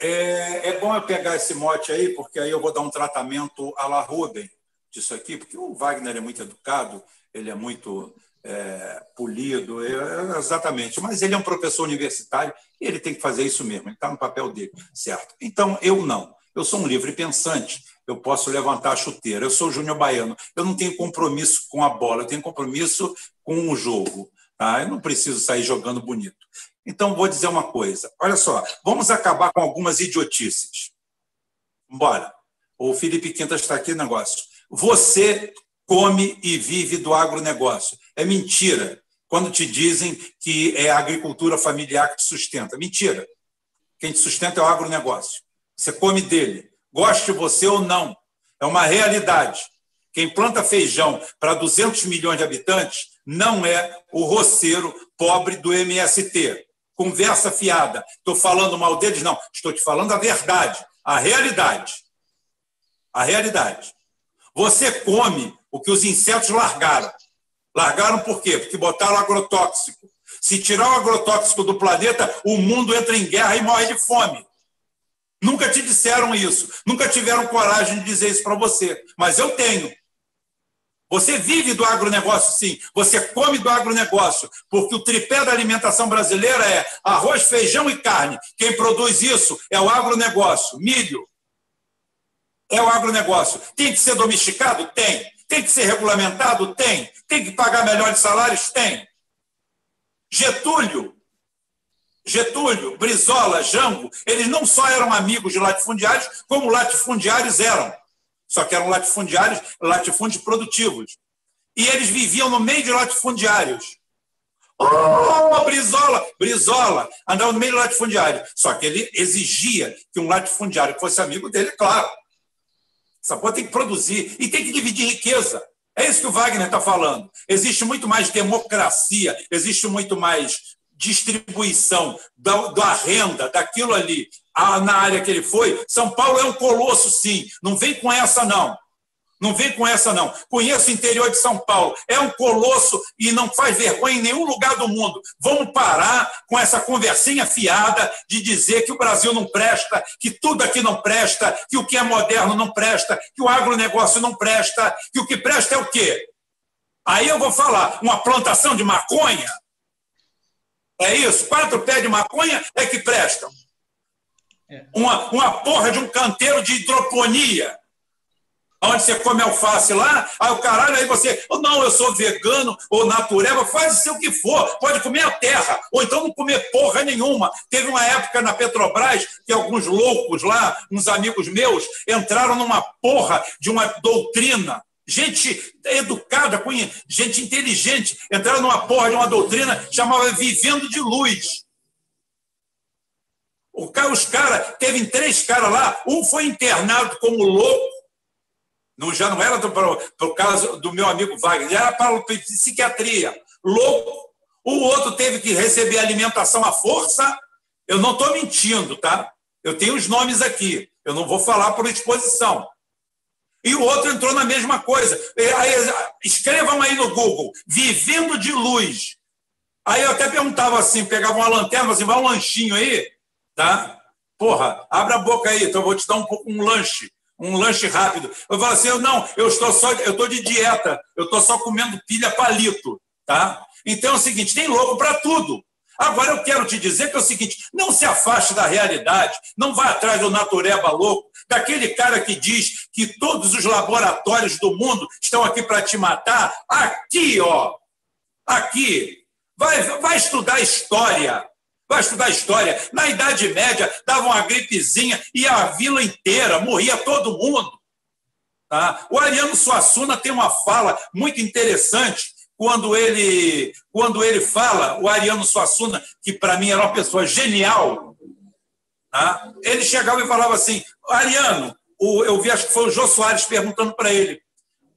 É, é, bom eu pegar esse mote aí, porque aí eu vou dar um tratamento à la Rubem disso aqui, porque o Wagner é muito educado, ele é muito é, polido, é, exatamente, mas ele é um professor universitário e ele tem que fazer isso mesmo, ele está no papel dele, certo? Então, eu não. Eu sou um livre pensante, eu posso levantar a chuteira. Eu sou Júnior Baiano, eu não tenho compromisso com a bola, eu tenho compromisso com o jogo. Tá? Eu não preciso sair jogando bonito. Então, vou dizer uma coisa. Olha só, vamos acabar com algumas idiotices. Bora. O Felipe Quintas está aqui negócio. Você come e vive do agronegócio. É mentira quando te dizem que é a agricultura familiar que te sustenta. Mentira. Quem te sustenta é o agronegócio. Você come dele. Goste você ou não. É uma realidade. Quem planta feijão para 200 milhões de habitantes não é o roceiro pobre do MST. Conversa fiada. Estou falando mal deles? Não. Estou te falando a verdade, a realidade. A realidade. Você come o que os insetos largaram. Largaram por quê? Porque botaram agrotóxico. Se tirar o agrotóxico do planeta, o mundo entra em guerra e morre de fome. Nunca te disseram isso. Nunca tiveram coragem de dizer isso para você. Mas eu tenho. Você vive do agronegócio, sim. Você come do agronegócio, porque o tripé da alimentação brasileira é arroz, feijão e carne. Quem produz isso é o agronegócio. Milho é o agronegócio. Tem que ser domesticado? Tem. Tem que ser regulamentado? Tem. Tem que pagar melhores salários? Tem. Getúlio, Getúlio, Brizola, Jango, eles não só eram amigos de latifundiários, como latifundiários eram só que eram latifundiários, latifúndios produtivos. E eles viviam no meio de latifundiários. Oh, Brizola! Brizola andava no meio do latifundiário. Só que ele exigia que um latifundiário fosse amigo dele, claro. Essa porra tem que produzir e tem que dividir riqueza. É isso que o Wagner está falando. Existe muito mais democracia, existe muito mais distribuição da, da renda, daquilo ali, a, na área que ele foi, São Paulo é um colosso, sim. Não vem com essa, não. Não vem com essa, não. Conheço o interior de São Paulo. É um colosso e não faz vergonha em nenhum lugar do mundo. Vamos parar com essa conversinha fiada de dizer que o Brasil não presta, que tudo aqui não presta, que o que é moderno não presta, que o agronegócio não presta, que o que presta é o quê? Aí eu vou falar, uma plantação de maconha? É isso? Quatro pés de maconha é que prestam. É. Uma, uma porra de um canteiro de hidroponia. Onde você come alface lá, aí o caralho, aí você, oh, não, eu sou vegano ou natureba, faz o que for, pode comer a terra, ou então não comer porra nenhuma. Teve uma época na Petrobras que alguns loucos lá, uns amigos meus, entraram numa porra de uma doutrina. Gente educada, gente inteligente, entraram numa porra de uma doutrina chamada Vivendo de Luz. Os caras, teve três caras lá, um foi internado como louco, não, já não era para o caso do meu amigo Wagner, era para psiquiatria. Louco. O outro teve que receber alimentação à força. Eu não estou mentindo, tá? Eu tenho os nomes aqui. Eu não vou falar por exposição. E o outro entrou na mesma coisa. Aí, escrevam aí no Google, vivendo de luz. Aí eu até perguntava assim, pegava uma lanterna, assim, vai um lanchinho aí, tá? Porra, abre a boca aí, então eu vou te dar um pouco um lanche um lanche rápido. Eu falo assim, eu, não, eu estou só, eu estou de dieta, eu estou só comendo pilha palito, tá? Então é o seguinte, tem louco para tudo. Agora eu quero te dizer que é o seguinte, não se afaste da realidade, não vá atrás do natureba louco, daquele cara que diz que todos os laboratórios do mundo estão aqui para te matar. Aqui, ó, aqui, vai, vai estudar história, vai estudar história. Na Idade Média, dava uma gripezinha e a vila inteira, morria todo mundo. Tá? O Ariano Suassuna tem uma fala muito interessante quando ele, quando ele fala, o Ariano Suassuna, que para mim era uma pessoa genial, tá? ele chegava e falava assim: Ariano, eu vi, acho que foi o Jô Soares perguntando para ele,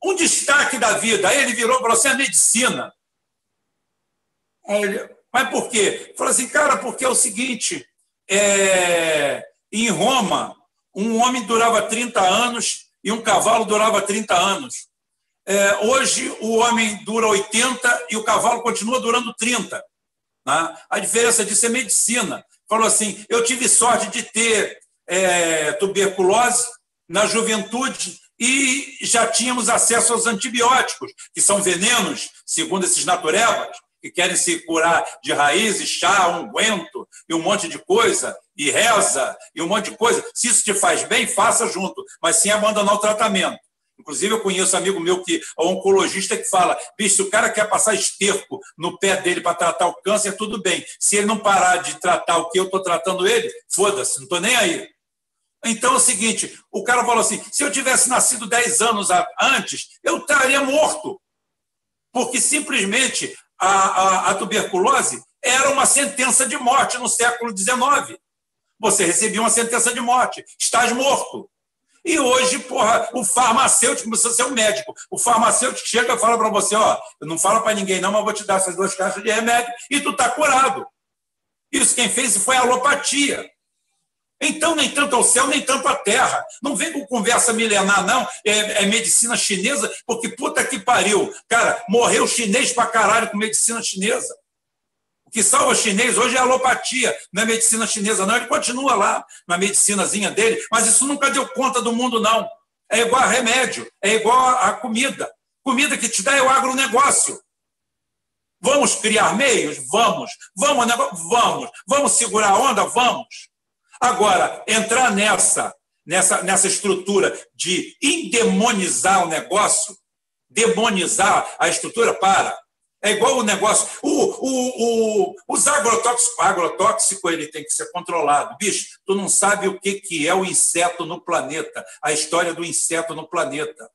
um destaque da vida. Aí ele virou falou assim: a medicina. Aí ele, mas por quê? Falou assim, cara, porque é o seguinte: é, em Roma, um homem durava 30 anos e um cavalo durava 30 anos. É, hoje, o homem dura 80 e o cavalo continua durando 30. Né? A diferença disso é medicina. Falou assim: eu tive sorte de ter é, tuberculose na juventude e já tínhamos acesso aos antibióticos, que são venenos, segundo esses naturebas que querem se curar de raízes, chá, unguento e um monte de coisa, e reza e um monte de coisa. Se isso te faz bem, faça junto, mas sem abandonar o tratamento. Inclusive, eu conheço um amigo meu que é um oncologista que fala: bicho, se o cara quer passar esterco no pé dele para tratar o câncer, tudo bem. Se ele não parar de tratar o que eu estou tratando ele, foda-se, não estou nem aí. Então é o seguinte: o cara falou assim: se eu tivesse nascido 10 anos antes, eu estaria morto. Porque simplesmente a, a, a tuberculose era uma sentença de morte no século XIX. Você recebia uma sentença de morte, estás morto. E hoje, porra, o farmacêutico precisa ser um médico. O farmacêutico chega e fala para você, ó, não falo para ninguém não, mas vou te dar essas duas caixas de remédio e tu tá curado. Isso quem fez foi a alopatia. Então, nem tanto ao céu, nem tanto à terra. Não vem com conversa milenar, não. É, é, medicina chinesa, porque puta que pariu. Cara, morreu chinês pra caralho com medicina chinesa. O que salva chinês hoje é a alopatia, não é medicina chinesa, não. Ele continua lá na medicinazinha dele, mas isso nunca deu conta do mundo, não. É igual a remédio, é igual a comida. Comida que te dá é o agronegócio. Vamos criar meios? Vamos. Vamos, vamos. Vamos segurar a onda? Vamos. Agora, entrar nessa, nessa, nessa estrutura de endemonizar o negócio, demonizar a estrutura, para. É igual o negócio. O, o, o, os agrotóxicos, agrotóxico ele tem que ser controlado. Bicho, tu não sabe o que, que é o inseto no planeta, a história do inseto no planeta.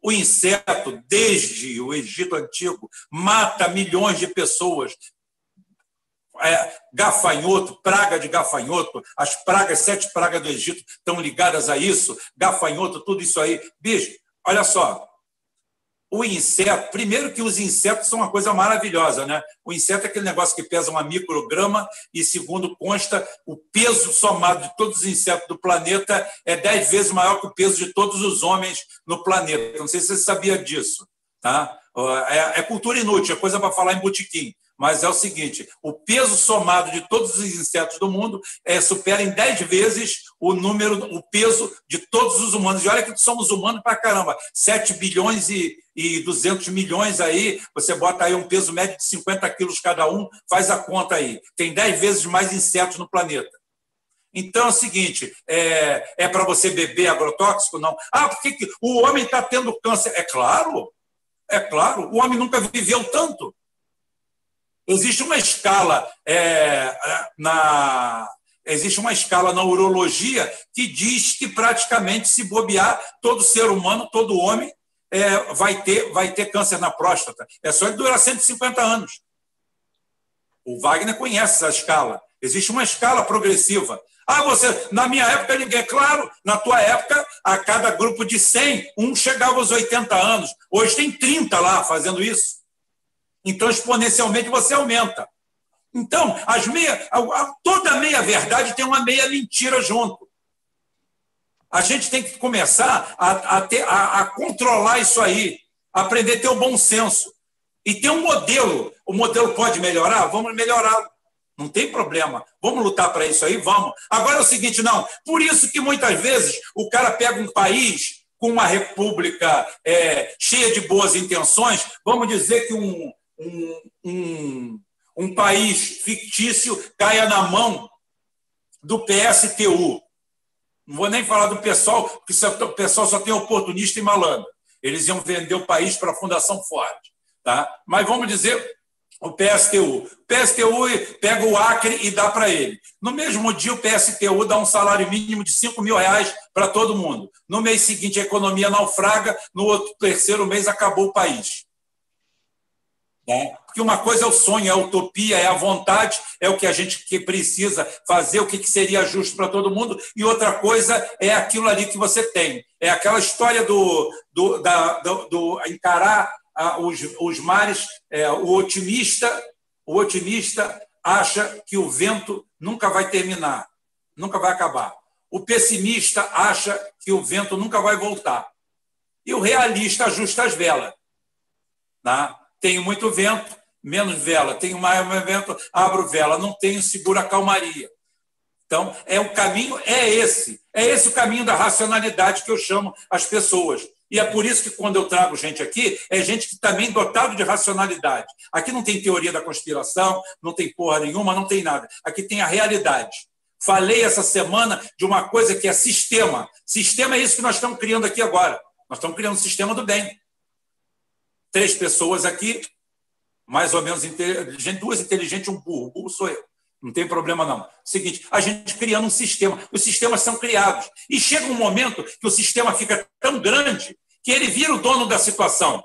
O inseto, desde o Egito Antigo, mata milhões de pessoas, gafanhoto, praga de gafanhoto, as pragas, sete pragas do Egito estão ligadas a isso, gafanhoto, tudo isso aí. Bicho, olha só, o inseto, primeiro que os insetos são uma coisa maravilhosa, né? O inseto é aquele negócio que pesa uma micrograma e, segundo consta, o peso somado de todos os insetos do planeta é dez vezes maior que o peso de todos os homens no planeta. Não sei se você sabia disso, tá? É, é cultura inútil, é coisa para falar em botiquim mas é o seguinte: o peso somado de todos os insetos do mundo é, supera em 10 vezes o número, o peso de todos os humanos. E olha que somos humanos para caramba: 7 bilhões e, e 200 milhões aí, você bota aí um peso médio de 50 quilos cada um, faz a conta aí. Tem 10 vezes mais insetos no planeta. Então é o seguinte: é, é para você beber agrotóxico? Não. Ah, por que o homem está tendo câncer? É claro, é claro, o homem nunca viveu tanto. Existe uma escala é, na. Existe uma escala na urologia que diz que praticamente se bobear, todo ser humano, todo homem, é, vai, ter, vai ter câncer na próstata. É só ele durar 150 anos. O Wagner conhece essa escala. Existe uma escala progressiva. Ah, você, na minha época, ninguém, claro, na tua época, a cada grupo de 100, um chegava aos 80 anos. Hoje tem 30 lá fazendo isso. Então, exponencialmente, você aumenta. Então, as meia, toda meia verdade tem uma meia mentira junto. A gente tem que começar a, a, ter, a, a controlar isso aí, aprender a ter o bom senso. E ter um modelo. O modelo pode melhorar? Vamos melhorar. Não tem problema. Vamos lutar para isso aí? Vamos. Agora é o seguinte, não. Por isso que muitas vezes o cara pega um país com uma república é, cheia de boas intenções, vamos dizer que um, um, um, um país fictício caia na mão do PSTU. Não vou nem falar do pessoal, porque o pessoal só tem oportunista e malandro. Eles iam vender o país para a Fundação Ford. Tá? Mas vamos dizer o PSTU. O PSTU pega o Acre e dá para ele. No mesmo dia, o PSTU dá um salário mínimo de 5 mil reais para todo mundo. No mês seguinte, a economia naufraga, no outro terceiro mês, acabou o país. Né? Porque uma coisa é o sonho, é a utopia, é a vontade, é o que a gente que precisa fazer, o que seria justo para todo mundo, e outra coisa é aquilo ali que você tem. É aquela história do, do, da, do, do encarar os, os mares, é, o otimista, o otimista acha que o vento nunca vai terminar, nunca vai acabar. O pessimista acha que o vento nunca vai voltar. E o realista ajusta as velas. Né? Tenho muito vento, menos vela. Tenho mais vento, abro vela. Não tenho, segura calmaria. Então, é o caminho, é esse. É esse o caminho da racionalidade que eu chamo as pessoas. E é por isso que, quando eu trago gente aqui, é gente que também dotado de racionalidade. Aqui não tem teoria da conspiração, não tem porra nenhuma, não tem nada. Aqui tem a realidade. Falei essa semana de uma coisa que é sistema. Sistema é isso que nós estamos criando aqui agora. Nós estamos criando um sistema do bem. Três pessoas aqui, mais ou menos inteligentes, duas inteligentes e um burro. O burro sou eu. Não tem problema, não. Seguinte, a gente criando um sistema. Os sistemas são criados. E chega um momento que o sistema fica tão grande que ele vira o dono da situação.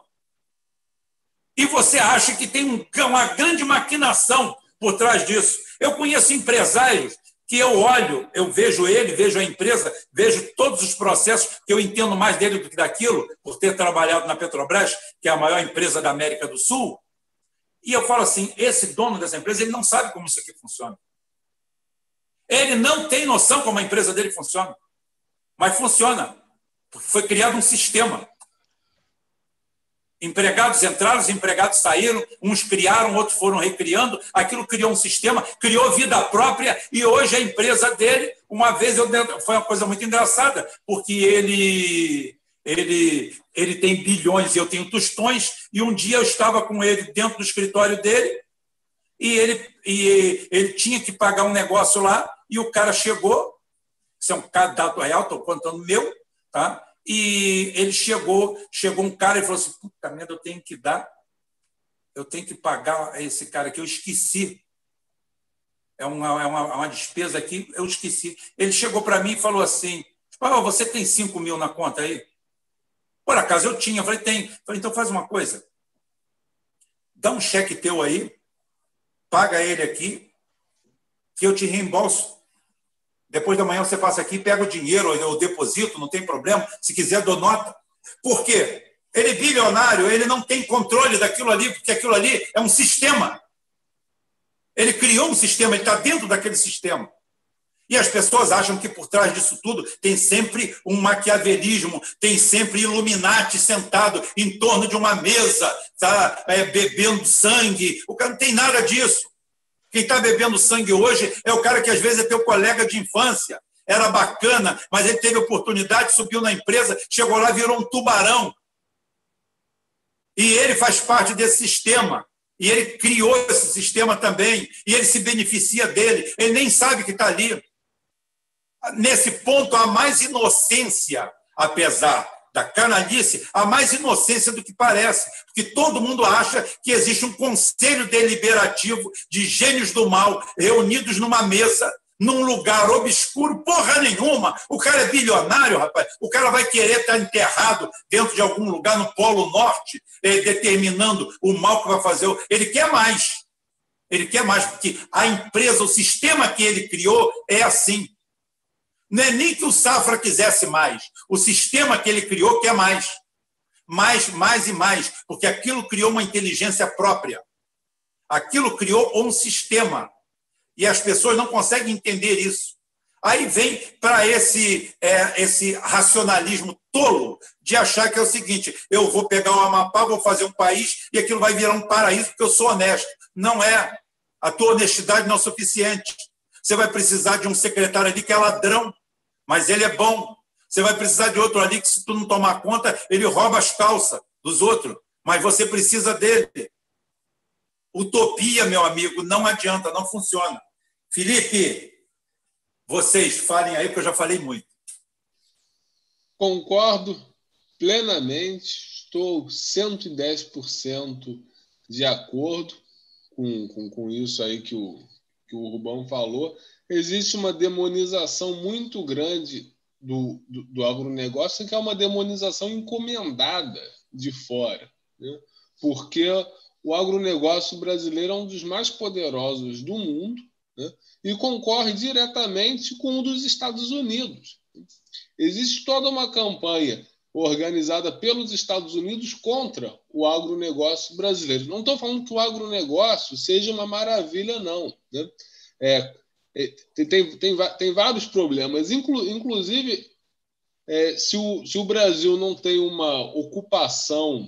E você acha que tem uma grande maquinação por trás disso. Eu conheço empresários que eu olho, eu vejo ele, vejo a empresa, vejo todos os processos, que eu entendo mais dele do que daquilo, por ter trabalhado na Petrobras, que é a maior empresa da América do Sul, e eu falo assim: esse dono dessa empresa ele não sabe como isso aqui funciona. Ele não tem noção como a empresa dele funciona. Mas funciona, porque foi criado um sistema. Empregados entraram, os empregados saíram, uns criaram, outros foram recriando. Aquilo criou um sistema, criou vida própria, e hoje a empresa dele, uma vez eu foi uma coisa muito engraçada, porque ele ele, ele tem bilhões, eu tenho tostões, e um dia eu estava com ele dentro do escritório dele, e ele, e ele tinha que pagar um negócio lá, e o cara chegou, isso é um dado real, estou contando meu, tá? E ele chegou, chegou um cara e falou assim, puta merda, eu tenho que dar, eu tenho que pagar a esse cara que eu esqueci, é uma, é uma, uma despesa aqui, eu esqueci. Ele chegou para mim e falou assim, oh, você tem 5 mil na conta aí? Por acaso eu tinha, eu falei, tem. falei, então faz uma coisa. Dá um cheque teu aí, paga ele aqui, que eu te reembolso. Depois da manhã você passa aqui, pega o dinheiro, eu deposito, não tem problema. Se quiser, dou nota. Por quê? Ele é bilionário, ele não tem controle daquilo ali, porque aquilo ali é um sistema. Ele criou um sistema, ele está dentro daquele sistema. E as pessoas acham que por trás disso tudo tem sempre um maquiavelismo, tem sempre Illuminati sentado em torno de uma mesa, tá, é, bebendo sangue. O cara não tem nada disso. Quem está bebendo sangue hoje é o cara que às vezes é teu colega de infância. Era bacana, mas ele teve oportunidade, subiu na empresa, chegou lá, virou um tubarão. E ele faz parte desse sistema. E ele criou esse sistema também. E ele se beneficia dele. Ele nem sabe que está ali. nesse ponto, há mais inocência, apesar da canalice, há mais inocência do que parece, porque todo mundo acha que existe um conselho deliberativo de gênios do mal reunidos numa mesa num lugar obscuro, porra nenhuma. O cara é bilionário, rapaz. O cara vai querer estar enterrado dentro de algum lugar no Polo Norte, eh, determinando o mal que vai fazer. Ele quer mais. Ele quer mais, porque a empresa, o sistema que ele criou é assim. Não é nem que o Safra quisesse mais. O sistema que ele criou quer mais. Mais, mais e mais. Porque aquilo criou uma inteligência própria. Aquilo criou um sistema e as pessoas não conseguem entender isso. Aí vem para esse, é, esse racionalismo tolo de achar que é o seguinte: eu vou pegar o Amapá, vou fazer um país e aquilo vai virar um paraíso porque eu sou honesto. Não é. A tua honestidade não é suficiente. Você vai precisar de um secretário ali que é ladrão, mas ele é bom. Você vai precisar de outro ali que, se tu não tomar conta, ele rouba as calças dos outros, mas você precisa dele. Utopia, meu amigo, não adianta, não funciona. Felipe, vocês falem aí, porque eu já falei muito. Concordo plenamente, estou 110% de acordo com, com, com isso aí que o, que o Rubão falou. Existe uma demonização muito grande do, do, do agronegócio, que é uma demonização encomendada de fora, né? porque o agronegócio brasileiro é um dos mais poderosos do mundo né? e concorre diretamente com o dos Estados Unidos. Existe toda uma campanha organizada pelos Estados Unidos contra o agronegócio brasileiro. Não estou falando que o agronegócio seja uma maravilha, não. Né? É, é tem, tem, tem, vários problemas, inclu, inclusive é, se, o, se o Brasil não tem uma ocupação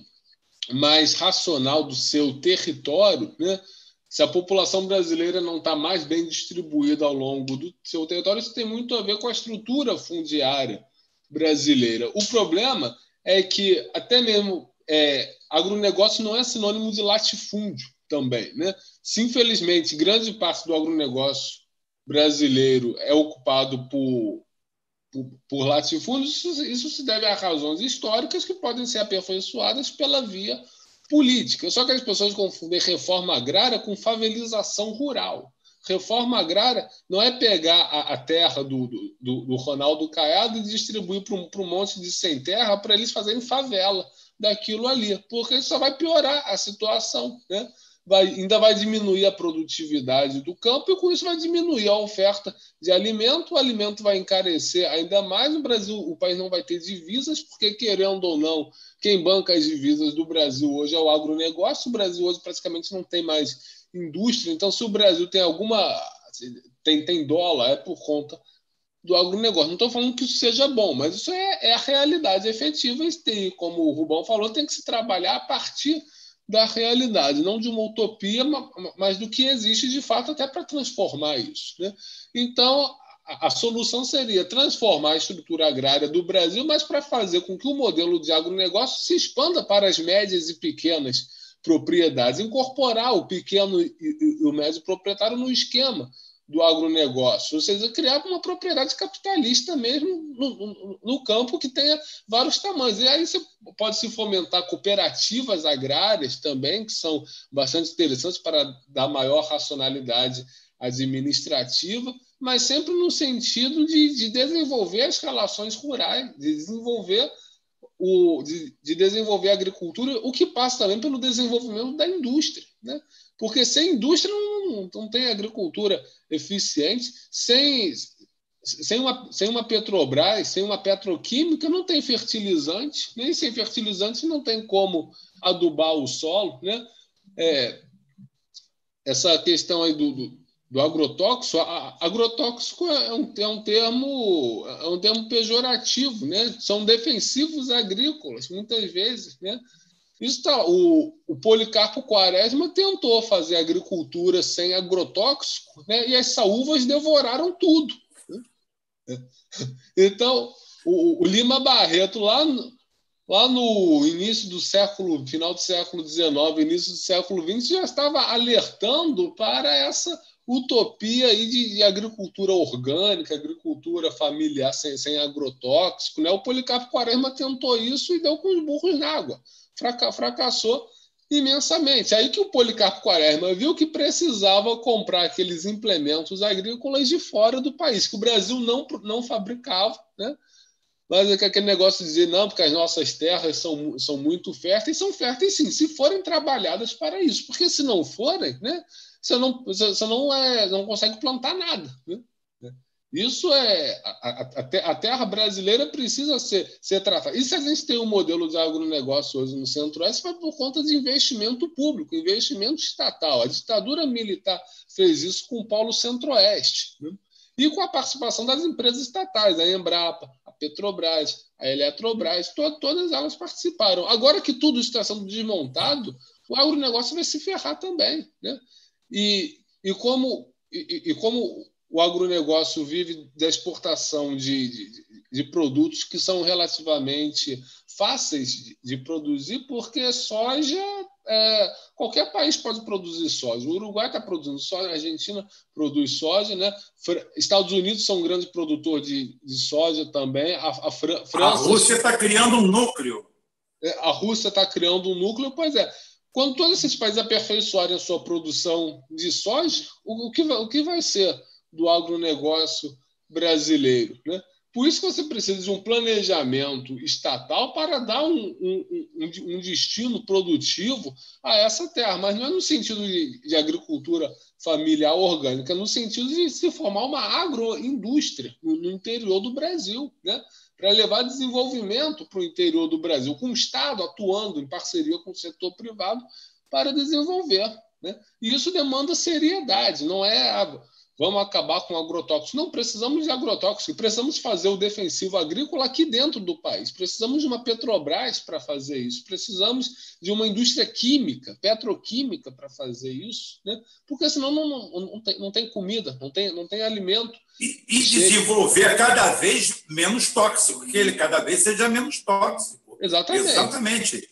mais racional do seu território, né? se a população brasileira não está mais bem distribuída ao longo do seu território, isso tem muito a ver com a estrutura fundiária brasileira. O problema é que até mesmo é, agronegócio não é sinônimo de latifúndio também. Né? Se, infelizmente, grande parte do agronegócio brasileiro é ocupado por, por, por latifúndios, isso, isso se deve a razões históricas que podem ser aperfeiçoadas pela via política. Só que as pessoas confundem reforma agrária com favelização rural. Reforma agrária não é pegar a, a terra do, do, do, Ronaldo Caiado e distribuir para um, um monte de sem terra para eles fazerem favela daquilo ali, porque isso só vai piorar a situação. Né? Vai, ainda vai diminuir a produtividade do campo e com isso vai diminuir a oferta de alimento. O alimento vai encarecer ainda mais. No Brasil, o país não vai ter divisas, porque, querendo ou não, quem banca as divisas do Brasil hoje é o agronegócio. O Brasil hoje praticamente não tem mais indústria. Então, se o Brasil tem alguma. tem, tem dólar, é por conta do agronegócio. Não estou falando que isso seja bom, mas isso é, é a realidade efetiva. E, como o Rubão falou, tem que se trabalhar a partir da realidade, não de uma utopia, mas do que existe de fato até para transformar isso. Né? Então, a, solução seria transformar a estrutura agrária do Brasil, mas para fazer com que o modelo de agronegócio se expanda para as médias e pequenas propriedades, incorporar o pequeno e, o médio proprietário no esquema do agronegócio, ou seja, criar uma propriedade capitalista mesmo no, no, no, campo que tenha vários tamanhos. E aí você pode se fomentar cooperativas agrárias também, que são bastante interessantes para dar maior racionalidade administrativa mas sempre no sentido de, de desenvolver as relações rurais, de desenvolver o, de, de, desenvolver a agricultura, o que passa também pelo desenvolvimento da indústria. Né? Porque sem indústria não, não tem agricultura eficiente, sem, sem, uma, sem uma Petrobras, sem uma petroquímica, não tem fertilizante, nem sem fertilizante não tem como adubar o solo. Né? É, essa questão aí do, do do agrotóxico, agrotóxico é um, é um, termo é um termo pejorativo, né? São defensivos agrícolas, muitas vezes, né? Isso tá, o, o Policarpo Quaresma tentou fazer agricultura sem agrotóxico, né? E as saúvas devoraram tudo. Né? [LAUGHS] Então, o, o Lima Barreto lá lá no início do século, final do século XIX, início do século XX, já estava alertando para essa utopia aí de, de, agricultura orgânica, agricultura familiar sem, sem agrotóxico. Né? O Policarpo Quaresma tentou isso e deu com os burros na água. Fraca, fracassou imensamente. Aí que o Policarpo Quaresma viu que precisava comprar aqueles implementos agrícolas de fora do país, que o Brasil não, não fabricava, né? Mas é aquele negócio de dizer, não, porque as nossas terras são, são muito férteis, são férteis sim, se forem trabalhadas para isso. Porque se não forem, né, você não, você não, é, não consegue plantar nada. Né? Isso é. A, a, a, terra brasileira precisa ser, ser tratada. E se a gente tem um modelo de agronegócio hoje no Centro-Oeste, foi por conta de investimento público, investimento estatal. A ditadura militar fez isso com o Polo Centro-Oeste. Né? E com a participação das empresas estatais, a Embrapa, a Petrobras, a Eletrobras, to, todas elas participaram. Agora que tudo está sendo desmontado, o agronegócio vai se ferrar também. Né? E, e como. E, e como o agronegócio vive da exportação de, de, de produtos que são relativamente fáceis de, de produzir, porque soja, é, qualquer país pode produzir soja. O Uruguai está produzindo soja, a Argentina produz soja, né? Estados Unidos são um grande produtor de, de soja também. A, a Fran França. A Rússia está criando um núcleo. É, a Rússia está criando um núcleo, pois é. Quando todos esses países aperfeiçoarem a sua produção de soja, o, o, que, vai, o que vai ser? Do agronegócio brasileiro. Né? Por isso que você precisa de um planejamento estatal para dar um, um, um, um destino produtivo a essa terra, mas não é no sentido de, de, agricultura familiar orgânica, é no sentido de se formar uma agroindústria no, no interior do Brasil, né? para levar desenvolvimento para o interior do Brasil, com o Estado atuando em parceria com o setor privado para desenvolver. Né? E isso demanda seriedade, não é vamos acabar com agrotóxicos. Não precisamos de agrotóxicos, precisamos fazer o defensivo agrícola aqui dentro do país. Precisamos de uma Petrobras para fazer isso, precisamos de uma indústria química, petroquímica para fazer isso, né? porque senão não, não, não, tem, não tem comida, não tem, não tem alimento. E, e desenvolver cada vez menos tóxico, que ele cada vez seja menos tóxico. Exatamente. Exatamente.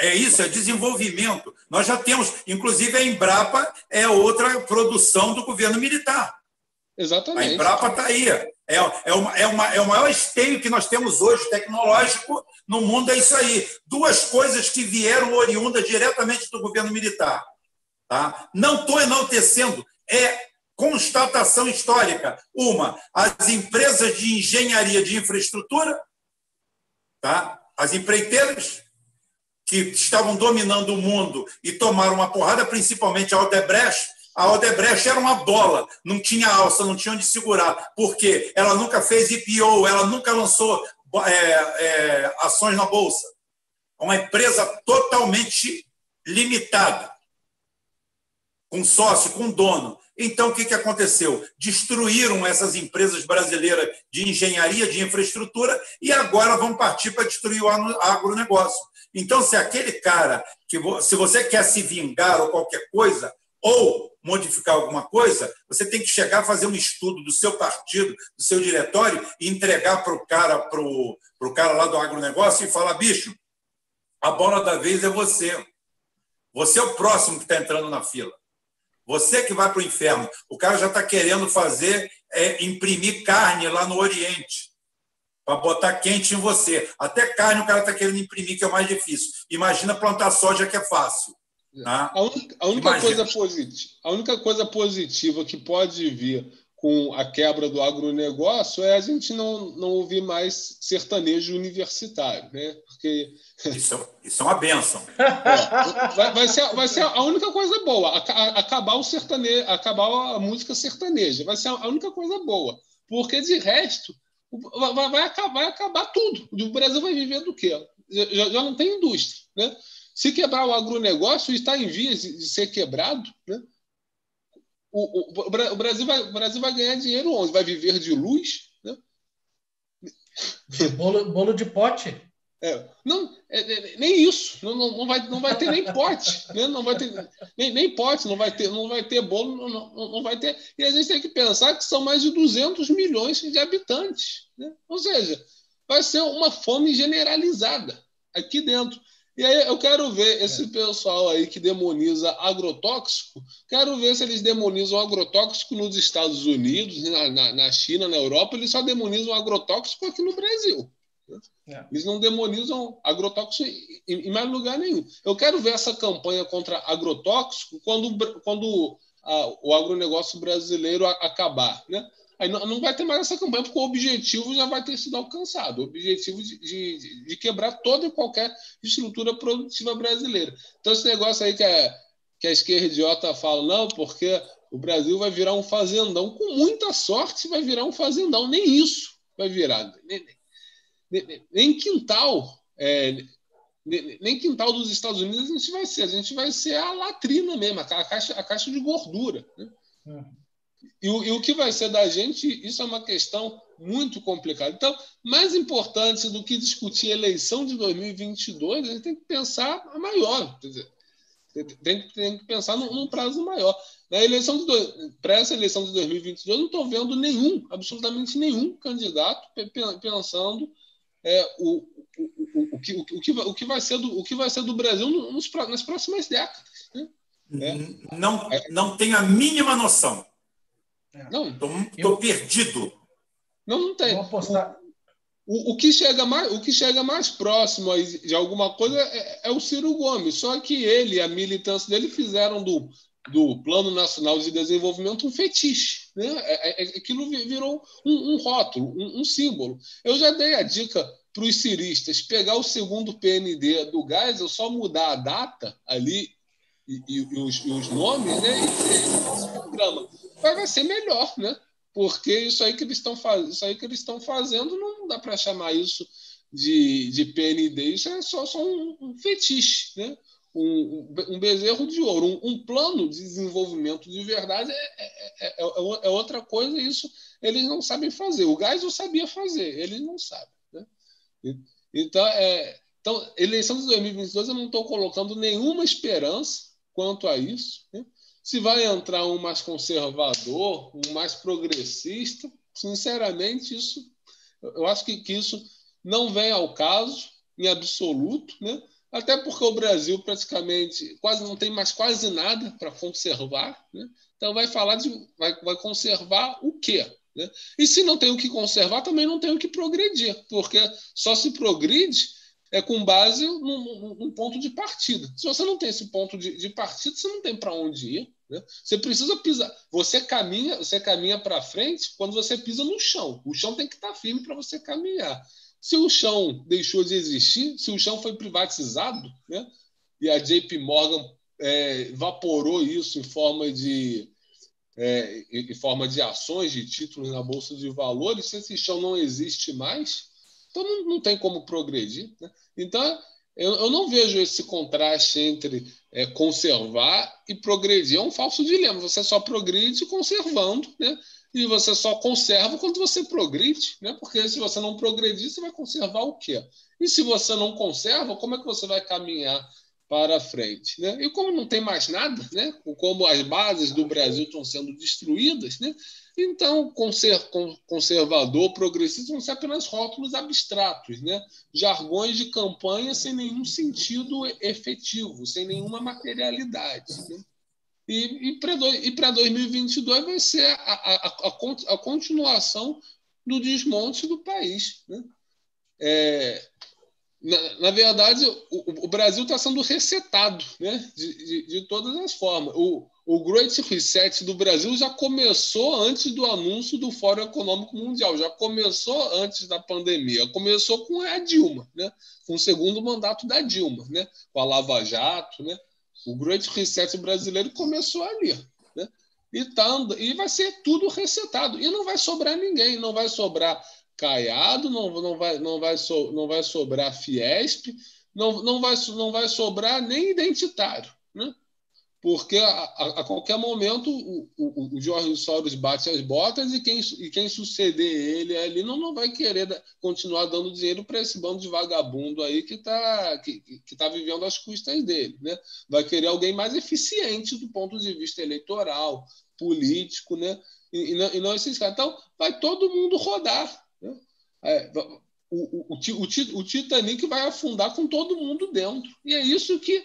É isso, é desenvolvimento. Nós já temos, inclusive a Embrapa é outra produção do governo militar. Exatamente. A Embrapa está aí. É, é, uma, é, uma, é o maior esteio que nós temos hoje tecnológico no mundo, é isso aí. Duas coisas que vieram oriundas diretamente do governo militar. Tá? Não estou enaltecendo, é constatação histórica. Uma, as empresas de engenharia de infraestrutura, tá? as empreiteiras, que estavam dominando o mundo e tomaram uma porrada, principalmente a Odebrecht, a Odebrecht era uma bola, não tinha alça, não tinha onde segurar, porque ela nunca fez IPO, ela nunca lançou é, é, ações na bolsa. Uma empresa totalmente limitada, com sócio, com dono. Então, o que, que aconteceu? Destruíram essas empresas brasileiras de engenharia, de infraestrutura, e agora vão partir para destruir o agronegócio. Então, se aquele cara, que se você quer se vingar ou qualquer coisa, ou modificar alguma coisa, você tem que chegar a fazer um estudo do seu partido, do seu diretório, e entregar para o cara, pro, pro cara lá do agronegócio e falar: bicho, a bola da vez é você. Você é o próximo que está entrando na fila. Você que vai para o inferno. O cara já está querendo fazer, é, imprimir carne lá no Oriente para botar quente em você. Até carne o cara está querendo imprimir, que é o mais difícil. Imagina plantar soja, que é fácil. Tá? A única, a única coisa positiva, a única coisa positiva que pode vir com a quebra do agronegócio é a gente não, não ouvir mais sertanejo universitário, né? Porque [LAUGHS] isso, é isso é uma benção. É, vai, vai, ser, vai ser a única coisa boa, acabar o sertanejo, acabar a música sertaneja, vai ser a única coisa boa, porque de resto vai, vai, acabar, vai acabar tudo. O Brasil vai viver do quê? Já, já não tem indústria. Né? Se quebrar o agronegócio, está em vias de, ser quebrado, né? o, o, o, Brasil vai, o Brasil vai ganhar dinheiro onde? Vai viver de luz? Né? De bolo, bolo de pote. É, não, é, é, nem isso, não, não, vai, não vai ter nem pote, né? não vai ter nem, nem pote, não vai ter, não vai ter bolo, não, não, não vai ter. E a gente tem que pensar que são mais de 200 milhões de habitantes, né? ou seja, vai ser uma fome generalizada aqui dentro. E aí eu quero ver esse é. pessoal aí que demoniza agrotóxico, quero ver se eles demonizam agrotóxico nos Estados Unidos, na, na, na China, na Europa, eles só demonizam agrotóxico aqui no Brasil. É. Eles não demonizam agrotóxico em, em, mais lugar nenhum. Eu quero ver essa campanha contra agrotóxico quando, quando a, o agronegócio brasileiro a, acabar. Né? Aí não, não, vai ter mais essa campanha, porque o objetivo já vai ter sido alcançado o objetivo de, de, de quebrar toda e qualquer estrutura produtiva brasileira. Então, esse negócio aí que a, que a esquerda idiota fala, não, porque o Brasil vai virar um fazendão. Com muita sorte, vai virar um fazendão. Nem isso vai virar. Nem, nem, quintal. É, nem quintal dos Estados Unidos a gente vai ser. A gente vai ser a latrina mesmo, a caixa, a caixa de gordura. Né? Uhum. E o, e o que vai ser da gente, isso é uma questão muito complicada. Então, mais importante do que discutir a eleição de 2022, a gente tem que pensar a maior. Dizer, tem, tem, que pensar num, num, prazo maior. Na eleição de para essa eleição de 2022, eu não estou vendo nenhum, absolutamente nenhum candidato pensando é, o, o, o, o, que, o, que, o, que vai ser do, o que vai ser do Brasil nos, nas próximas décadas. Né? É. Não, não tem a mínima noção. É. Não, estou perdido. Não, não tem. Vou apostar. O, o, que chega mais, o que chega mais próximo de alguma coisa é, é, o Ciro Gomes. Só que ele e a militância dele fizeram do, do Plano Nacional de Desenvolvimento um fetiche. Né? É, é, é aquilo virou um, um rótulo, um, um, símbolo. Eu já dei a dica para os ciristas pegar o segundo PND do gás, eu só mudar a data ali e, e, e, os, e os, nomes, né? E programa vai, vai ser melhor, né? Porque isso aí que eles estão fazendo, isso aí que eles estão fazendo não dá para chamar isso de, de PND, isso é só, só um, um fetiche, né? Um, um, bezerro de ouro, um, um, plano de desenvolvimento de verdade é, é, é, é, outra coisa, isso eles não sabem fazer. O gás eu sabia fazer, eles não sabem. Né? Então, é, então, eleição de 2022 eu não estou colocando nenhuma esperança quanto a isso. Né? Se vai entrar um mais conservador, um mais progressista, sinceramente, isso eu acho que, que isso não vem ao caso em absoluto, né? Até porque o Brasil praticamente quase não tem mais quase nada para conservar. Né? Então vai falar de vai, vai conservar o quê? Né? E se não tem o que conservar, também não tem o que progredir, porque só se progride é com base num, num, ponto de partida. Se você não tem esse ponto de, de partida, você não tem para onde ir. Né? Você precisa pisar. Você caminha, você caminha para frente quando você pisa no chão. O chão tem que estar tá firme para você caminhar. Se o chão deixou de existir, se o chão foi privatizado, né? e a JP Morgan é, evaporou isso em forma de é, em forma de ações, de títulos na bolsa de valores, se esse chão não existe mais, então não, não tem como progredir. Né? Então eu, eu, não vejo esse contraste entre é, conservar e progredir. É um falso dilema. Você só progride conservando, né? E você só conserva quando você progride, né? Porque se você não progredir, você vai conservar o quê? E se você não conserva, como é que você vai caminhar para frente, né? E como não tem mais nada, né? Como as bases do Brasil estão sendo destruídas, né? Então, conservador, progressista vão ser apenas rótulos abstratos, né? jargões de campanha sem nenhum sentido efetivo, sem nenhuma materialidade. Né? E, e para 2022 vai ser a, a, a, a, continuação do desmonte do país. Né? É, na, na, verdade, o, o Brasil está sendo resetado né? de, de, de todas as formas. O, o Great Reset do Brasil já começou antes do anúncio do Fórum Econômico Mundial, já começou antes da pandemia, começou com a Dilma, né? com o segundo mandato da Dilma, né? com a Lava Jato. Né? O Great Reset brasileiro começou ali. Né? E, tá, e vai ser tudo resetado. E não vai sobrar ninguém, não vai sobrar Caiado, não, não, vai, não, vai, so, não vai sobrar Fiesp, não, não, vai, não vai sobrar nem identitário. Né? Porque a, a, a qualquer momento o, o, Jorge Soros bate as botas e quem, e quem suceder ele ali não, não vai querer da, continuar dando dinheiro para esse bando de vagabundo aí que está que, que tá vivendo às custas dele. Né? Vai querer alguém mais eficiente do ponto de vista eleitoral, político, né? e, e, não, e não esses caras. Então, vai todo mundo rodar. Né? É, o, o, o, o Titanic vai afundar com todo mundo dentro. E é isso que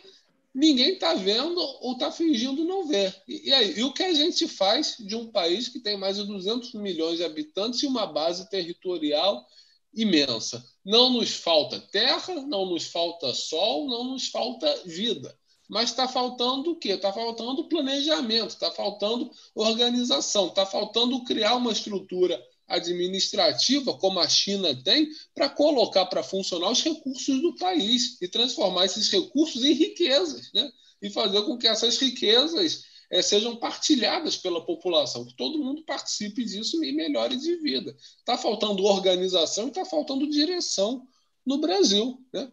ninguém está vendo ou está fingindo não ver. E, e, aí, e o que a gente faz de um país que tem mais de 200 milhões de habitantes e uma base territorial imensa? Não nos falta terra, não nos falta sol, não nos falta vida. Mas está faltando o quê? Está faltando planejamento, está faltando organização, está faltando criar uma estrutura administrativa, como a China tem, para colocar para funcionar os recursos do país e transformar esses recursos em riquezas, né? e fazer com que essas riquezas é, sejam partilhadas pela população, que todo mundo participe disso e melhore de vida. Está faltando organização e está faltando direção no Brasil. Né?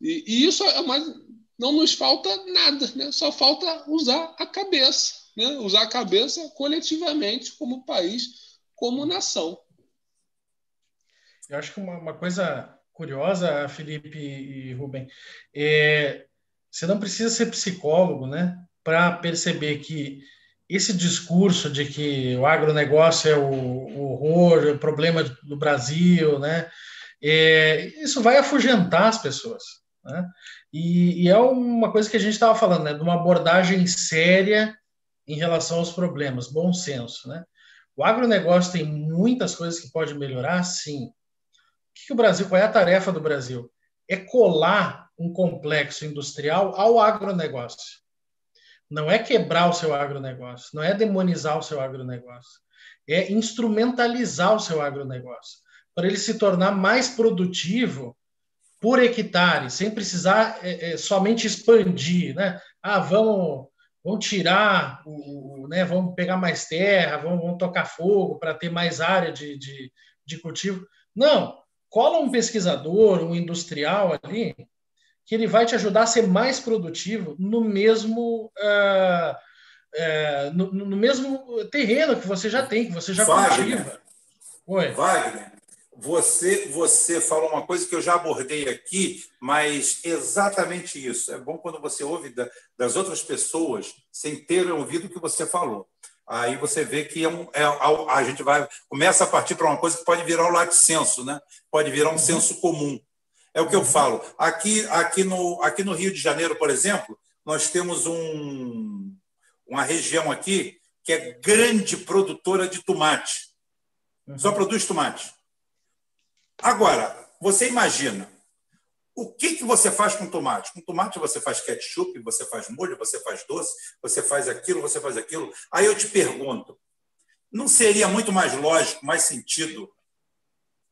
E, e isso é mais. Não nos falta nada, né? só falta usar a cabeça, né? usar a cabeça coletivamente como país como nação. Eu acho que uma, uma coisa curiosa, Felipe e Rubem, é, você não precisa ser psicólogo, né, para perceber que esse discurso de que o agronegócio é o, o horror, o problema do Brasil, né, é, isso vai afugentar as pessoas. Né? E, e, é uma coisa que a gente estava falando, né, de uma abordagem séria em relação aos problemas, bom senso. Né? O agronegócio tem muitas coisas que pode melhorar, sim. O que o Brasil, qual é a tarefa do Brasil? É colar um complexo industrial ao agronegócio. Não é quebrar o seu agronegócio, não é demonizar o seu agronegócio, é instrumentalizar o seu agronegócio para ele se tornar mais produtivo por hectare, sem precisar é, é, somente expandir, né? Ah, vamos vão tirar, o, né, vão pegar mais terra, vão, vão tocar fogo para ter mais área de, de, de, cultivo. Não, cola um pesquisador, um industrial ali, que ele vai te ajudar a ser mais produtivo no mesmo, uh, uh, no, no, mesmo terreno que você já tem, que você já Wagner, cultiva. Oi. Wagner, você, você falou uma coisa que eu já abordei aqui, mas exatamente isso. É bom quando você ouve da, das outras pessoas sem ter ouvido o que você falou. Aí você vê que é um, é, a, gente vai começa a partir para uma coisa que pode virar um laticínio, né? pode virar um uhum. senso comum. É o que eu uhum. falo. Aqui, aqui, no, aqui no Rio de Janeiro, por exemplo, nós temos um, uma região aqui que é grande produtora de tomate. Só uhum. produz tomate. Agora, você imagina, o que, que você faz com tomate? Com tomate você faz ketchup, você faz molho, você faz doce, você faz aquilo, você faz aquilo. Aí eu te pergunto, não seria muito mais lógico, mais sentido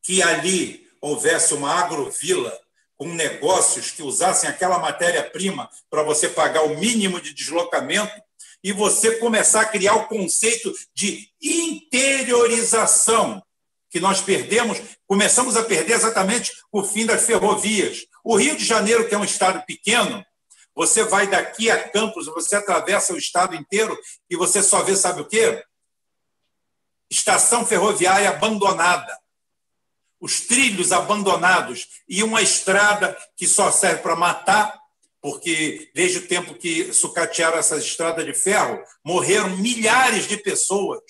que ali houvesse uma agrovila com negócios que usassem aquela matéria-prima para você pagar o mínimo de deslocamento e você começar a criar o conceito de interiorização que nós perdemos, começamos a perder exatamente o fim das ferrovias. O Rio de Janeiro, que é um estado pequeno, você vai daqui a Campos, você atravessa o estado inteiro e você só vê, sabe o quê? Estação ferroviária abandonada. Os trilhos abandonados e uma estrada que só serve para matar, porque desde o tempo que sucatearam essas estradas de ferro, morreram milhares de pessoas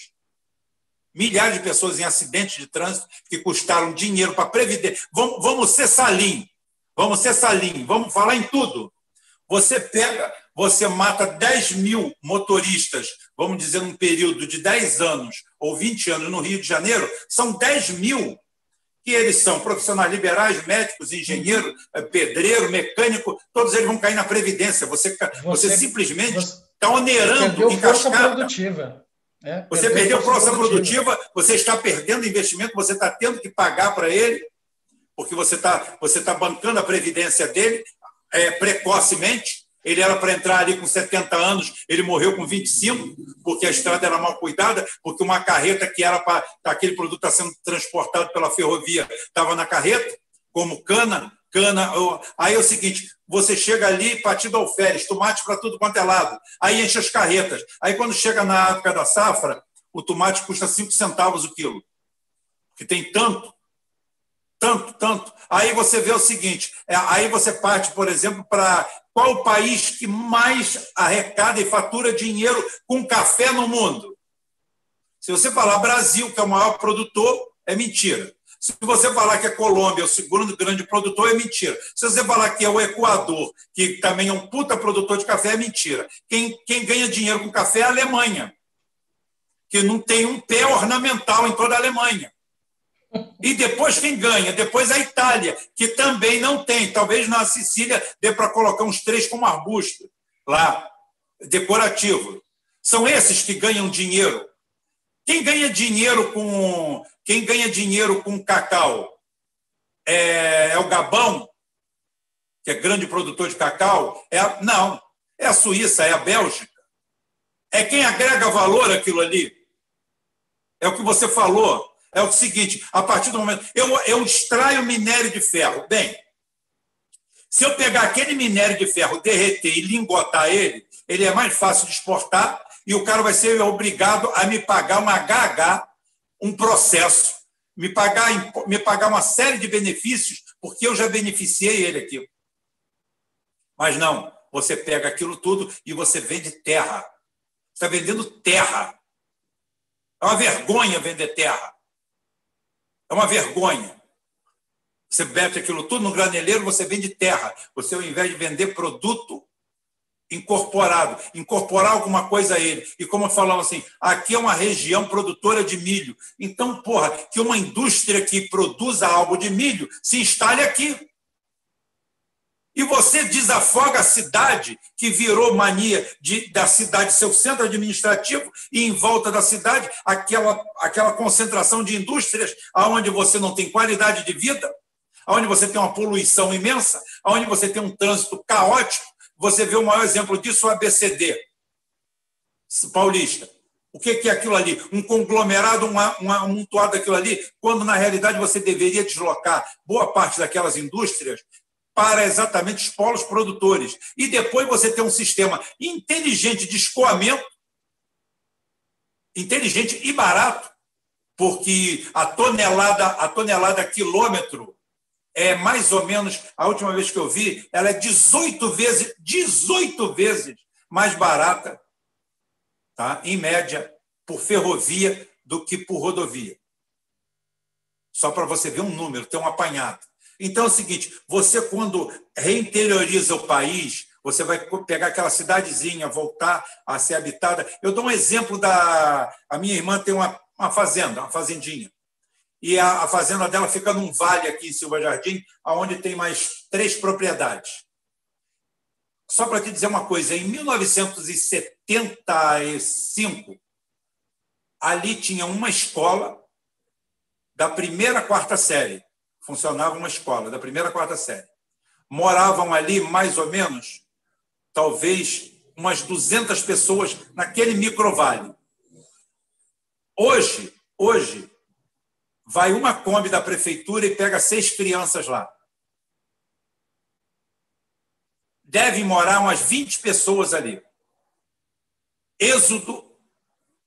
milhares de pessoas em acidentes de trânsito que custaram dinheiro para previdência. Vamos, vamos ser salim, vamos ser salim, vamos falar em tudo. Você pega, você mata 10 mil motoristas, vamos dizer, num período de 10 anos ou 20 anos no Rio de Janeiro, são 10 mil que eles são profissionais liberais, médicos, engenheiro, eh, pedreiro, mecânico, todos eles vão cair na Previdência. Você, você, você simplesmente está onerando em cascata. Produtiva. É, você perdeu força produtiva. produtiva, você está perdendo investimento, você está tendo que pagar para ele, porque você está você tá bancando a previdência dele é, precocemente. Ele era para entrar ali com 70 anos, ele morreu com 25, porque a estrada era mal cuidada, porque uma carreta que era para aquele produto está sendo transportado pela ferrovia estava na carreta, como cana, cana. Aí é o seguinte: você chega ali, partido alferes, tomate para tudo quanto é lado. Aí enche as carretas. Aí quando chega na época da safra, o tomate custa 5 centavos o quilo. Que tem tanto, tanto, tanto. Aí você vê o seguinte: é, aí você parte, por exemplo, para qual o país que mais arrecada e fatura dinheiro com café no mundo? Se você falar Brasil, que é o maior produtor, é mentira. Se você falar que a Colômbia é o segundo grande produtor, é mentira. Se você falar que é o Equador, que também é um puta produtor de café, é mentira. Quem, quem ganha dinheiro com café é a Alemanha, que não tem um pé ornamental em toda a Alemanha. E depois quem ganha? Depois a Itália, que também não tem. Talvez na Sicília dê para colocar uns três como arbusto lá, decorativo. São esses que ganham dinheiro. Quem ganha dinheiro com quem ganha dinheiro com cacau é, é o Gabão, que é grande produtor de cacau. É a, não, é a Suíça, é a Bélgica. É quem agrega valor aquilo ali. É o que você falou. É o seguinte: a partir do momento. Eu, eu extraio minério de ferro. Bem, se eu pegar aquele minério de ferro, derreter e lingotar ele, ele é mais fácil de exportar e o cara vai ser obrigado a me pagar uma HH, um processo, me pagar, me pagar uma série de benefícios, porque eu já beneficiei ele aqui. Mas não, você pega aquilo tudo e você vende terra. Você está vendendo terra. É uma vergonha vender terra. É uma vergonha. Você mete aquilo tudo no graneleiro, você vende terra. Você, ao invés de vender produto, incorporado, incorporar alguma coisa a ele. E como falamos assim, aqui é uma região produtora de milho. Então, porra, que uma indústria que produza algo de milho se instale aqui. E você desafoga a cidade, que virou mania de, da cidade, seu centro administrativo, e em volta da cidade, aquela, aquela concentração de indústrias, onde você não tem qualidade de vida, onde você tem uma poluição imensa, onde você tem um trânsito caótico, você vê o maior exemplo disso, o ABCD paulista. O que é aquilo ali? Um conglomerado, um, um amontoado daquilo ali, quando na realidade você deveria deslocar boa parte daquelas indústrias para exatamente os polos produtores. E depois você tem um sistema inteligente de escoamento, inteligente e barato, porque a tonelada, a tonelada quilômetro é mais ou menos, a última vez que eu vi, ela é 18 vezes, 18 vezes mais barata, tá? em média, por ferrovia do que por rodovia. Só para você ver um número, ter um apanhado. Então é o seguinte: você, quando reinterioriza o país, você vai pegar aquela cidadezinha, voltar a ser habitada. Eu dou um exemplo da. A minha irmã tem uma, uma fazenda, uma fazendinha e a, a fazenda dela fica num vale aqui em Silva Jardim, onde tem mais três propriedades. Só para te dizer uma coisa, em 1975, ali tinha uma escola da primeira quarta série. Funcionava uma escola da primeira quarta série. Moravam ali mais ou menos, talvez, umas 200 pessoas naquele microvale. Hoje, hoje, vai uma Kombi da prefeitura e pega seis crianças lá. Devem morar umas 20 pessoas ali. Êxodo,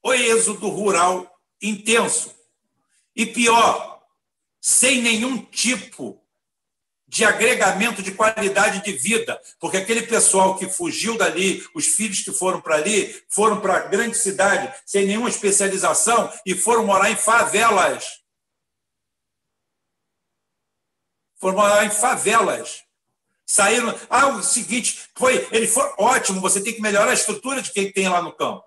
o êxodo rural intenso. E pior, sem nenhum tipo de agregamento de qualidade de vida, porque aquele pessoal que fugiu dali, os filhos que foram para ali, foram para a grande cidade sem nenhuma especialização e foram morar em favelas foram morar em favelas. Saíram. Ah, o seguinte, foi, ele foi ótimo, você tem que melhorar a estrutura de quem tem lá no campo.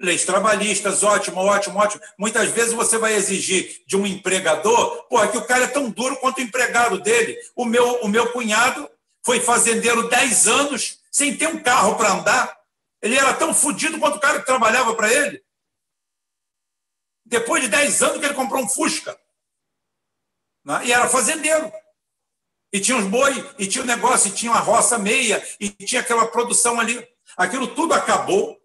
Leis trabalhistas, ótimo, ótimo, ótimo. Muitas vezes você vai exigir de um empregador, pô, que o cara é tão duro quanto o empregado dele. O meu, o meu cunhado foi fazendeiro 10 anos sem ter um carro para andar. Ele era tão fodido quanto o cara que trabalhava para ele. Depois de 10 anos que ele comprou um Fusca. Né? E era fazendeiro. E tinha os boi, e tinha o negócio, e tinha uma roça meia, e tinha aquela produção ali. Aquilo tudo acabou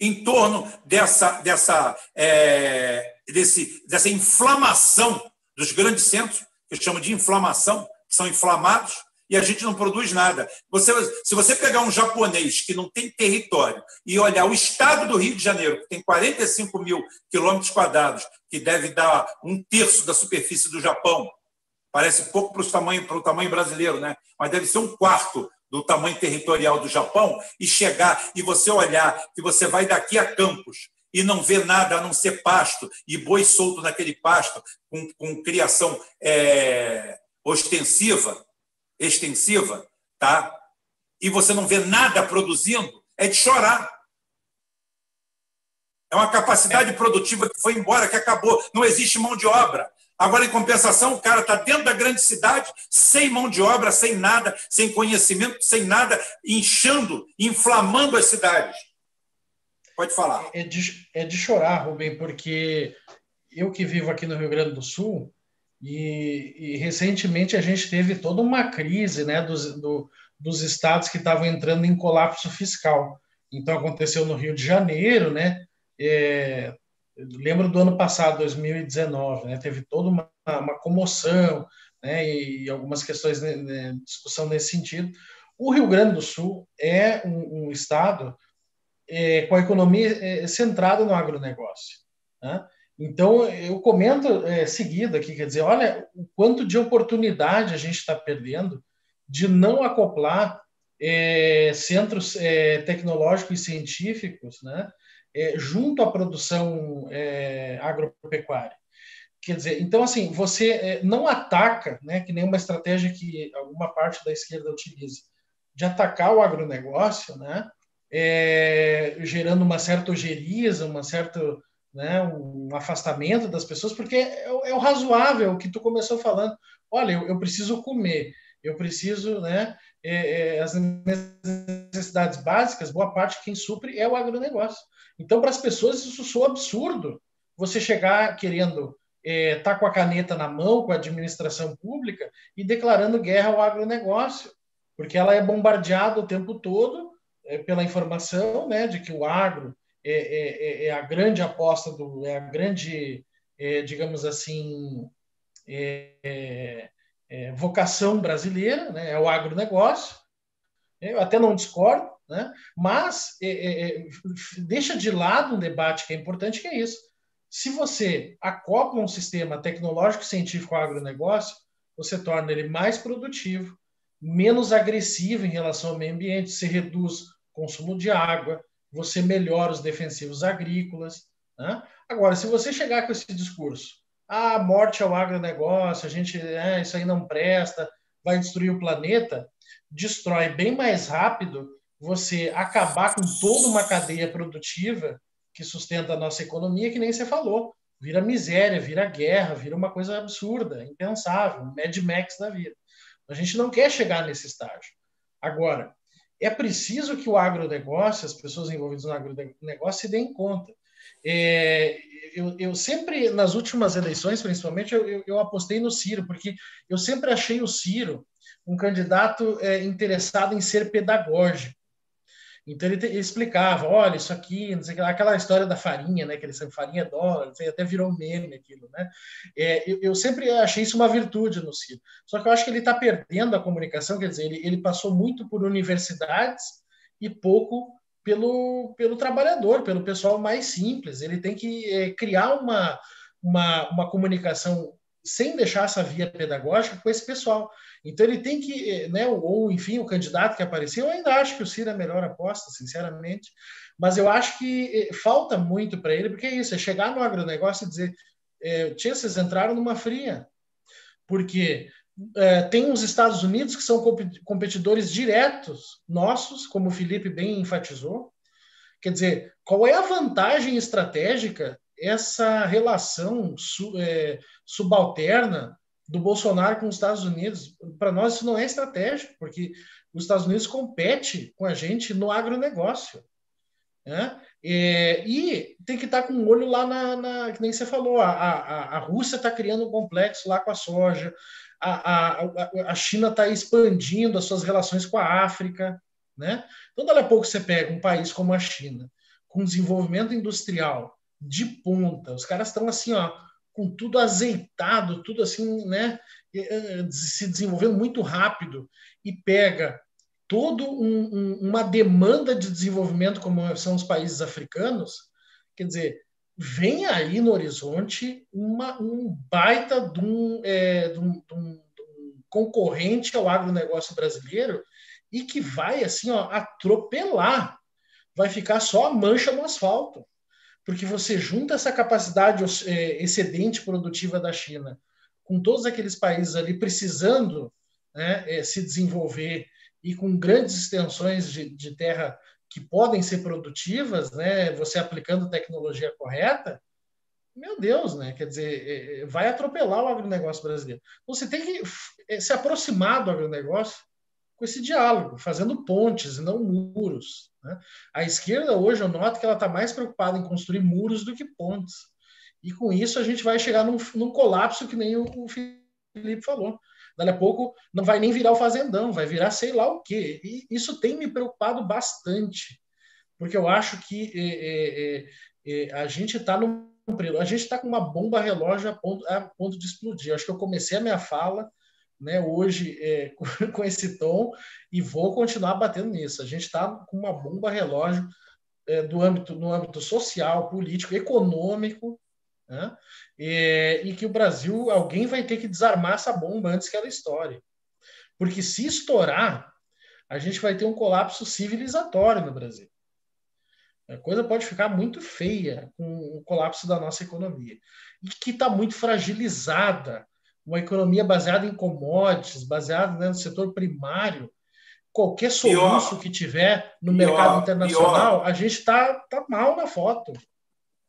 em torno dessa, dessa, é, desse, dessa inflamação dos grandes centros, que eu chamo de inflamação, que são inflamados, e a gente não produz nada. Você, se você pegar um japonês que não tem território e olhar o estado do Rio de Janeiro, que tem 45 mil quilômetros quadrados, que deve dar um terço da superfície do Japão, parece pouco para o tamanho, tamanho brasileiro, né? mas deve ser um quarto do tamanho territorial do Japão, e chegar e você olhar que você vai daqui a Campos e não vê nada a não ser pasto e boi solto naquele pasto com, com criação é, ostensiva, extensiva, tá? E você não vê nada produzindo, é de chorar. É uma capacidade produtiva que foi embora, que acabou. Não existe mão de obra. Agora, em compensação, o cara está dentro da grande cidade, sem mão de obra, sem nada, sem conhecimento, sem nada, inchando, inflamando as cidades. Pode falar. É de, é de chorar, Rubem, porque eu que vivo aqui no Rio Grande do Sul, e, e recentemente a gente teve toda uma crise né, dos, do, dos estados que estavam entrando em colapso fiscal. Então, aconteceu no Rio de Janeiro, né? É, lembro do ano passado, 2019, né, teve toda uma, uma comoção né, e, algumas questões, né, né, discussão nesse sentido. O Rio Grande do Sul é um, um estado é, com a economia é, centrada no agronegócio. Né? Então, eu comento é, seguido aqui, quer dizer, olha o quanto de oportunidade a gente está perdendo de não acoplar é, centros é, tecnológicos e científicos, né, é, junto à produção é, agropecuária. Quer dizer, então, assim, você é, não ataca, né, que nem uma estratégia que alguma parte da esquerda utiliza, de atacar o agronegócio, né, gerando uma certa ojeriza, uma certa, né, um afastamento das pessoas, porque é, é o razoável, o que tu começou falando. Olha, eu, eu preciso comer, eu preciso, né, é, é, as necessidades básicas, boa parte quem supre é o agronegócio. Então, para as pessoas, isso soa absurdo. Você chegar querendo estar é, tá com a caneta na mão, com a administração pública, e declarando guerra ao agronegócio, porque ela é bombardeada o tempo todo é, pela informação né, de que o agro é, é, é, é a grande aposta, do, é a grande, é, digamos assim, vocação brasileira, né, é o agronegócio. Eu até não discordo, né? Mas é, é, é, deixa de lado um debate que é importante, que é isso. Se você acopla um sistema tecnológico científico ao agronegócio, você torna ele mais produtivo, menos agressivo em relação ao meio ambiente, você reduz o consumo de água, você melhora os defensivos agrícolas. Né? Agora, se você chegar com esse discurso, a ah, morte ao agronegócio, a gente, é, isso aí não presta, vai destruir o planeta, destrói bem mais rápido você acabar com toda uma cadeia produtiva que sustenta a nossa economia, que nem você falou. Vira miséria, vira guerra, vira uma coisa absurda, impensável, Mad Max da vida. A gente não quer chegar nesse estágio. Agora, é preciso que o agronegócio, as pessoas envolvidas no agronegócio, se deem conta. É, eu, eu, sempre, nas últimas eleições, principalmente, eu, eu, eu, apostei no Ciro, porque eu sempre achei o Ciro um candidato é, interessado em ser pedagógico. Então ele, te, ele, explicava, olha, isso aqui, não sei que, aquela história da farinha, né? Que ele sempre farinha dólar, até virou meme aquilo, né? É, eu, eu, sempre achei isso uma virtude no Ciro. Só que eu acho que ele está perdendo a comunicação, quer dizer, ele, ele passou muito por universidades e pouco pelo, pelo trabalhador, pelo pessoal mais simples. Ele tem que é, criar uma, uma, uma comunicação sem deixar essa via pedagógica com esse pessoal. Então ele tem que, né, ou enfim, o candidato que apareceu, eu ainda acho que o Ciro é a melhor aposta, sinceramente, mas eu acho que eh, falta muito para ele, porque é isso, é chegar no agronegócio e dizer, é, tia, vocês entraram numa fria, porque é, tem os Estados Unidos que são competidores diretos nossos, como o Felipe bem enfatizou, quer dizer, qual é a vantagem estratégica essa relação subalterna do Bolsonaro com os Estados Unidos. Para nós, isso não é estratégico, porque os Estados Unidos compete com a gente no agronegócio. Né? É, e tem que estar com um olho lá na, na que nem você falou, a, a, a Rússia está criando um complexo lá com a soja, a, a, a China está expandindo as suas relações com a África. Né? Então, daqui a pouco você pega um país como a China, com desenvolvimento industrial de ponta, os caras estão assim, ó, com tudo azeitado, tudo assim, né, eh, se desenvolvendo muito rápido e pega todo um, um, uma demanda de desenvolvimento como são os países africanos, quer dizer, vem aí no horizonte uma, um baita de um, é, de, um, de um, concorrente ao agronegócio brasileiro e que vai assim ó, atropelar, vai ficar só a mancha no asfalto. Porque você junta essa capacidade é, excedente produtiva da China com todos aqueles países ali precisando né, é, se desenvolver e com grandes extensões de, de, terra que podem ser produtivas, né, você aplicando a tecnologia correta, meu Deus, né? Quer dizer, é, vai atropelar o agronegócio brasileiro. Então, você tem que se aproximar do agronegócio com esse diálogo, fazendo pontes e não muros. Né? A esquerda hoje eu noto que ela está mais preocupada em construir muros do que pontes. E com isso a gente vai chegar num, num colapso que nem o, o Felipe falou. Daqui a pouco não vai nem virar o fazendão, vai virar sei lá o quê. E isso tem me preocupado bastante, porque eu acho que é, é, é, a gente está no a gente está com uma bomba relógio a ponto, a ponto de explodir. Acho que eu comecei a minha fala né, hoje é, [LAUGHS] com esse tom e vou continuar batendo nisso. A gente está com uma bomba relógio é, do âmbito, no âmbito social, político, econômico, né? E, e, que o Brasil, alguém vai ter que desarmar essa bomba antes que ela estoure. Porque se estourar, a gente vai ter um colapso civilizatório no Brasil. A coisa pode ficar muito feia com o colapso da nossa economia. E que está muito fragilizada. Uma economia baseada em commodities, baseada né, no setor primário. Qualquer soluço pior, que tiver no pior, mercado internacional, pior. a gente está tá mal na foto.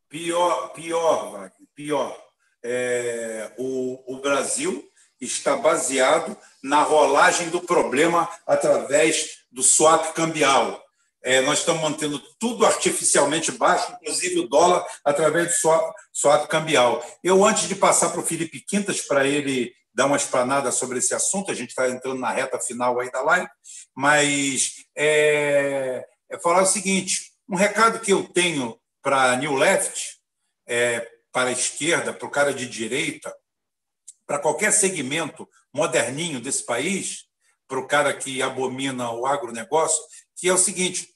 Pior, pior, Wagner, pior. É, o, o Brasil está baseado na rolagem do problema através do swap cambial. É, nós estamos mantendo tudo artificialmente baixo, inclusive o dólar, através do swap, cambial. Eu, antes de passar para o Felipe Quintas, para ele dar uma esplanada sobre esse assunto, a gente está entrando na reta final aí da live, mas é, é falar o seguinte: um recado que eu tenho para New Left, é, para a esquerda, para o cara de direita, para qualquer segmento moderninho desse país, para o cara que abomina o agronegócio, que é o seguinte: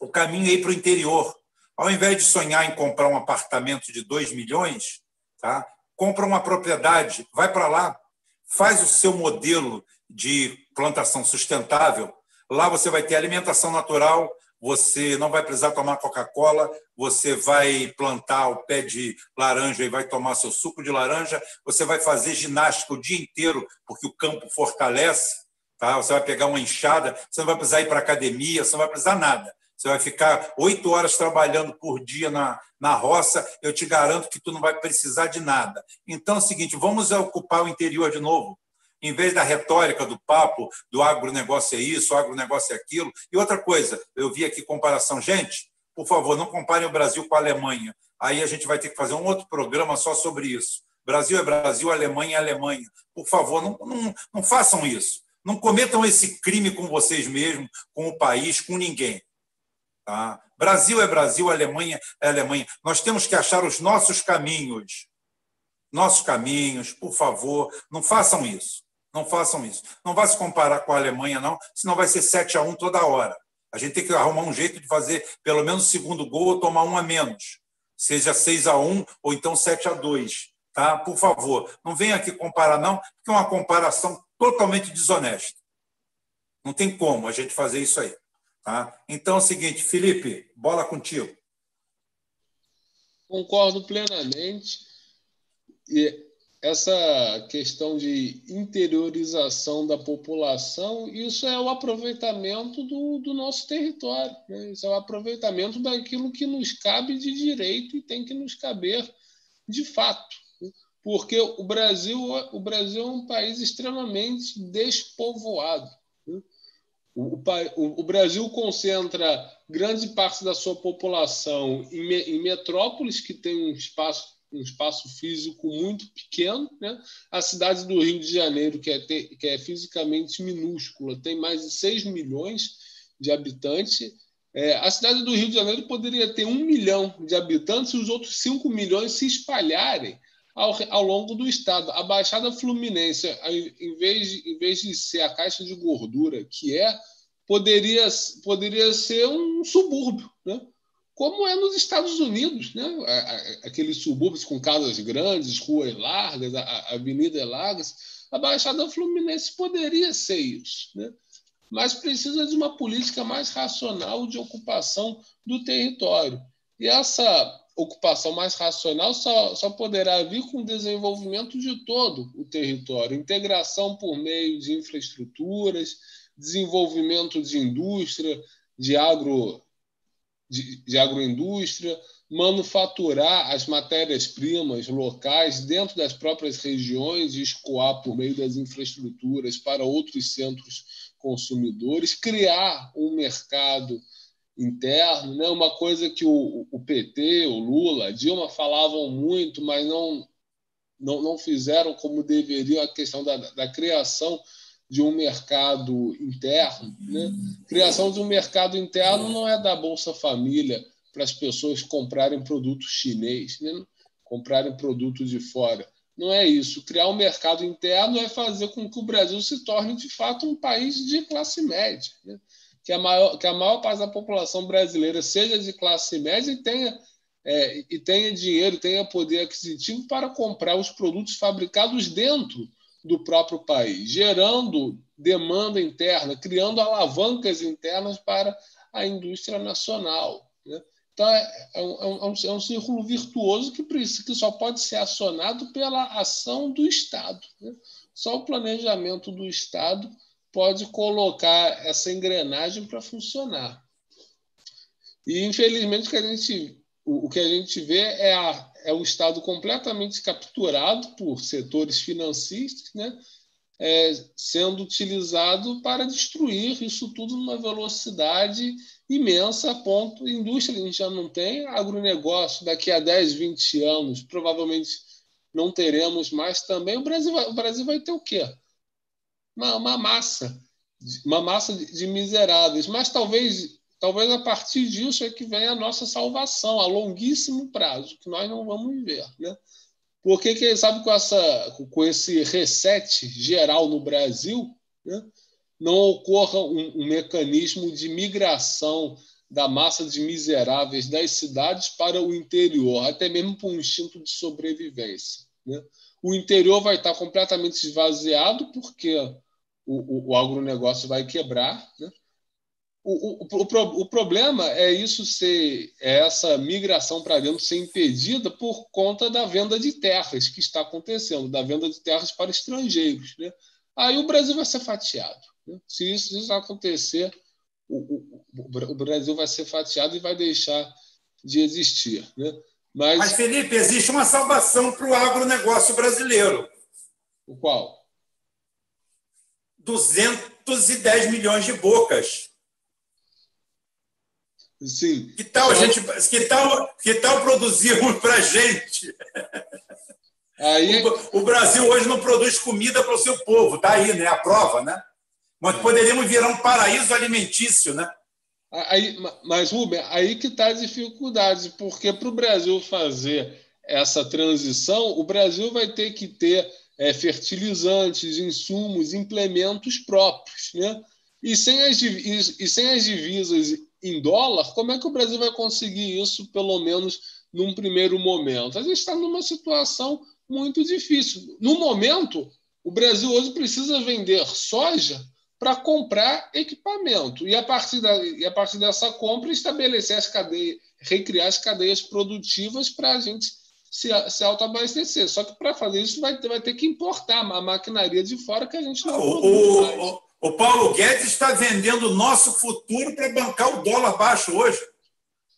o caminho é ir para o interior. Ao invés de sonhar em comprar um apartamento de 2 milhões, tá? compra uma propriedade, vai para lá, faz o seu modelo de plantação sustentável. Lá você vai ter alimentação natural, você não vai precisar tomar Coca-Cola, você vai plantar o pé de laranja e vai tomar seu suco de laranja, você vai fazer ginástica o dia inteiro, porque o campo fortalece, tá? você vai pegar uma enxada, você não vai precisar ir para academia, você não vai precisar nada. Você vai ficar oito horas trabalhando por dia na, na roça, eu te garanto que tu não vai precisar de nada. Então é o seguinte, vamos ocupar o interior de novo em vez da retórica do papo do agronegócio é isso, agronegócio é aquilo. E outra coisa, eu vi aqui comparação. Gente, por favor, não comparem o Brasil com a Alemanha. Aí a gente vai ter que fazer um outro programa só sobre isso. Brasil é Brasil, Alemanha é Alemanha. Por favor, não, não, não façam isso. Não cometam esse crime com vocês mesmos, com o país, com ninguém. Tá? Brasil é Brasil, Alemanha é Alemanha. Nós temos que achar os nossos caminhos. Nossos caminhos, por favor, não façam isso. Não façam isso. Não vá se comparar com a Alemanha, não, senão vai ser 7 a 1 toda hora. A gente tem que arrumar um jeito de fazer pelo menos o segundo gol ou tomar um a menos. Seja 6 a 1 ou então 7 a 2. Tá? Por favor, não venha aqui comparar, não, porque é uma comparação totalmente desonesta. Não tem como a gente fazer isso aí. Tá? Então é o seguinte, Felipe, bola contigo. Concordo plenamente. E essa questão de interiorização da população, isso é o aproveitamento do, do nosso território, né? isso é o aproveitamento daquilo que nos cabe de direito e tem que nos caber de fato. Porque o Brasil, o Brasil é um país extremamente despovoado. Né? O, o, o, Brasil concentra grande parte da sua população em, em metrópoles que têm um espaço um espaço físico muito pequeno. Né? A cidade do Rio de Janeiro, que é, que é fisicamente minúscula, tem mais de 6 milhões de habitantes. É, a cidade do Rio de Janeiro poderia ter um milhão de habitantes e os outros 5 milhões se espalharem ao, ao longo do estado. A Baixada Fluminense, em vez, de, em vez de ser a caixa de gordura que é, poderia, poderia ser um subúrbio. Né? como é nos Estados Unidos, né? aqueles subúrbios com casas grandes, ruas largas, avenidas largas. A Baixada Fluminense poderia ser isso, né? mas precisa de uma política mais racional de ocupação do território. E essa, ocupação mais racional só, só poderá vir com o desenvolvimento de todo o território, integração por meio de infraestruturas, desenvolvimento de indústria, de, agro, de, de agroindústria, manufaturar as matérias-primas locais dentro das próprias regiões e escoar por meio das infraestruturas para outros centros consumidores, criar um mercado interno, né? uma coisa que o, o PT, o Lula, Dilma falavam muito, mas não, não, não fizeram como deveriam a questão da, da criação de um mercado interno. Né? Criação de um mercado interno não é da Bolsa Família para as pessoas comprarem produto chinês, né? comprarem produto de fora. Não é isso. Criar um mercado interno é fazer com que o Brasil se torne, de fato, um país de classe média. Né? Que a maior, que a maior parte da população brasileira seja de classe média e tenha, é, e tenha dinheiro, tenha poder aquisitivo para comprar os produtos fabricados dentro do próprio país, gerando demanda interna, criando alavancas internas para a indústria nacional. Né? Então, é, é, um, é, um, é um círculo virtuoso que, que só pode ser acionado pela ação do Estado. Né? Só o planejamento do Estado pode colocar essa engrenagem para funcionar. E, infelizmente, o que a gente, o, que a gente vê é, a, é o Estado completamente capturado por setores financistas, né? É, sendo utilizado para destruir isso tudo numa velocidade imensa, a ponto. Indústria a gente já não tem, agronegócio daqui a 10, 20 anos, provavelmente não teremos mais também. O Brasil vai, o Brasil vai ter o quê? Uma, uma massa, uma massa de, de miseráveis. Mas talvez, talvez a partir disso é que venha a nossa salvação a longuíssimo prazo, que nós não vamos ver, né? Porque quem sabe com essa, com esse reset geral no Brasil, né, não ocorra um, um mecanismo de migração da massa de miseráveis das cidades para o interior, até mesmo por um instinto de sobrevivência. Né? O interior vai estar completamente esvaziado, porque o, o, o agronegócio vai quebrar. Né? O, o, o, o, problema é isso ser é essa migração para dentro ser impedida por conta da venda de terras que está acontecendo, da venda de terras para estrangeiros. Né? Aí o Brasil vai ser fatiado. Né? Se isso, isso acontecer, o, o, Brasil vai ser fatiado e vai deixar de existir. Né? Mas, Mas, Felipe, existe uma salvação para o agronegócio brasileiro. O qual? 210 milhões de bocas. Sim. Que tal a gente, que tal, que tal produzirmos para a gente? Aí... O, o, Brasil hoje não produz comida para o seu povo, tá aí, né? A prova, né? Mas poderíamos virar um paraíso alimentício, né? Aí, mas, Ruben, aí que está a dificuldade, porque para o Brasil fazer essa transição, o Brasil vai ter que ter é, fertilizantes, insumos, implementos próprios. Né? E, sem as, e, sem as divisas em dólar, como é que o Brasil vai conseguir isso, pelo menos num primeiro momento? A gente está numa situação muito difícil. No momento, o Brasil hoje precisa vender soja para comprar equipamento e a partir da, e a partir dessa compra estabelecer as cadeias, recriar as cadeias produtivas para a gente se, se autoabastecer. Só que para fazer isso vai ter, vai ter que importar a maquinaria de fora que a gente não o, o, o Paulo Guedes está vendendo o nosso futuro para bancar o dólar baixo hoje.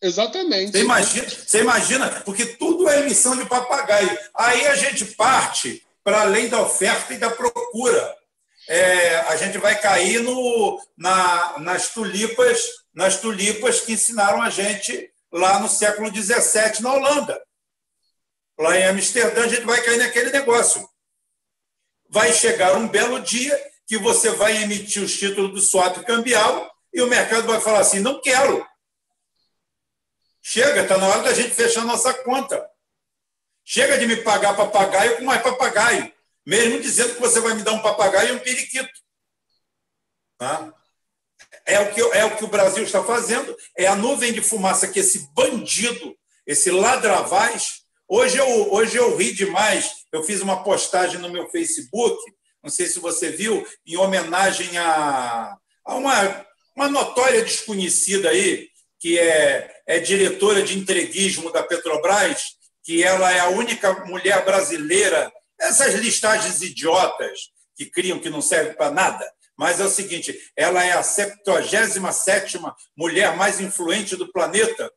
Exatamente. Você imagina, você imagina, porque tudo é emissão de papagaio. Aí a gente parte para além da oferta e da procura. É, a gente vai cair no, na, nas tulipas, nas tulipas que ensinaram a gente lá no século XVII na Holanda lá em Amsterdã, a gente vai cair naquele negócio. Vai chegar um belo dia que você vai emitir os títulos do swap cambial e o mercado vai falar assim: não quero. Chega, está na hora da gente fechar nossa conta. Chega de me pagar papagaio com mais papagaio, mesmo dizendo que você vai me dar um papagaio e um periquito. Tá? É o, que, é o que o Brasil está fazendo, é a nuvem de fumaça que esse bandido, esse ladravaz, Hoje eu, hoje eu ri demais. Eu fiz uma postagem no meu Facebook, não sei se você viu, em homenagem a, a uma, uma notória desconhecida aí, que é, é diretora de entreguismo da Petrobras, que ela é a única mulher brasileira, essas listagens idiotas que criam que não serve para nada, mas é o seguinte, ela é a 77 mulher mais influente do planeta,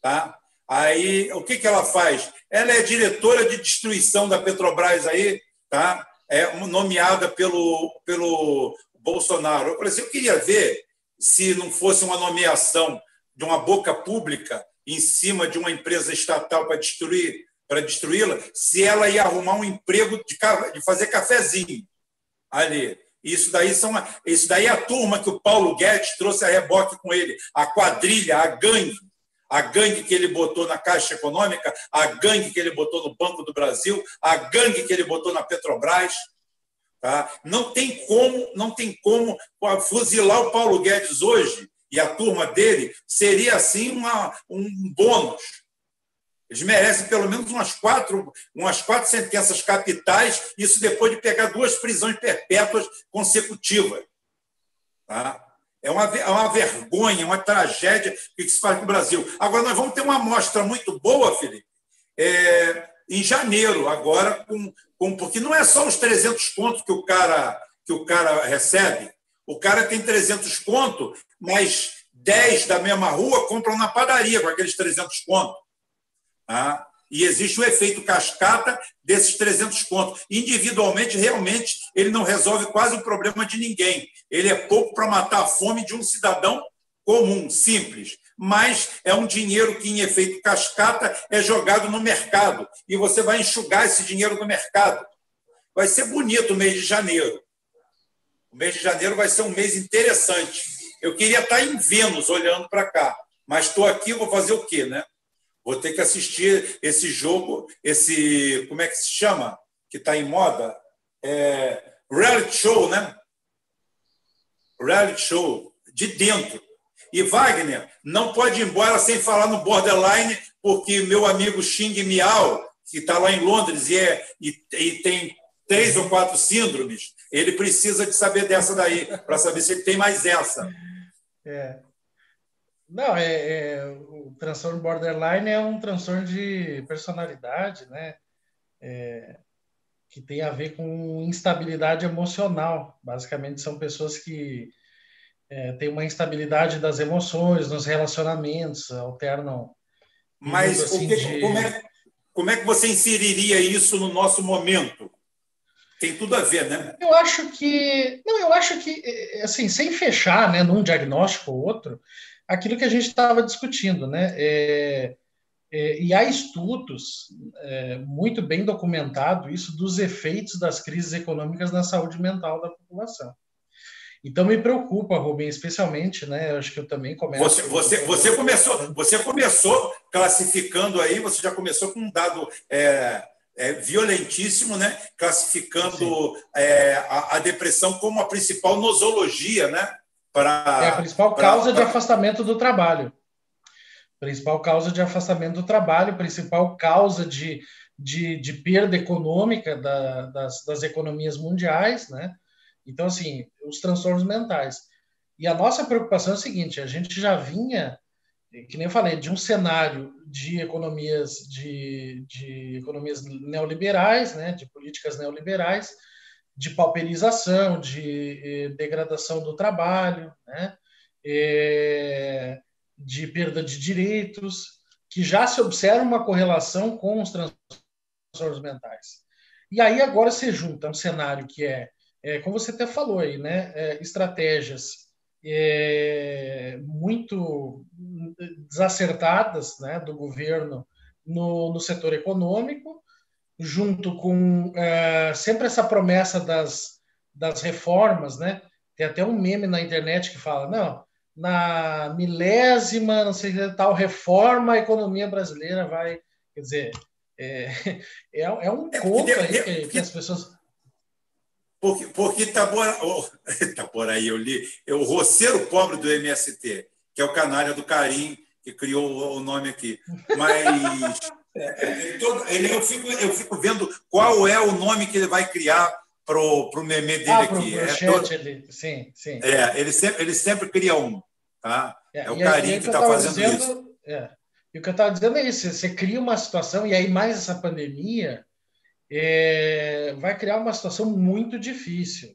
tá? Aí, o que, que ela faz? Ela é diretora de destruição da Petrobras aí, tá? É nomeada pelo, pelo Bolsonaro. Eu falei assim, eu queria ver se não fosse uma nomeação de uma boca pública em cima de uma empresa estatal para destruir para destruí-la, se ela ia arrumar um emprego de, de fazer cafezinho ali. Isso daí são isso daí é a turma que o Paulo Guedes trouxe a reboque com ele, a quadrilha, a gangue, a gangue que ele botou na Caixa Econômica, a gangue que ele botou no Banco do Brasil, a gangue que ele botou na Petrobras. Tá? Não tem como, não tem como fuzilar o Paulo Guedes hoje e a turma dele seria assim uma, um bônus. Eles merecem pelo menos umas quatro, umas quatro sentenças capitais, isso depois de pegar duas prisões perpétuas consecutivas. Tá? É, uma, é uma vergonha, uma tragédia que se faz com o Brasil. Agora, nós vamos ter uma amostra muito boa, Felipe, é, em janeiro, agora, com, com, porque não é só os 300 pontos que o cara, que o cara recebe, o cara tem 300 conto, mas 10 da mesma rua compram na padaria com aqueles 300 conto. Tá? E existe o efeito cascata desses 300 contos. Individualmente, realmente, ele não resolve quase o problema de ninguém. Ele é pouco para matar a fome de um cidadão comum, simples. Mas é um dinheiro que, em efeito cascata, é jogado no mercado. E você vai enxugar esse dinheiro no mercado. Vai ser bonito o mês de janeiro. O mês de janeiro vai ser um mês interessante. Eu queria estar em Vênus olhando para cá, mas estou aqui, vou fazer o quê, né? Vou ter que assistir esse jogo, esse. Como é que se chama? Que está em moda? É, reality show, né? Reality show, de dentro. E Wagner não pode ir embora sem falar no borderline, porque meu amigo Xing Miao, que está lá em Londres e, é, e, e tem três ou quatro síndromes, ele precisa de saber dessa daí, para saber se ele tem mais essa. É. Não, é, é, o transtorno borderline é um transtorno de personalidade, né? É, que tem a ver com instabilidade emocional. Basicamente, são pessoas que é, têm uma instabilidade das emoções, nos relacionamentos, alternam. Mas assim, que, de... como, é, como é que você inseriria isso no nosso momento? tem tudo a ver, né? Eu acho que. Não, eu acho que, é, assim, sem fechar né, num diagnóstico ou outro, aquilo que a gente estava discutindo, né? É, é, e há estudos é, muito bem documentado isso dos efeitos das crises econômicas na saúde mental da população. Então me preocupa, Rubem, especialmente, né? Eu acho que eu também começo. Você, você, você começou, você começou classificando aí, você já começou com um dado é, é, violentíssimo, né? classificando é, a, a, depressão como a principal nosologia, né? Para, é a principal pra, causa pra... de afastamento do trabalho. Principal causa de afastamento do trabalho, principal causa de, de, de perda econômica da, das, das economias mundiais, né? Então, assim, os transtornos mentais. E a nossa preocupação é a seguinte: a gente já vinha que nem eu falei, de um cenário de economias de, de economias neoliberais, né, de políticas neoliberais, de pauperização, de eh, degradação do trabalho, né, eh, de perda de direitos, que já se observa uma correlação com os transtornos mentais. E aí agora se junta um cenário que é, é como você até falou aí, né, é, estratégias é, muito desacertadas né, do governo no, no setor econômico, junto com é, sempre essa promessa das, das reformas, né? Tem até um meme na internet que fala, não, na milésima, não sei se tal reforma, a economia brasileira vai, quer dizer, é, [LAUGHS] é, é um é conto aí que, que as pessoas porque, porque oh, Itabora [LAUGHS] aí eu li, é o roceiro pobre do MST, que é o canalha do Carim, que criou o nome aqui. Mas é, ele, eu, fico, eu fico vendo qual é o nome que ele vai criar para o meme dele ah, aqui. Pro, pro é todo, ele. Sim, sim. É, ele sempre, ele sempre cria um. Tá? É, é o carinho que está fazendo dizendo, isso. É, e o que eu estava dizendo é isso: você cria uma situação, e aí mais essa pandemia é, vai criar uma situação muito difícil.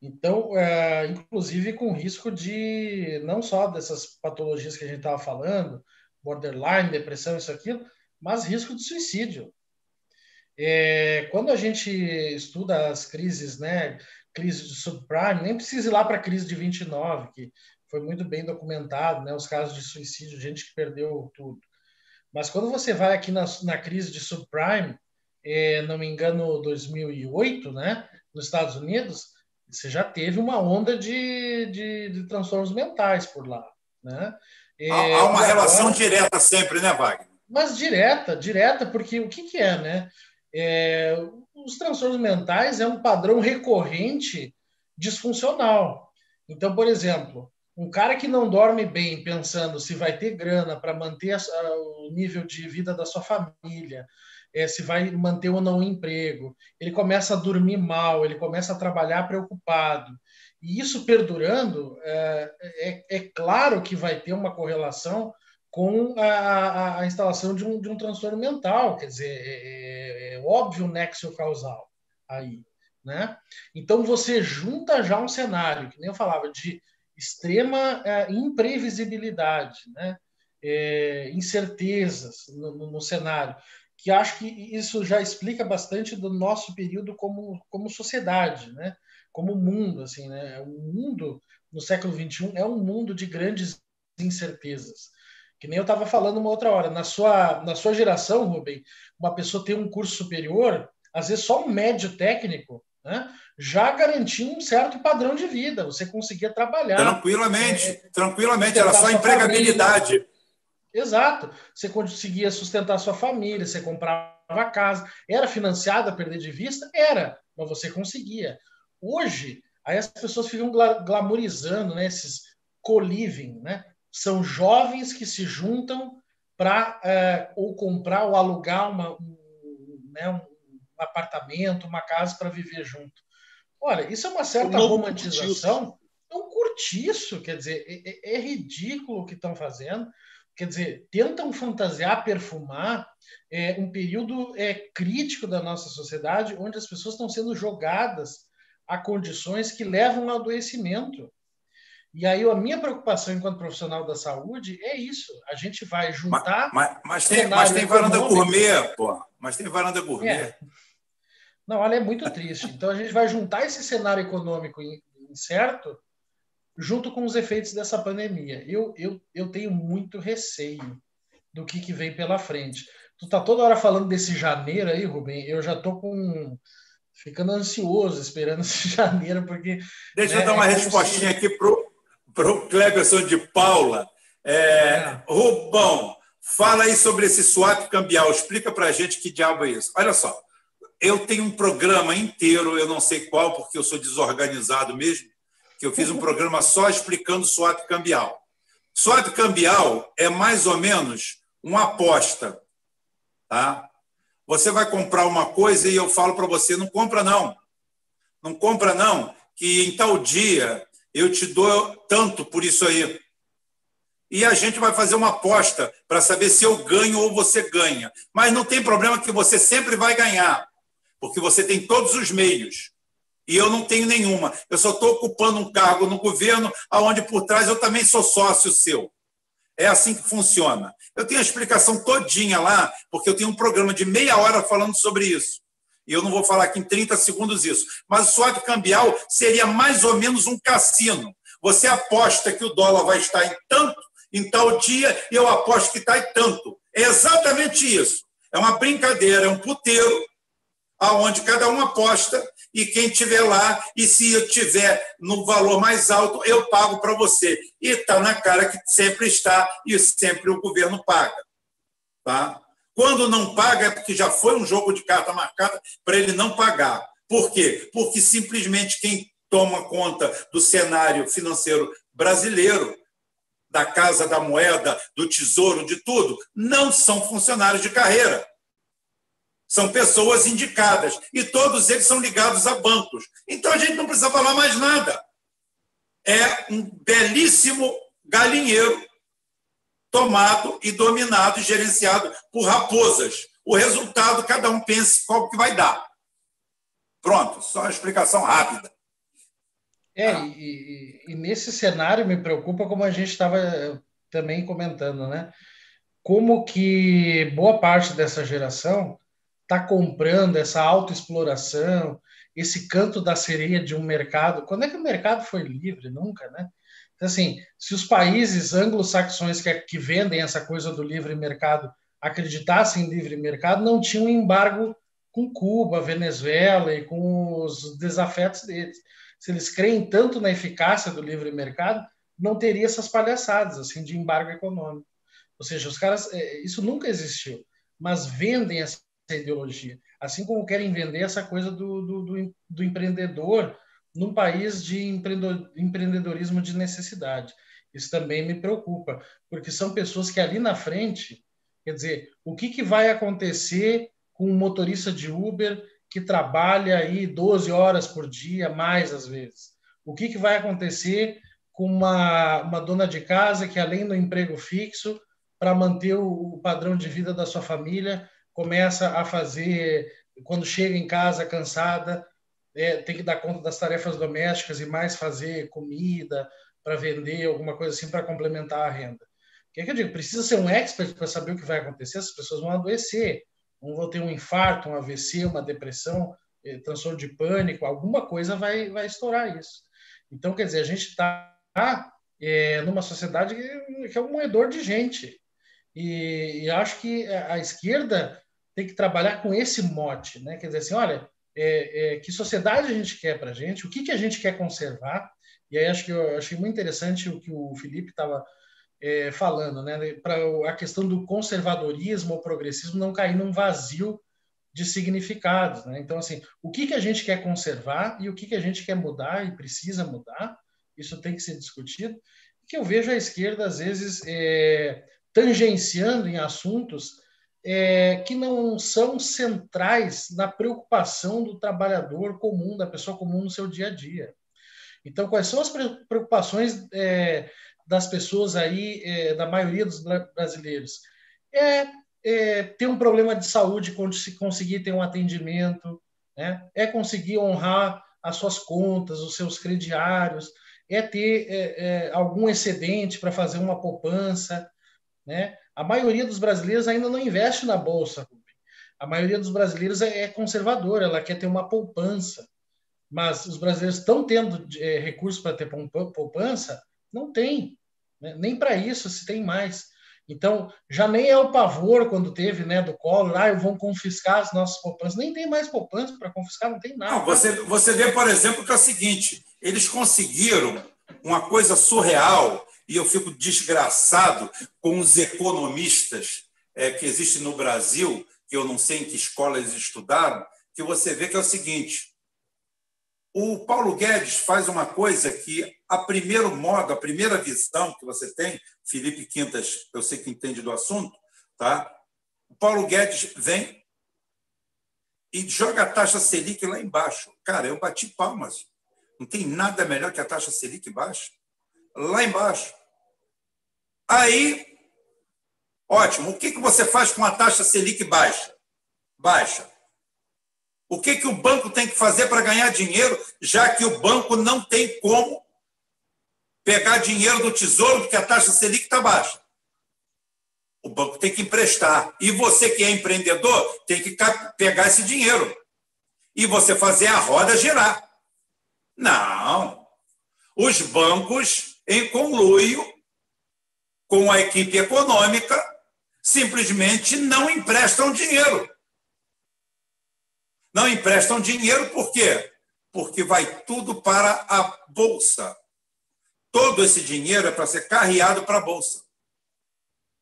Então, é, inclusive com risco de não só dessas patologias que a gente estava falando, borderline, depressão, isso aquilo, mas risco de suicídio. É, quando a gente estuda as crises, né, crise de subprime, nem precisa ir lá para a crise de 29, que foi muito bem documentado, né, os casos de suicídio, gente que perdeu tudo. Mas quando você vai aqui na, na crise de subprime, é, não me engano, 2008, né, nos Estados Unidos, você já teve uma onda de, de, de transtornos mentais por lá. Né? É, há, uma relação direta sempre, né, Wagner? Mas direta, direta, porque o que, que é, né? É, os transtornos mentais é um padrão recorrente disfuncional. Então, por exemplo, um cara que não dorme bem pensando se vai ter grana para manter o nível de vida da sua família, é, se vai manter ou não o emprego. Ele começa a dormir mal, ele começa a trabalhar preocupado. E isso perdurando, é, é, é claro que vai ter uma correlação com a, a, instalação de um, de um, transtorno mental, quer dizer, é, é, é óbvio o nexo causal aí. Né? Então você junta já um cenário, que nem eu falava, de extrema é, imprevisibilidade, né? É, incertezas no, no, no, cenário que acho que isso já explica bastante do nosso período como, como sociedade, né? como mundo. Assim, né? O mundo no século XXI é um mundo de grandes incertezas. Que nem eu estava falando uma outra hora. Na sua, na sua geração, Rubem, uma pessoa tem um curso superior, às vezes só um médio técnico, né? já garantia um certo padrão de vida. Você conseguia trabalhar. Tranquilamente, é, tranquilamente. Era só empregabilidade. Família, Exato. Você conseguia sustentar sua família, você comprava casa. Era financiado a perder de vista? Era, mas você conseguia. Hoje, aí as pessoas ficam glamorizando né, esses co-living, né? São jovens que se juntam para é, ou comprar ou alugar uma, um, né, um apartamento, uma casa para viver junto. Olha, isso é uma certa romantização. É um curtiço, quer dizer, é, é, é ridículo o que estão fazendo quer dizer, tentam fantasiar, perfumar é, um período é, crítico da nossa sociedade, onde as pessoas estão sendo jogadas a condições que levam ao adoecimento. E aí a minha preocupação enquanto profissional da saúde é isso. A gente vai juntar. Mas, mas, mas tem, mas tem varanda gourmet, pô. Mas tem varanda gourmet. É. Não, olha, é muito triste. Então a gente vai juntar esse cenário econômico incerto junto com os efeitos dessa pandemia. Eu, eu, eu tenho muito receio do que, que vem pela frente. Tu tá toda hora falando desse janeiro aí, Rubem, eu já tô com ficando ansioso esperando [LAUGHS] esse janeiro, porque. Deixa né, eu dar uma é respostinha se... aqui pro, pro Cleberson de Paula. É, é. Rubão, fala aí sobre esse swap cambial, explica para a gente que diabo é isso. Olha só, eu tenho um programa inteiro, eu não sei qual, porque eu sou desorganizado mesmo, que eu fiz um programa só explicando swap cambial. Swap cambial é mais ou menos uma aposta. Tá? Você vai comprar uma coisa e eu falo para você, não compra não. Não compra não, que em tal dia eu te dou tanto por isso aí. E a gente vai fazer uma aposta para saber se eu ganho ou você ganha. Mas não tem problema que você sempre vai ganhar, porque você tem todos os meios e eu não tenho nenhuma. Eu só estou ocupando um cargo no governo, aonde por trás eu também sou sócio seu. É assim que funciona. Eu tenho a explicação todinha lá, porque eu tenho um programa de meia hora falando sobre isso. E eu não vou falar aqui em 30 segundos isso. Mas o swap cambial seria mais ou menos um cassino. Você aposta que o dólar vai estar em tanto, em tal dia, e eu aposto que está em tanto. É exatamente isso. É uma brincadeira, é um puteiro, aonde cada um aposta e quem tiver lá, e se eu tiver no valor mais alto, eu pago para você. E está na cara que sempre está e sempre o governo paga. Tá? Quando não paga, é porque já foi um jogo de carta marcada para ele não pagar. Por quê? Porque simplesmente quem toma conta do cenário financeiro brasileiro, da Casa da Moeda, do Tesouro, de tudo, não são funcionários de carreira. São pessoas indicadas e todos eles são ligados a bancos. Então a gente não precisa falar mais nada. É um belíssimo galinheiro tomado e dominado e gerenciado por raposas. O resultado, cada um pense qual que vai dar. Pronto, só uma explicação rápida. É, e, e, e nesse cenário me preocupa como a gente estava também comentando, né? Como que boa parte dessa geração está comprando essa autoexploração, esse canto da sereia de um mercado. Quando é que o mercado foi livre? Nunca, né? Assim, se os países anglo-saxões que, que vendem essa coisa do livre mercado acreditassem em livre mercado, não tinham embargo com Cuba, Venezuela e com os desafetos deles. Se eles creem tanto na eficácia do livre mercado, não teria essas palhaçadas assim de embargo econômico. Ou seja, os caras, é, isso nunca existiu, mas vendem essa ideologia. Assim como querem vender essa coisa do, do, do, do empreendedor num país de empreendedorismo de necessidade. Isso também me preocupa, porque são pessoas que ali na frente, quer dizer, o que, que vai acontecer com um motorista de Uber que trabalha aí 12 horas por dia, mais às vezes? O que, que vai acontecer com uma, uma dona de casa que, além do emprego fixo, para manter o, o padrão de vida da sua família, começa a fazer, quando chega em casa cansada, é, tem que dar conta das tarefas domésticas e mais fazer comida para vender, alguma coisa assim para complementar a renda. O que, é que eu digo? Precisa ser um expert para saber o que vai acontecer, as pessoas vão adoecer, vão ter um infarto, um AVC, uma depressão, é, transtorno de pânico, alguma coisa vai, vai estourar isso. Então, quer dizer, a gente está é, numa sociedade que, que, é um moedor de gente. E, e acho que a esquerda tem que trabalhar com esse mote, né? Quer dizer assim, olha, é, é, que sociedade a gente quer para a gente, o que, que a gente quer conservar. E aí acho que eu achei muito interessante o que o Felipe estava é, falando, né? Para a questão do conservadorismo ou progressismo não cair num vazio de significados, né? Então assim, o que que a gente quer conservar e o que que a gente quer mudar e precisa mudar, isso tem que ser discutido. Que eu vejo a esquerda às vezes é, tangenciando em assuntos é, que não são centrais na preocupação do trabalhador comum, da pessoa comum no seu dia a dia. Então, quais são as preocupações é, das pessoas aí, é, da maioria dos brasileiros? É, é, ter um problema de saúde conseguir ter um atendimento, né? é conseguir honrar as suas contas, os seus crediários, é ter é, é, algum excedente para fazer uma poupança, né? A maioria dos brasileiros ainda não investe na bolsa. A maioria dos brasileiros é, é conservadora, ela quer ter uma poupança. Mas os brasileiros estão tendo é, recursos para ter poupança? Não tem. Né? Nem para isso se tem mais. Então, já nem é o pavor quando teve, né, do colo, ah, vão confiscar as nossas poupanças. Nem tem mais poupança para confiscar, não tem nada. Não, você, você vê, por exemplo, que é o seguinte: eles conseguiram uma coisa surreal e eu fico desgraçado com os economistas é, que existem no Brasil, que eu não sei em que escola eles estudaram, que você vê que é o seguinte: o Paulo Guedes faz uma coisa que, a primeiro modo, a primeira visão que você tem, Felipe Quintas, eu sei que entende do assunto, tá? O Paulo Guedes vem e joga a taxa Selic lá embaixo. Cara, eu bati palmas. Não tem nada melhor que a taxa Selic baixa. Lá embaixo. Aí, ótimo. O que, que você faz com a taxa Selic baixa? Baixa. O que, que o banco tem que fazer para ganhar dinheiro, já que o banco não tem como pegar dinheiro do tesouro, porque a taxa Selic está baixa? O banco tem que emprestar. E você que é empreendedor tem que pegar esse dinheiro. E você fazer a roda girar. Não. Os bancos, em conluio, com a equipe econômica, simplesmente não emprestam dinheiro. Não emprestam dinheiro por quê? Porque vai tudo para a bolsa. Todo esse dinheiro é para ser carreado para a bolsa.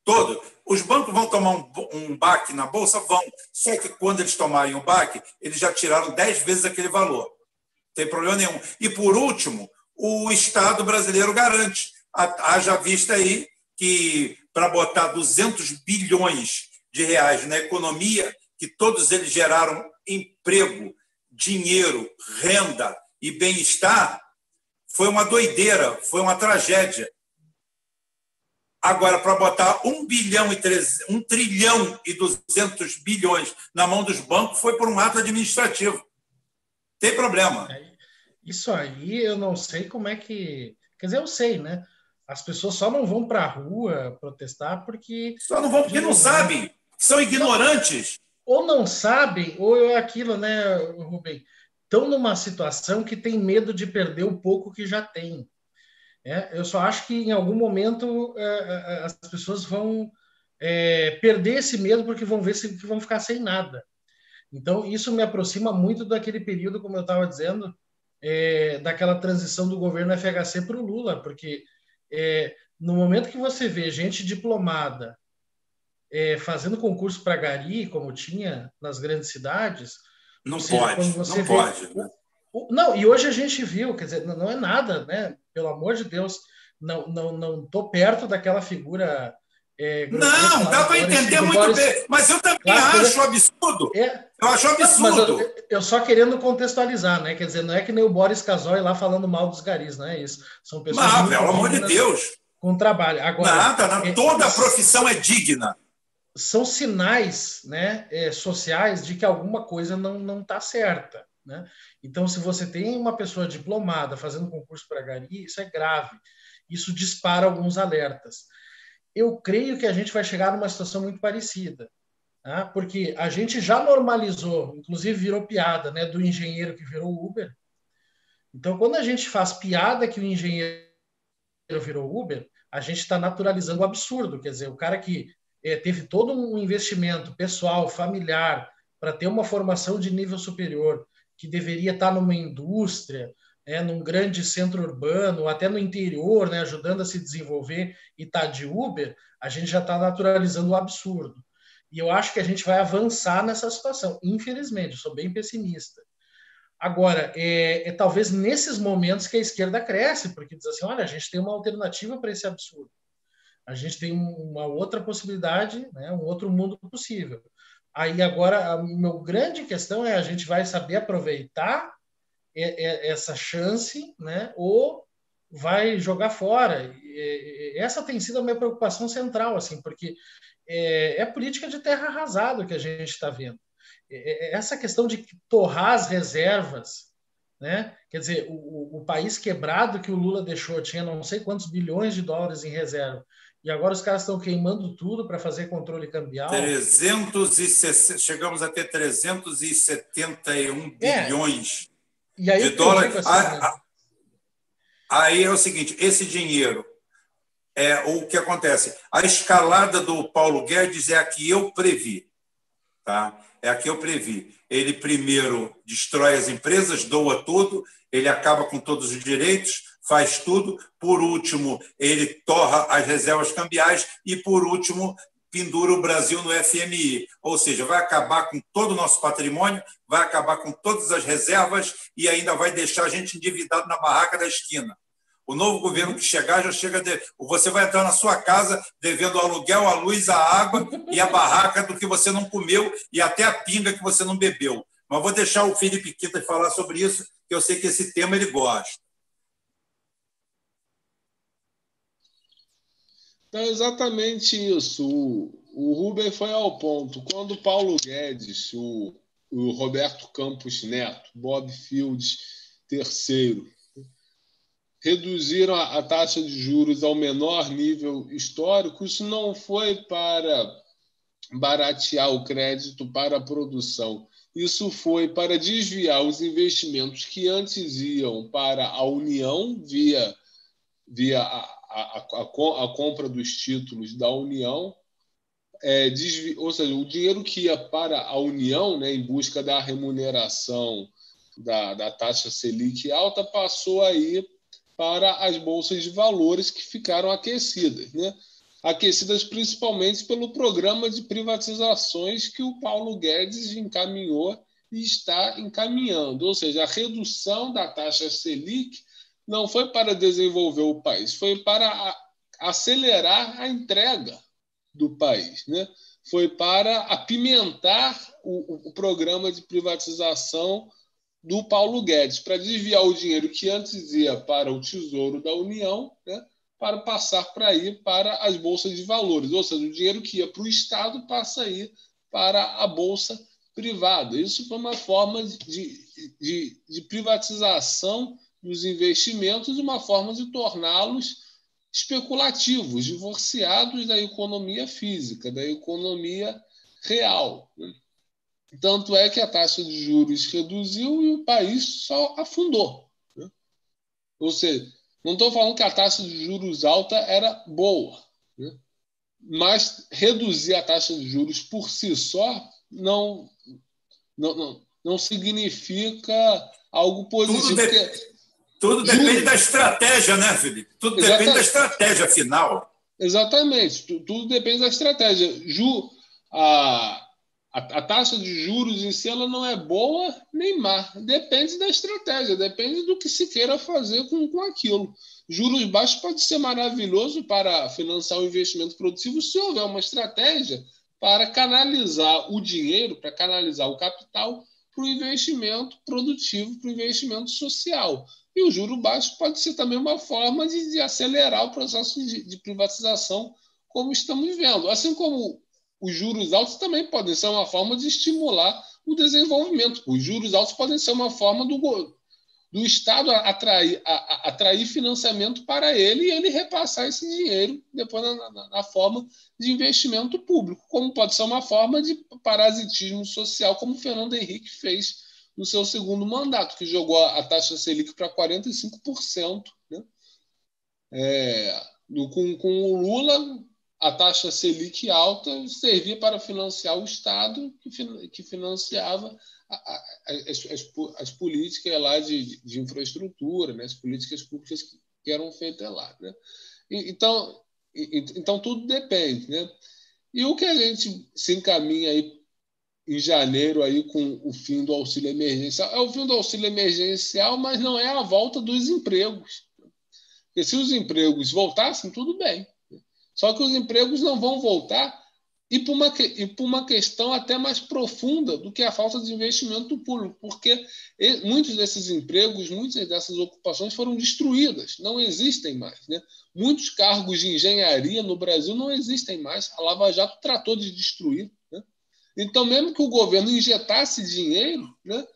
Todo. Os bancos vão tomar um, um baque na bolsa? Vão. Só que quando eles tomarem o baque, eles já tiraram 10 vezes aquele valor. Não tem problema nenhum. E, por último, o Estado brasileiro garante. Haja vista aí que para botar 200 bilhões de reais na economia, que todos eles geraram emprego, dinheiro, renda e bem-estar, foi uma doideira, foi uma tragédia. Agora, para botar 1 bilhão e 3, 1 trilhão e 200 bilhões na mão dos bancos foi por um ato administrativo. Tem problema. É, isso aí eu não sei como é que. Quer dizer, eu sei, né? As pessoas só não vão para a rua protestar porque. Só não vão porque não sabem, são ignorantes. Ou não sabem, ou é aquilo, né, Rubem? Estão numa situação que tem medo de perder o pouco que já tem. É, eu só acho que em algum momento é, é, as pessoas vão é, perder esse medo porque vão ver se vão ficar sem nada. Então, isso me aproxima muito daquele período, como eu estava dizendo, é, daquela transição do governo FHC para o Lula, porque é, no momento que você vê gente diplomada é, fazendo concurso para Gari, como tinha nas grandes cidades. Não seja, pode, não vê, pode. Né? O, o, não, e hoje a gente viu, quer dizer, não, não, é nada, né? Pelo amor de Deus, não não não tô perto daquela figura. É, não, dá para entender muito Boris, bem, mas eu também claro, acho absurdo. É, eu acho absurdo. Eu, eu, só querendo contextualizar, né? Quer dizer, não é que nem o Boris Casoy lá falando mal dos garis, não é isso. São pessoas. Não, pelo amor de Deus. Com trabalho. Agora, Nada, não, é, toda a profissão é digna. São sinais né, é, sociais de que alguma coisa não está certa. Né? Então, se você tem uma pessoa diplomada fazendo concurso para gari, isso é grave. Isso dispara alguns alertas. Eu creio que a gente vai chegar numa situação muito parecida. Né? Porque a gente já normalizou, inclusive virou piada, né, do engenheiro que virou Uber. Então, quando a gente faz piada que o engenheiro virou Uber, a gente está naturalizando o absurdo. Quer dizer, o cara que é, teve todo um investimento pessoal, familiar, para ter uma formação de nível superior, que deveria estar tá numa indústria, é, num grande centro urbano, até no interior, né, ajudando a se desenvolver e está de Uber, a gente já está naturalizando o absurdo. E eu acho que a gente vai avançar nessa situação. Infelizmente, sou bem pessimista. Agora, é, é, talvez nesses momentos que a esquerda cresce, porque diz assim: olha, a gente tem uma alternativa para esse absurdo. A gente tem uma outra possibilidade, né, um outro mundo possível. Aí agora, a minha grande questão é a gente vai saber aproveitar essa chance, né, ou vai jogar fora. Essa tem sido a minha preocupação central, assim, porque é, é política de terra arrasada que a gente está vendo. É, é, essa questão de torrar as reservas, né? Quer dizer, o, o, país quebrado que o Lula deixou tinha não sei quantos bilhões de dólares em reserva. E agora os caras estão queimando tudo para fazer controle cambial. 360, chegamos a ter 371 é. bilhões de dólares. Assim, né? Ah, aí é o seguinte: esse dinheiro é o que acontece. A escalada do Paulo Guedes é a que eu previ. Tá? É a que eu previ. Ele primeiro destrói as empresas, doa tudo, ele acaba com todos os direitos, faz tudo. Por último, ele torra as reservas cambiais e, por último, pendura o Brasil no FMI. Ou seja, vai acabar com todo o nosso patrimônio, vai acabar com todas as reservas e ainda vai deixar a gente endividado na barraca da esquina. O novo governo que chegar já chega. De... Você vai entrar na sua casa devendo o aluguel, a luz, a água e a barraca do que você não comeu e até a pinga que você não bebeu. Mas vou deixar o Felipe Quinta falar sobre isso, que eu sei que esse tema ele gosta. É exatamente isso. O, o Ruben foi ao ponto. Quando Paulo Guedes, o, o Roberto Campos Neto, Bob Fields terceiro, reduziram a, a taxa de juros ao menor nível histórico, isso não foi para baratear o crédito para a produção. Isso foi para desviar os investimentos que antes iam para a União via, via a, a, a, a compra dos títulos da União, é, desvi, ou seja, o dinheiro que ia para a União, né, em busca da remuneração da, da taxa Selic alta, passou a ir para as bolsas de valores que ficaram aquecidas, né? aquecidas principalmente pelo programa de privatizações que o Paulo Guedes encaminhou e está encaminhando, ou seja, a redução da taxa Selic não foi para desenvolver o país, foi para acelerar a entrega do país, né? Foi para apimentar o, o programa de privatização do Paulo Guedes para desviar o dinheiro que antes ia para o Tesouro da União, né, para passar para ir para as bolsas de valores, ou seja, o dinheiro que ia para o Estado passa a ir para a bolsa privada. Isso foi uma forma de, de, de privatização dos investimentos, uma forma de torná-los especulativos, divorciados da economia física, da economia real. Né? Tanto é que a taxa de juros reduziu e o país só afundou. Né? Ou seja, não estou falando que a taxa de juros alta era boa, né? mas reduzir a taxa de juros por si só não, não, não, não significa algo positivo. Tudo, de... Tudo depende juros... da estratégia, né, Felipe? Tudo Exatamente. depende da estratégia final. Exatamente, tudo depende da estratégia. Ju, a, a, a, taxa de juros em si ela não é boa nem má. Depende da estratégia, depende do que se queira fazer com, com aquilo. Juros baixos pode ser maravilhoso para financiar o investimento produtivo se houver uma estratégia para canalizar o dinheiro, para canalizar o capital para o investimento produtivo, para o investimento social. E o juro baixo pode ser também uma forma de, de acelerar o processo de, de privatização, como estamos vendo. Assim como os juros altos também podem ser uma forma de estimular o desenvolvimento. Os juros altos podem ser uma forma do, do Estado atrair, a, atrair financiamento para ele e ele repassar esse dinheiro depois na, na, na, forma de investimento público, como pode ser uma forma de parasitismo social, como o Fernando Henrique fez no seu segundo mandato, que jogou a, a taxa Selic para 45%. Né? É, com, com o Lula, a taxa Selic alta servia para financiar o Estado, que, que financiava as, as, as, políticas lá de, de infraestrutura, né? as políticas públicas que, que eram feitas lá. Né? E, então, e, então, tudo depende. Né? E o que a gente se encaminha aí em janeiro aí com o fim do auxílio emergencial é o fim do auxílio emergencial, mas não é a volta dos empregos. Porque se os empregos voltassem, tudo bem. Só que os empregos não vão voltar e por, uma, e por uma questão até mais profunda do que a falta de investimento público, porque muitos desses empregos, muitas dessas ocupações foram destruídas, não existem mais. Né? Muitos cargos de engenharia no Brasil não existem mais, a Lava Jato tratou de destruir. Então, mesmo que o governo injetasse dinheiro, né,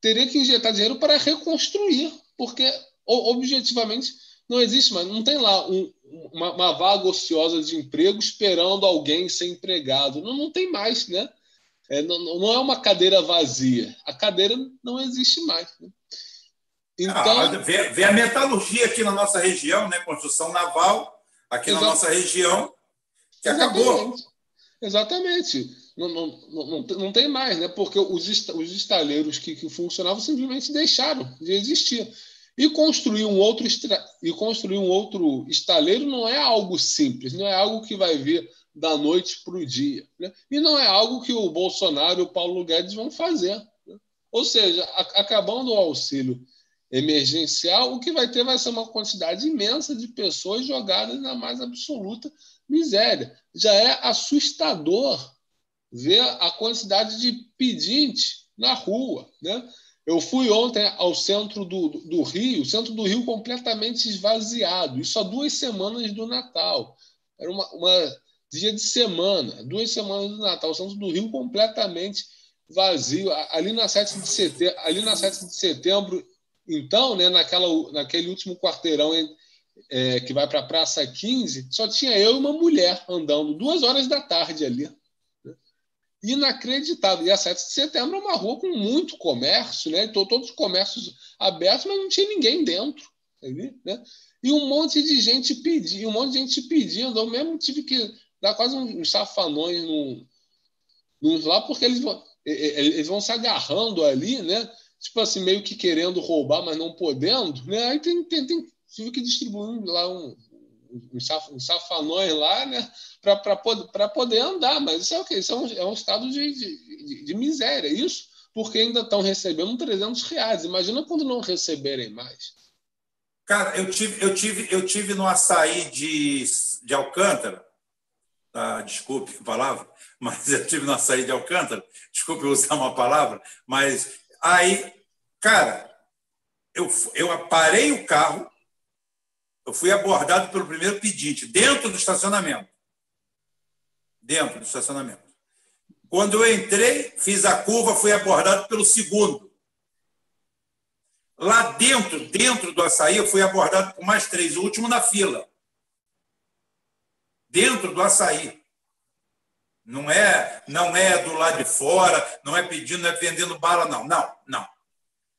teria que injetar dinheiro para reconstruir, porque objetivamente não existe mais, não tem lá um, uma, uma, vaga ociosa de emprego esperando alguém ser empregado. Não, não tem mais, né? É, não, não, é uma cadeira vazia. A cadeira não existe mais. Né? Então, ah, vê, vê, a metalurgia aqui na nossa região, né? Construção naval aqui na nossa região, que exatamente, acabou. Exatamente. Não, não, não, tem mais, né? Porque os, os estaleiros que, que funcionavam simplesmente deixaram de existir. E construir um outro e construir um outro estaleiro não é algo simples, não é algo que vai vir da noite para o dia. Né? E não é algo que o Bolsonaro e o Paulo Guedes vão fazer. Né? Ou seja, acabando o auxílio emergencial, o que vai ter vai ser uma quantidade imensa de pessoas jogadas na mais absoluta miséria. Já é assustador ver a quantidade de pedinte na rua. Né? Eu fui ontem ao centro do, do Rio, centro do Rio completamente esvaziado, isso há duas semanas do Natal. Era uma, uma dia de semana, duas semanas do Natal, o centro do Rio completamente vazio. Ali na 7 de setembro, ali na 7 de setembro então, né, naquela, naquele último quarteirão é, que vai para a Praça 15, só tinha eu e uma mulher andando duas horas da tarde ali inacreditável. E a 7 de setembro é uma rua com muito comércio, né? Todos os comércios abertos, mas não tinha ninguém dentro. Né? E um monte de gente pedindo, um monte de gente pedindo. Eu mesmo tive que dar quase uns safanões no, lá, porque eles vão, eles vão se agarrando ali, né? Tipo assim, meio que querendo roubar, mas não podendo, né? Aí tem, tem, tem tive que distribuir lá um, uns safanões lá, né, para poder, poder andar. Mas isso é o quê? Isso é um, é um estado de, de, de, miséria. Isso porque ainda estão recebendo 300 reais. Imagina quando não receberem mais. Cara, eu tive, eu tive, eu tive no açaí de, de Alcântara, ah, desculpe a palavra, [LAUGHS] mas eu tive no açaí de Alcântara, desculpe usar uma palavra, mas aí, cara, eu, eu parei o carro, Eu fui abordado pelo primeiro pedinte, dentro do estacionamento. Dentro do estacionamento. Quando eu entrei, fiz a curva, fui abordado pelo segundo. Lá dentro, dentro do açaí, eu fui abordado por mais três, o último na fila. Dentro do açaí. Não é, não é do lado de fora, não é pedindo, não é vendendo bala, não. Não, não.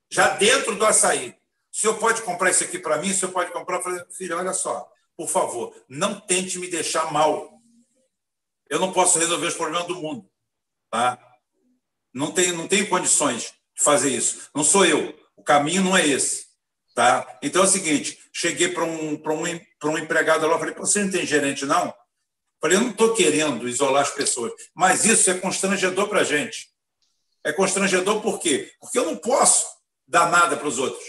Já dentro do açaí. O senhor pode comprar isso aqui para mim? O senhor pode comprar? Eu falei, filho, olha só, por favor, não tente me deixar mal. Eu não posso resolver os problemas do mundo. Tá? Não tenho, não tenho condições de fazer isso. Não sou eu. O caminho não é esse. Tá? Então é o seguinte: cheguei para um, um, um empregado lá, falei, você não tem gerente, não? Falei, eu não estou querendo isolar as pessoas, mas isso é constrangedor para a gente. É constrangedor por quê? Porque eu não posso dar nada para os outros.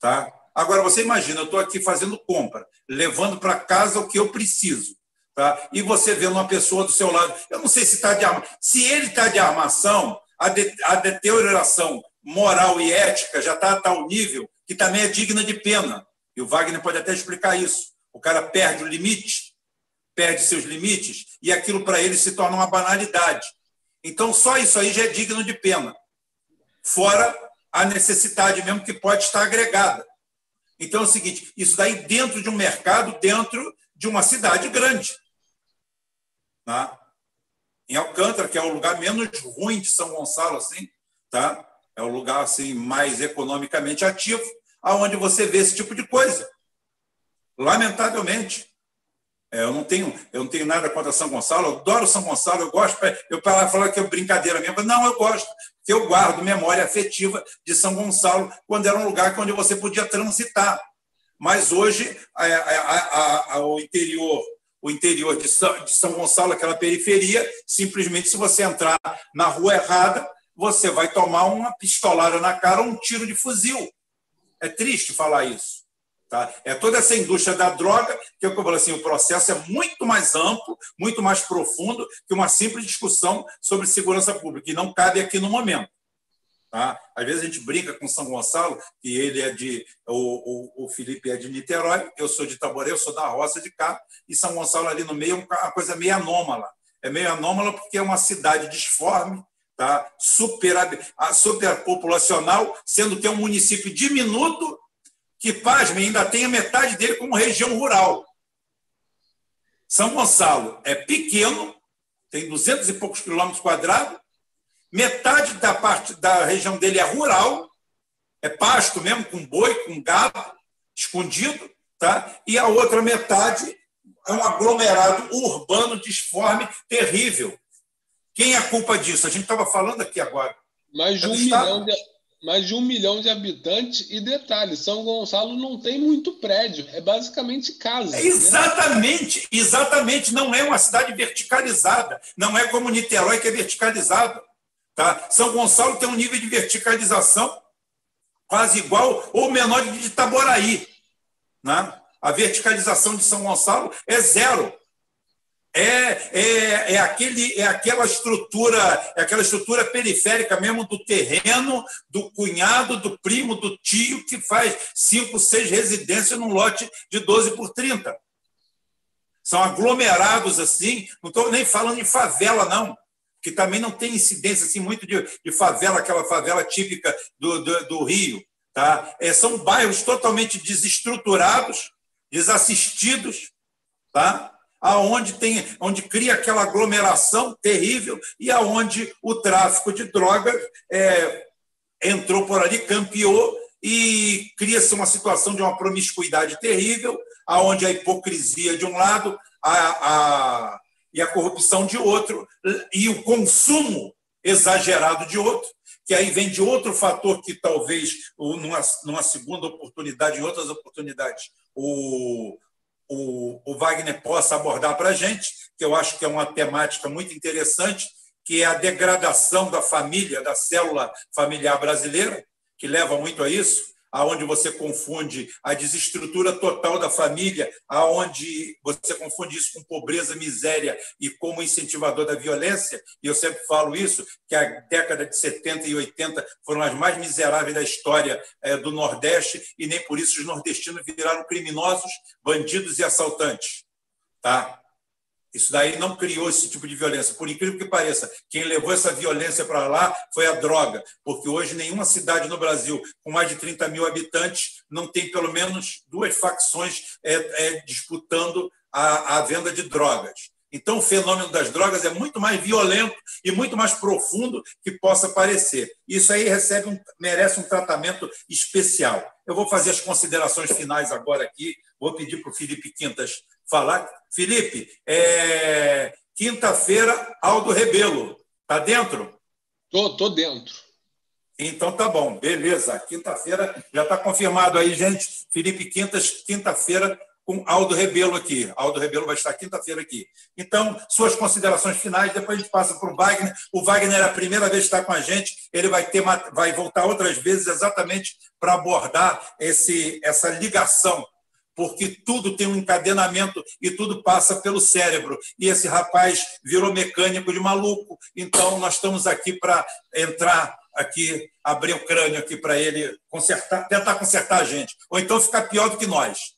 Tá? Agora, você imagina, eu estou aqui fazendo compra, levando para casa o que eu preciso. Tá? E você vendo uma pessoa do seu lado, eu não sei se está de arma. Se ele está de armação, a, de, a deterioração moral e ética já está a tal nível que também é digna de pena. E o Wagner pode até explicar isso. O cara perde o limite perde seus limites e aquilo para ele se torna uma banalidade. Então, só isso aí já é digno de pena. Fora a necessidade mesmo que pode estar agregada. Então é o seguinte: isso daí dentro de um mercado, dentro de uma cidade grande. Tá? Em Alcântara, que é o lugar menos ruim de São Gonçalo, assim, tá? é o lugar assim mais economicamente ativo, aonde você vê esse tipo de coisa. Lamentavelmente. É, eu não tenho, eu não tenho nada contra São Gonçalo, eu adoro São Gonçalo, eu gosto. Eu para falar que é brincadeira mesmo, não, eu gosto, porque eu guardo memória afetiva de São Gonçalo quando era um lugar onde você podia transitar. Mas hoje a, a, a, o interior, o interior de São, de São Gonçalo, aquela periferia, simplesmente se você entrar na rua errada, você vai tomar uma pistolada na cara um tiro de fuzil. É triste falar isso. Tá? É toda essa indústria da droga, que é que eu falo assim, o processo é muito mais amplo, muito mais profundo que uma simples discussão sobre segurança pública, e não cabe aqui no momento. Tá? Às vezes a gente brinca com São Gonçalo, que ele é de. O, o, o Felipe é de Niterói, eu sou de Itaboré, eu sou da roça de cá, e São Gonçalo ali no meio é uma coisa meio anômala. É meio anômala porque é uma cidade disforme, tá? super, superpopulacional, sendo que é um município diminuto que, pasme, ainda tem a metade dele como região rural. São Gonçalo é pequeno, tem 200 e poucos quilômetros quadrados, metade da parte da região dele é rural, é pasto mesmo, com boi, com gado, escondido, tá? e a outra metade é um aglomerado urbano disforme terrível. Quem é a culpa disso? A gente estava falando aqui agora. Mais de um milhão de, mais de um milhão de habitantes. E detalhe, São Gonçalo não tem muito prédio, é basicamente casa. É exatamente, né? exatamente. Não é uma cidade verticalizada. Não é como Niterói, que é verticalizada. Tá? São Gonçalo tem um nível de verticalização quase igual ou menor de Itaboraí. Né? A verticalização de São Gonçalo é zero é, é, é, aquele, é aquela estrutura, é aquela estrutura periférica mesmo do terreno, do cunhado, do primo, do tio, que faz cinco, seis residências num lote de 12 por 30. São aglomerados assim, não estou nem falando de favela, não, que também não tem incidência assim, muito de, de favela, aquela favela típica do, do, do Rio. Tá? É, são bairros totalmente desestruturados, desassistidos, tá? Aonde tem, onde cria aquela aglomeração terrível e aonde o tráfico de drogas é, entrou por ali, campeou e cria-se uma situação de uma promiscuidade terrível, aonde a hipocrisia de um lado a, a, e a corrupção de outro e o consumo exagerado de outro, que aí vem de outro fator que talvez numa, numa segunda oportunidade, em outras oportunidades, o, o, o Wagner possa abordar para a gente, que eu acho que é uma temática muito interessante, que é a degradação da família, da célula familiar brasileira, que leva muito a isso. Aonde você confunde a desestrutura total da família, aonde você confunde isso com pobreza, miséria e como incentivador da violência, e eu sempre falo isso, que a década de 70 e 80 foram as mais miseráveis da história é, do Nordeste, e nem por isso os nordestinos viraram criminosos, bandidos e assaltantes. Tá? Isso daí não criou esse tipo de violência. Por incrível que pareça, quem levou essa violência para lá foi a droga, porque hoje nenhuma cidade no Brasil com mais de 30 mil habitantes não tem pelo menos duas facções é, é, disputando a, a venda de drogas. Então, o fenômeno das drogas é muito mais violento e muito mais profundo que possa parecer. Isso aí recebe um, merece um tratamento especial. Eu vou fazer as considerações finais agora aqui. Vou pedir para o Felipe Quintas falar. Felipe, é... quinta-feira, Aldo Rebelo. Está dentro? Tô, tô dentro. Então tá bom, beleza. Quinta-feira já está confirmado aí, gente. Felipe Quintas, quinta-feira, com Aldo Rebelo aqui. Aldo Rebelo vai estar quinta-feira aqui. Então, suas considerações finais, depois a gente passa para o Wagner. O Wagner é a primeira vez que está com a gente, ele vai, ter, vai voltar outras vezes exatamente para abordar esse, essa ligação porque tudo tem um encadenamento e tudo passa pelo cérebro. E esse rapaz virou mecânico de maluco, então nós estamos aqui para entrar aqui, abrir o crânio aqui para ele consertar, tentar consertar a gente, ou então ficar pior do que nós.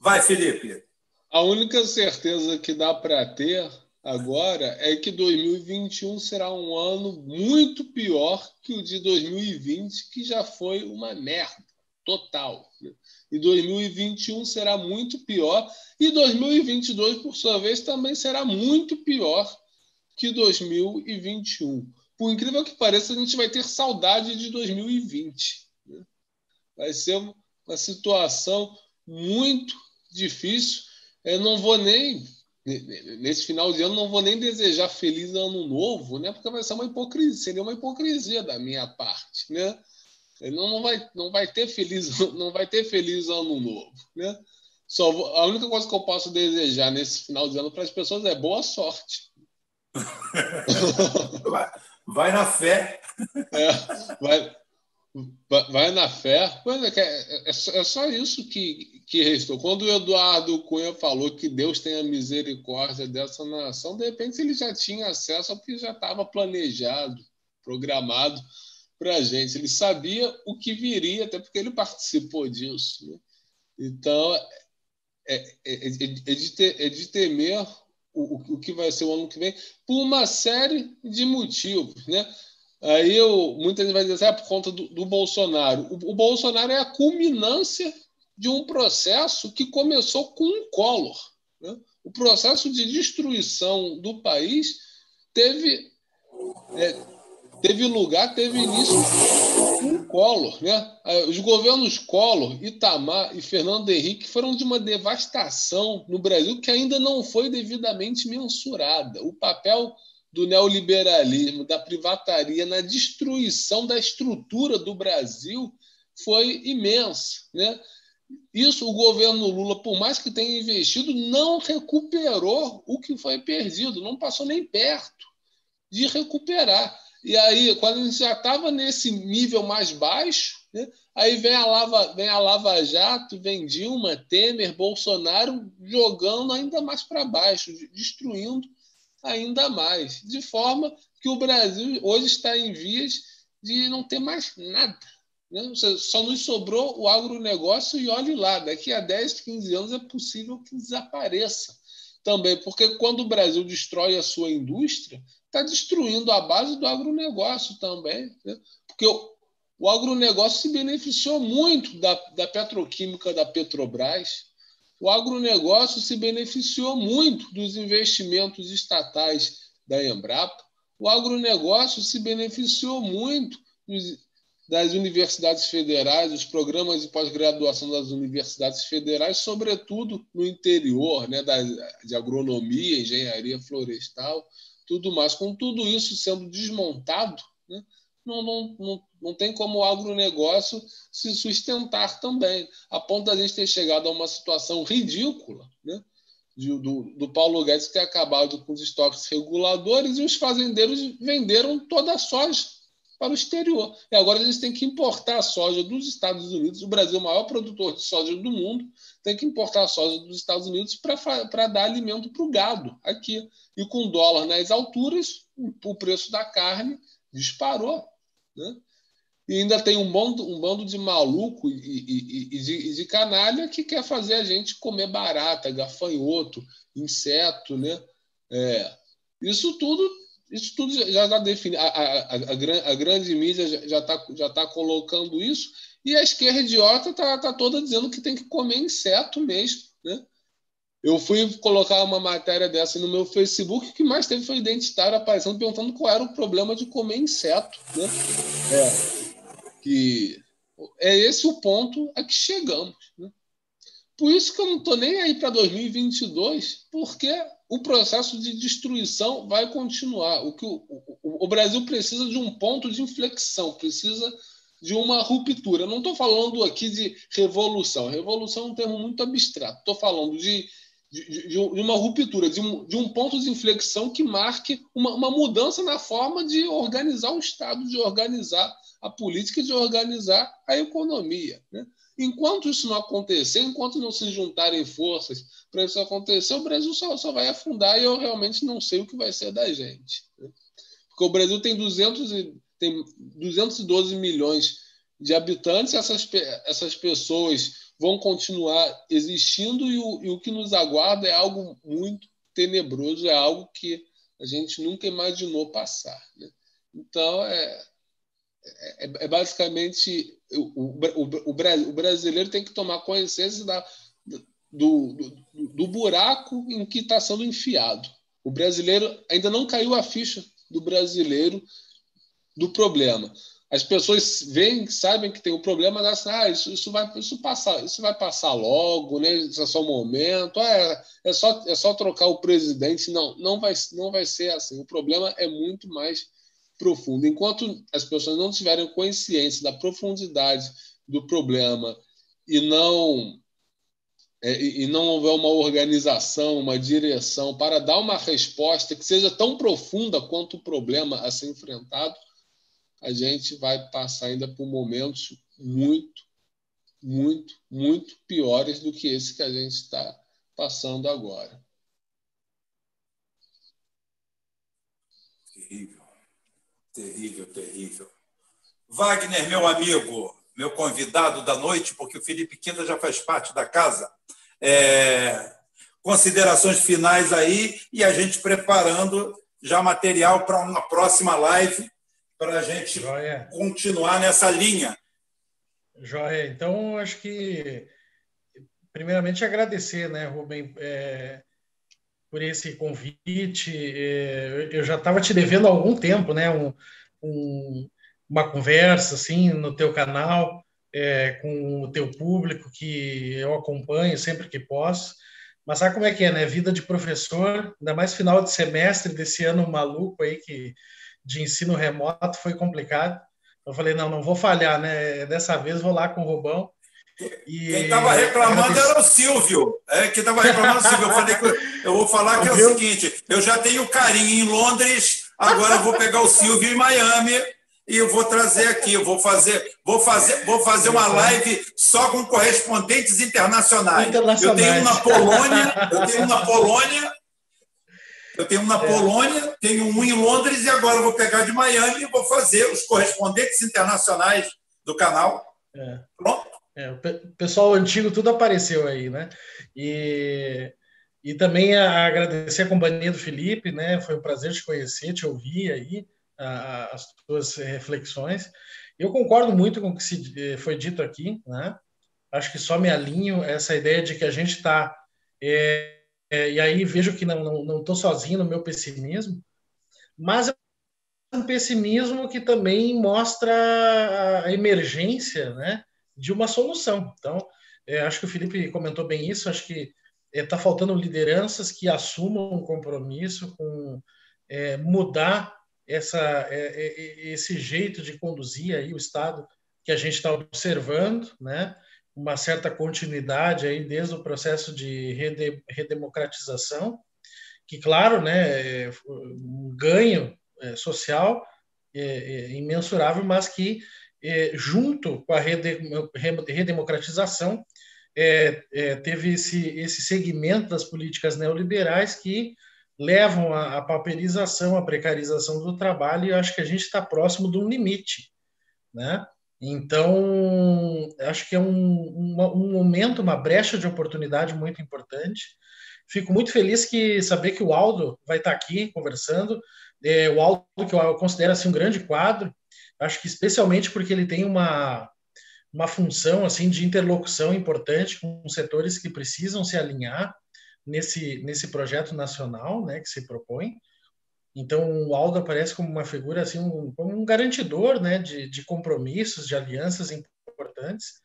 Vai, Felipe. A única certeza que dá para ter agora é que 2021 será um ano muito pior que o de 2020, que já foi uma merda total. E 2021 será muito pior. E 2022, por sua vez, também será muito pior que 2021. Por incrível que pareça, a gente vai ter saudade de 2020. Né? Vai ser uma situação muito difícil. Eu não vou nem, nesse final de ano, não vou nem desejar feliz ano novo, né? porque vai ser uma hipocrisia, seria uma hipocrisia da minha parte. Né? Ele não vai, não vai ter feliz, [LAUGHS] não vai ter feliz ano novo, né? Só vou, a única coisa que eu posso desejar nesse final de ano para as pessoas é boa sorte. [LAUGHS] vai, vai, na fé. É, vai, vai na fé. É, é, é, só isso que, que restou. Quando o Eduardo Cunha falou que Deus tenha misericórdia dessa nação, de repente ele já tinha acesso ao que já estava planejado, programado para a gente. Ele sabia o que viria, até porque ele participou disso. Né? Então, é, é, é, é, de, ter, é de temer o, o que vai ser o ano que vem, por uma série de motivos. Né? Aí eu, muita gente vai dizer assim, é por conta do, do Bolsonaro. O, o, Bolsonaro é a culminância de um processo que começou com um Collor. Né? O processo de destruição do país teve. É, teve lugar, teve início com Collor. Né? Os governos Collor, Itamar e Fernando Henrique foram de uma devastação no Brasil que ainda não foi devidamente mensurada. O papel do neoliberalismo, da privataria na destruição da estrutura do Brasil foi imenso. Né? Isso o governo Lula, por mais que tenha investido, não recuperou o que foi perdido, não passou nem perto de recuperar. E aí, quando a gente já estava nesse nível mais baixo, né, aí vem a, Lava, vem a Lava Jato, vem Dilma, Temer, Bolsonaro jogando ainda mais para baixo, destruindo ainda mais. De forma que o Brasil hoje está em vias de não ter mais nada. Né? Só nos sobrou o agronegócio e olhe lá, daqui a 10, 15 anos é possível que desapareça também, porque quando o Brasil destrói a sua indústria, está destruindo a base do agronegócio também. Né? Porque o, o agronegócio se beneficiou muito da, da petroquímica da Petrobras, o agronegócio se beneficiou muito dos investimentos estatais da Embrapa, o agronegócio se beneficiou muito dos, das universidades federais, dos programas de pós-graduação das universidades federais, sobretudo no interior, né, da, de agronomia, engenharia florestal, tudo mais. Com tudo isso sendo desmontado, né, não, não, não, não tem como o agronegócio se sustentar também, a ponto da gente ter chegado a uma situação ridícula, né, de, do, do Paulo Guedes ter acabado com os estoques reguladores e os fazendeiros venderam toda a soja para o exterior. E agora eles têm que importar a soja dos Estados Unidos. O Brasil, o maior produtor de soja do mundo, tem que importar a soja dos Estados Unidos para dar alimento para o gado aqui. E com dólar nas alturas, o preço da carne disparou. Né? E ainda tem um bando, um bando de maluco e, e, e, de, e, de, canalha que quer fazer a gente comer barata, gafanhoto, inseto, né? É, isso tudo isso tudo já está definido. A, a, a, a, grande mídia já está já tá colocando isso, e a esquerda idiota está tá toda dizendo que tem que comer inseto mesmo. Né? Eu fui colocar uma matéria dessa no meu Facebook, o que mais teve foi identitário aparecendo perguntando qual era o problema de comer inseto. Né? É, que é esse o ponto a que chegamos. Né? Por isso que eu não estou nem aí para 2022, porque o processo de destruição vai continuar. O, que o, o, o Brasil precisa de um ponto de inflexão, precisa de uma ruptura. não estou falando aqui de revolução. Revolução é um termo muito abstrato. Estou falando de, de, de, uma ruptura, de um, de um ponto de inflexão que marque uma, uma mudança na forma de organizar o Estado, de organizar a política, de organizar a economia. Né? Enquanto isso não acontecer, enquanto não se juntarem forças para isso acontecer, o Brasil só, só vai afundar e eu realmente não sei o que vai ser da gente. Né? Porque o Brasil tem, 200 e, tem 212 milhões de habitantes, essas, essas pessoas vão continuar existindo e o, e o que nos aguarda é algo muito tenebroso, é algo que a gente nunca imaginou passar. Né? Então, é, é, é, basicamente o, o, o, o, brasileiro tem que tomar consciência da, do, do, do buraco em que está sendo enfiado. O brasileiro ainda não caiu a ficha do brasileiro do problema. As pessoas veem, sabem que tem um problema, mas ah, isso, isso, vai, isso, passar, isso vai passar logo, né? isso é só um momento, ah, é, é, só, é só trocar o presidente. Não, não vai, não vai ser assim. O problema é muito mais profundo. Enquanto as pessoas não tiverem consciência da profundidade do problema e não é, e não houver uma organização, uma direção para dar uma resposta que seja tão profunda quanto o problema a ser enfrentado, a gente vai passar ainda por momentos muito, muito, muito piores do que esse que a gente está passando agora. Terrível. Terrível, terrível. Wagner, meu amigo, meu convidado da noite, porque o Felipe Quinta já faz parte da casa. É, considerações finais aí e a gente preparando já material para uma próxima live para a gente Joia. continuar nessa linha. Joia. Então, acho que, primeiramente, agradecer, né, Rubem, é, por esse convite. É, eu já estava te devendo há algum tempo, né? Um, um, uma conversa assim no teu canal é, com o teu público que eu acompanho sempre que posso. Mas sabe como é que é, né? Vida de professor, ainda mais final de semestre desse ano maluco aí que de ensino remoto foi complicado. Eu falei, não, não vou falhar, né? Dessa vez vou lá com o Rubão e... Quem estava reclamando era o Silvio. É, quem estava reclamando Silvio. Eu, falei que eu vou falar que é o seguinte: eu já tenho carinho em Londres, agora eu vou pegar o Silvio em Miami e eu vou trazer aqui. Eu vou fazer, vou fazer, vou fazer uma live só com correspondentes internacionais. internacionais. Eu tenho um na Polônia, eu tenho um na Polônia. Eu tenho um na. Polônia, tenho um em Londres e agora eu vou pegar de Miami e vou fazer os correspondentes internacionais do canal. É. Pronto. É, o pessoal antigo tudo apareceu aí, né? E, e também agradecer a companhia do Felipe, né? Foi um prazer te conhecer, te ouvir aí, a, as tuas reflexões. Eu concordo muito com o que se, eh, foi dito aqui, né? Acho que só me alinho essa ideia de que a gente está. É, é, e aí vejo que não estou não, não sozinho no meu pessimismo, mas é um pessimismo que também mostra a emergência, né? De uma solução. Então, é, acho que o Felipe comentou bem isso, acho que está é, faltando lideranças que assumam um compromisso com é, mudar essa, é, é, esse jeito de conduzir aí o Estado que a gente está observando, né? uma certa continuidade aí desde o processo de redemocratização, que claro, né, um ganho social, é, é, imensurável, mas que, é, junto com a redemocratização, é, é, teve esse, esse segmento das políticas neoliberais que levam à, à pauperização, à precarização do trabalho, e eu acho que a gente está próximo de um limite. Né? Então, acho que é um, um, momento, uma brecha de oportunidade muito importante. Fico muito feliz que saber que o Aldo vai estar aqui conversando. É, o Aldo, que eu considero assim, um grande quadro, acho que especialmente porque ele tem uma, uma função assim de interlocução importante com setores que precisam se alinhar nesse, nesse projeto nacional né, que se propõe. Então, o Aldo aparece como uma figura, assim, um, como um garantidor né, de, de compromissos, de alianças importantes.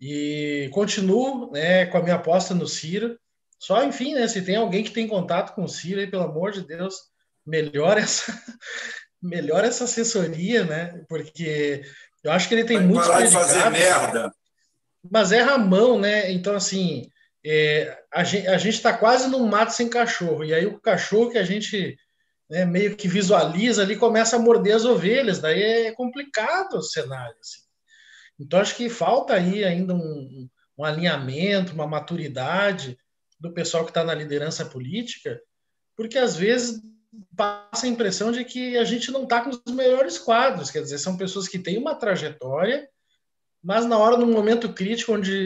E continuo né, com a minha aposta no Ciro. Só, enfim, né, se tem alguém que tem contato com o Ciro, aí, pelo amor de Deus, melhora [LAUGHS] essa, melhora essa assessoria, né? Porque eu acho que ele tem Vai muito parar de fazer merda. Mas é Ramão, né? Então, assim, é, a gente está quase num mato sem cachorro. E aí o cachorro que a gente né, meio que visualiza ali começa a morder as ovelhas. Daí é complicado o cenário. Assim. Então, acho que falta aí ainda um, um alinhamento, uma maturidade do pessoal que está na liderança política, porque às vezes passa a impressão de que a gente não está com os melhores quadros, quer dizer, são pessoas que têm uma trajetória, mas na hora, no momento crítico, onde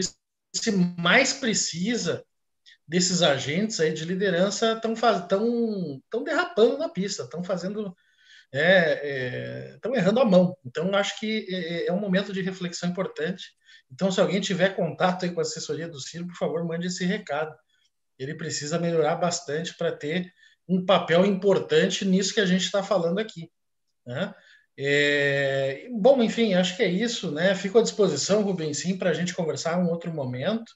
se mais precisa desses agentes aí de liderança, estão tão, tão derrapando na pista, estão fazendo estão é, é, errando a mão. Então, acho que é, é, um momento de reflexão importante. Então, se alguém tiver contato com a assessoria do Ciro, por favor, mande esse recado. Ele precisa melhorar bastante para ter um papel importante nisso que a gente está falando aqui. Né? É, bom, enfim, acho que é isso. Né? Fico à disposição, Rubens, sim, para a gente conversar um outro momento.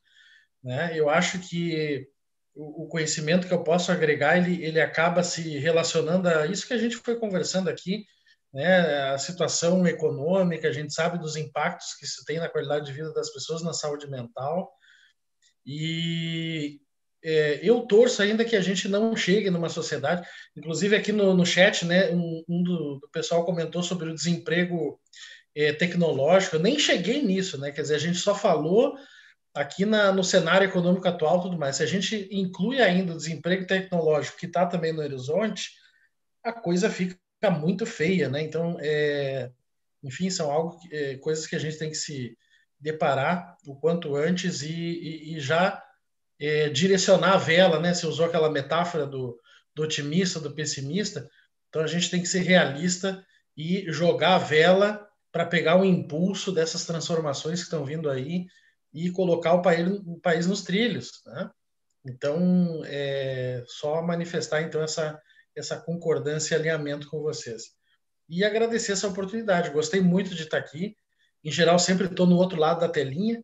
Né? Eu acho que o, conhecimento que eu posso agregar, ele, ele acaba se relacionando a isso que a gente foi conversando aqui, né? a situação econômica, a gente sabe dos impactos que isso tem na qualidade de vida das pessoas, na saúde mental. E, é, eu torço ainda que a gente não chegue numa sociedade. Inclusive, aqui no, no chat, né, um, um do, do, pessoal comentou sobre o desemprego é, tecnológico. Eu nem cheguei nisso, né? Quer dizer, a gente só falou aqui na, no cenário econômico atual tudo mais. Se a gente inclui ainda o desemprego tecnológico, que está também no horizonte, a coisa fica muito feia, né? Então, é, enfim, são algo, é, coisas que a gente tem que se deparar o quanto antes e, e, e já é, direcionar a vela, né? Você usou aquela metáfora do, do otimista, do pessimista. Então a gente tem que ser realista e jogar a vela para pegar o impulso dessas transformações que estão vindo aí e colocar o país, o país nos trilhos. Né? Então, é só manifestar então essa, essa concordância e alinhamento com vocês. E agradecer essa oportunidade. Gostei muito de estar aqui. Em geral, sempre estou no outro lado da telinha,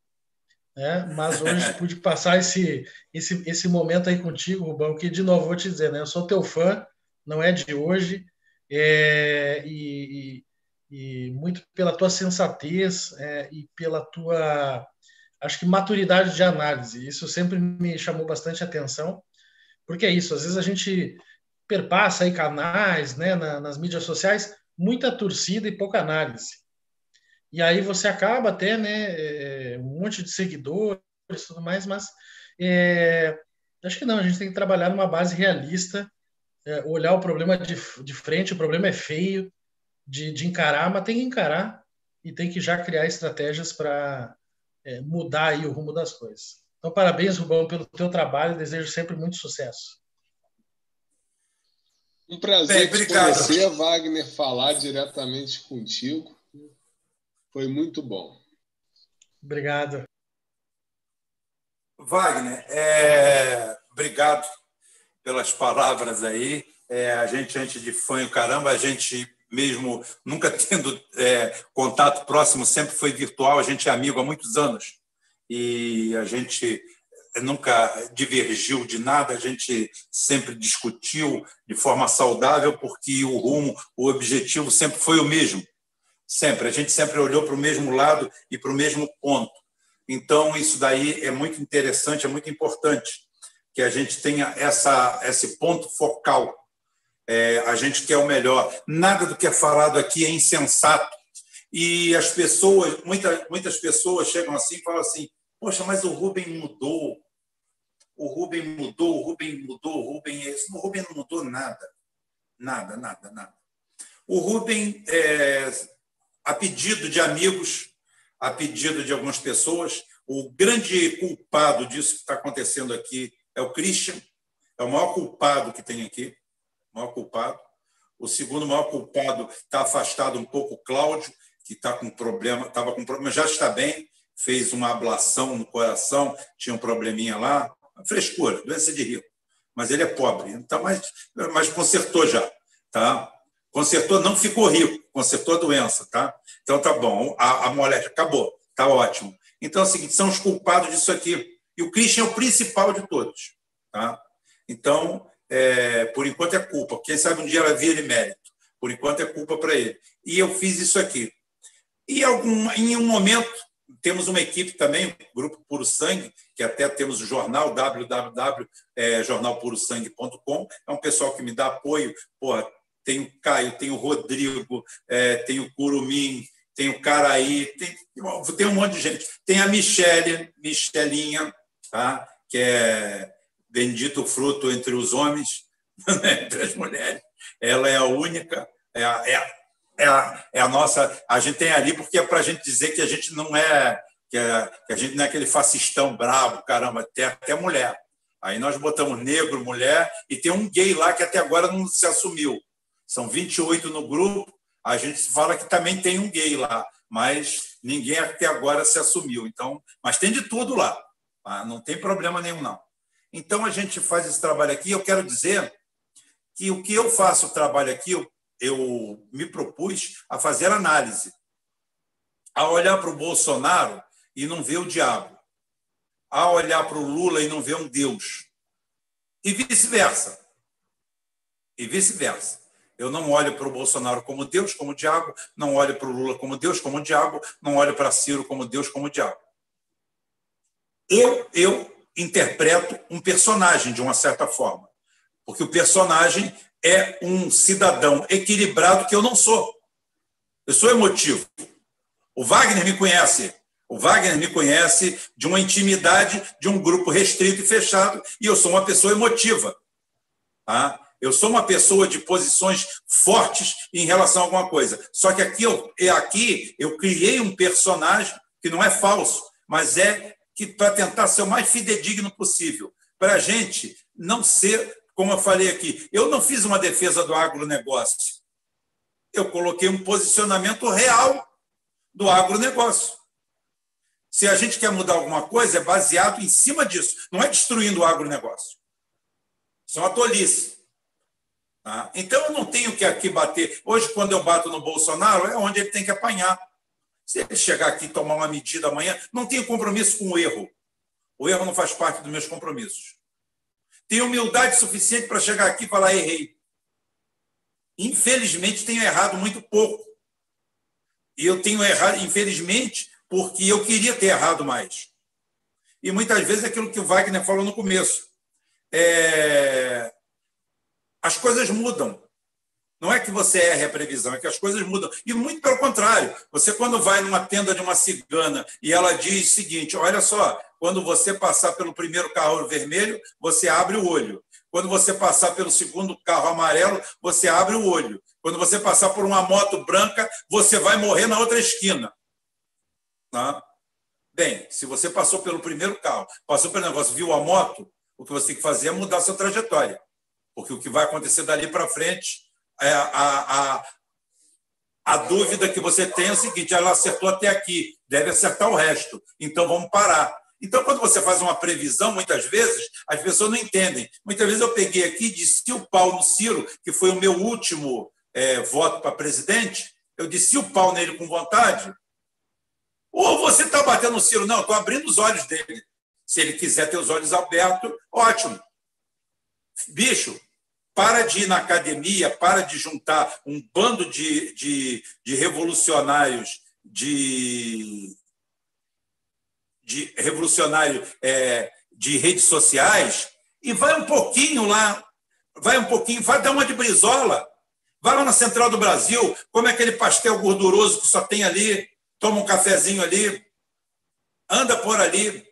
né? Mas hoje [LAUGHS] pude passar esse, esse, esse momento aí contigo, Rubão, que de novo vou te dizer, né? Eu sou teu fã, não é de hoje, é, e, e, e, muito pela tua sensatez é, e pela tua, acho que maturidade de análise. Isso sempre me chamou bastante atenção, porque é isso. Às vezes a gente perpassa aí canais, né, na, nas mídias sociais, muita torcida e pouca análise. E aí você acaba até, né, é, um monte de seguidores e tudo mais, mas é, acho que não, a gente tem que trabalhar numa base realista, é, olhar o problema de, de frente, o problema é feio, de, de encarar, mas tem que encarar e tem que já criar estratégias para é, mudar aí o rumo das coisas. Então, parabéns, Rubão, pelo teu trabalho, desejo sempre muito sucesso. Um prazer Bem, te conhecer, Wagner, falar diretamente contigo. Foi muito bom. Obrigado. Wagner, é... obrigado pelas palavras aí. É, a gente, antes de fã, caramba, a gente mesmo nunca [LAUGHS] tendo é, contato próximo, sempre foi virtual, a gente é amigo há muitos anos. E a gente nunca divergiu de nada, a gente sempre discutiu de forma saudável, porque o rumo, o objetivo sempre foi o mesmo Sempre. A gente sempre olhou para o mesmo lado e para o mesmo ponto. Então, isso daí é muito interessante, é muito importante que a gente tenha essa, esse ponto focal. é, a gente quer o melhor. Nada do que é falado aqui é insensato. E as pessoas, muitas, muitas pessoas chegam assim e falam assim: Poxa, mas o Rubem mudou. O Rubem mudou, o Rubem mudou, o Rubem é isso. O Rubem não mudou nada. Nada, nada, nada. O Rubem, é, a pedido de amigos, a pedido de algumas pessoas, o grande culpado disso que está acontecendo aqui é o Christian, é o maior culpado que tem aqui, o maior culpado. O segundo maior culpado está afastado um pouco, o Cláudio, que está com problema, estava com problema, já está bem, fez uma ablação no coração, tinha um probleminha lá, frescura, doença de rico. Mas ele é pobre, então, mas, mas consertou já, tá? Consertou, não ficou rico, consertou a doença, tá? Então tá bom, a, a moléstia acabou, tá ótimo. Então é o seguinte, são os culpados disso aqui. E o Christian é o principal de todos, tá? Então, é, por enquanto é culpa. Quem sabe um dia ela vira mérito. Por enquanto é culpa para ele. E eu fiz isso aqui. E algum, em um momento, temos uma equipe também, Grupo Puro Sangue, que até temos o jornal www.jornalpurosangue.com. É um pessoal que me dá apoio. Porra, tem o Caio, tem o Rodrigo, é, tem o Curumim, tem o Caraí, tem, tem um monte de gente. Tem a Michele, Michelinha, tá? que é bendito fruto entre os homens, [LAUGHS] né? entre as mulheres. Ela é a única, é a, é a, é a, é a nossa. A gente tem ali porque é para a gente dizer que a gente não é que, é, que a gente não é aquele fascistão brabo, caramba, tem até mulher. Aí nós botamos negro, mulher, e tem um gay lá que até agora não se assumiu. São 28 no grupo, a gente fala que também tem um gay lá, mas ninguém até agora se assumiu. Então, mas tem de tudo lá, tá? não tem problema nenhum não. Então a gente faz esse trabalho aqui. Eu quero dizer que o que eu faço o trabalho aqui, eu, eu me propus a fazer análise, a olhar para o Bolsonaro e não ver o diabo, a olhar para o Lula e não ver um Deus, e vice-versa. E vice-versa. Eu não olho para o Bolsonaro como Deus, como diabo, não olho para o Lula como Deus, como diabo, não olho para Ciro como Deus, como diabo. Eu, eu interpreto um personagem de uma certa forma, porque o personagem é um cidadão equilibrado que eu não sou. Eu sou emotivo. O Wagner me conhece. O Wagner me conhece de uma intimidade de um grupo restrito e fechado, e eu sou uma pessoa emotiva. Tá? Eu sou uma pessoa de posições fortes em relação a alguma coisa. Só que aqui eu, é aqui eu criei um personagem que não é falso, mas é que para tentar ser o mais fidedigno possível, para a gente não ser, como eu falei aqui, eu não fiz uma defesa do agronegócio. Eu coloquei um posicionamento real do agronegócio. Se a gente quer mudar alguma coisa, é baseado em cima disso, não é destruindo o agronegócio. Isso é uma tolice. Tá? Então, eu não tenho que aqui bater. Hoje, quando eu bato no Bolsonaro, é onde ele tem que apanhar. Se ele chegar aqui e tomar uma medida amanhã, não tenho compromisso com o erro. O erro não faz parte dos meus compromissos. Tenho humildade suficiente para chegar aqui e falar: errei. Infelizmente, tenho errado muito pouco. E eu tenho errado, infelizmente, porque eu queria ter errado mais. E muitas vezes é aquilo que o Wagner falou no começo. É as coisas mudam. Não é que você erre a previsão, é que as coisas mudam. E muito pelo contrário. Você, quando vai numa tenda de uma cigana e ela diz o seguinte: olha só, quando você passar pelo primeiro carro vermelho, você abre o olho. Quando você passar pelo segundo carro amarelo, você abre o olho. Quando você passar por uma moto branca, você vai morrer na outra esquina. Tá? Bem, se você passou pelo primeiro carro, passou pelo negócio, viu a moto, o que você tem que fazer é mudar sua trajetória porque o que vai acontecer dali para frente, é a, a, a dúvida que você tem é o seguinte: ela acertou até aqui, deve acertar o resto, então vamos parar. Então, quando você faz uma previsão, muitas vezes, as pessoas não entendem. Muitas vezes eu peguei aqui, disse o pau no Ciro, que foi o meu último é, voto para presidente, eu disse o pau nele com vontade. Ou você está batendo no Ciro? Não, estou abrindo os olhos dele. Se ele quiser ter os olhos abertos, ótimo. Bicho, para de ir na academia, para de juntar um bando de, de, de revolucionários, de, de revolucionário é, de redes sociais e vai um pouquinho lá vai um pouquinho, vai dar uma de brisola. Vai lá na Central do Brasil, come aquele pastel gorduroso que só tem ali, toma um cafezinho ali, anda por ali.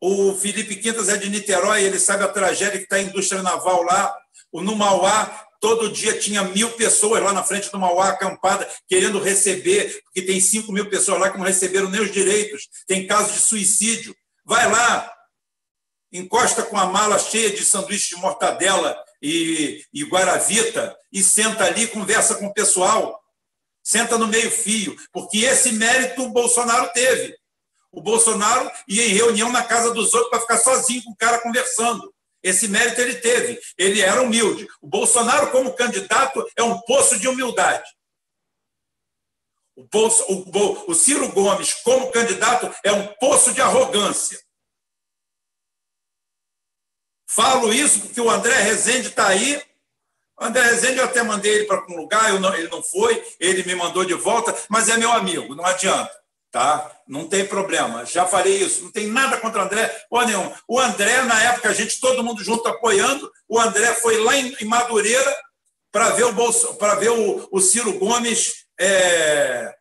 O Felipe Quintas é de Niterói, ele sabe a tragédia que está a indústria naval lá. No Mauá, todo dia tinha mil pessoas lá na frente do Mauá acampada, querendo receber, porque tem cinco mil pessoas lá que não receberam nem os direitos. Tem casos de suicídio. Vai lá, encosta com a mala cheia de sanduíche de mortadela e, e guaravita e senta ali, conversa com o pessoal. Senta no meio-fio, porque esse mérito o Bolsonaro teve. O Bolsonaro ia em reunião na casa dos outros para ficar sozinho com o cara conversando. Esse mérito ele teve. Ele era humilde. O Bolsonaro, como candidato, é um poço de humildade. O, Bolso, o, o Ciro Gomes, como candidato, é um poço de arrogância. Falo isso porque o André Rezende está aí. O André Rezende, eu até mandei ele para um lugar, não, ele não foi, ele me mandou de volta, mas é meu amigo, não adianta tá? Não tem problema. Já falei isso. Não tem nada contra o André, ou nenhum. O André, na época, a gente, todo mundo junto apoiando, o André foi lá em, Madureira para ver o Bolso, ver o, o Ciro Gomes é,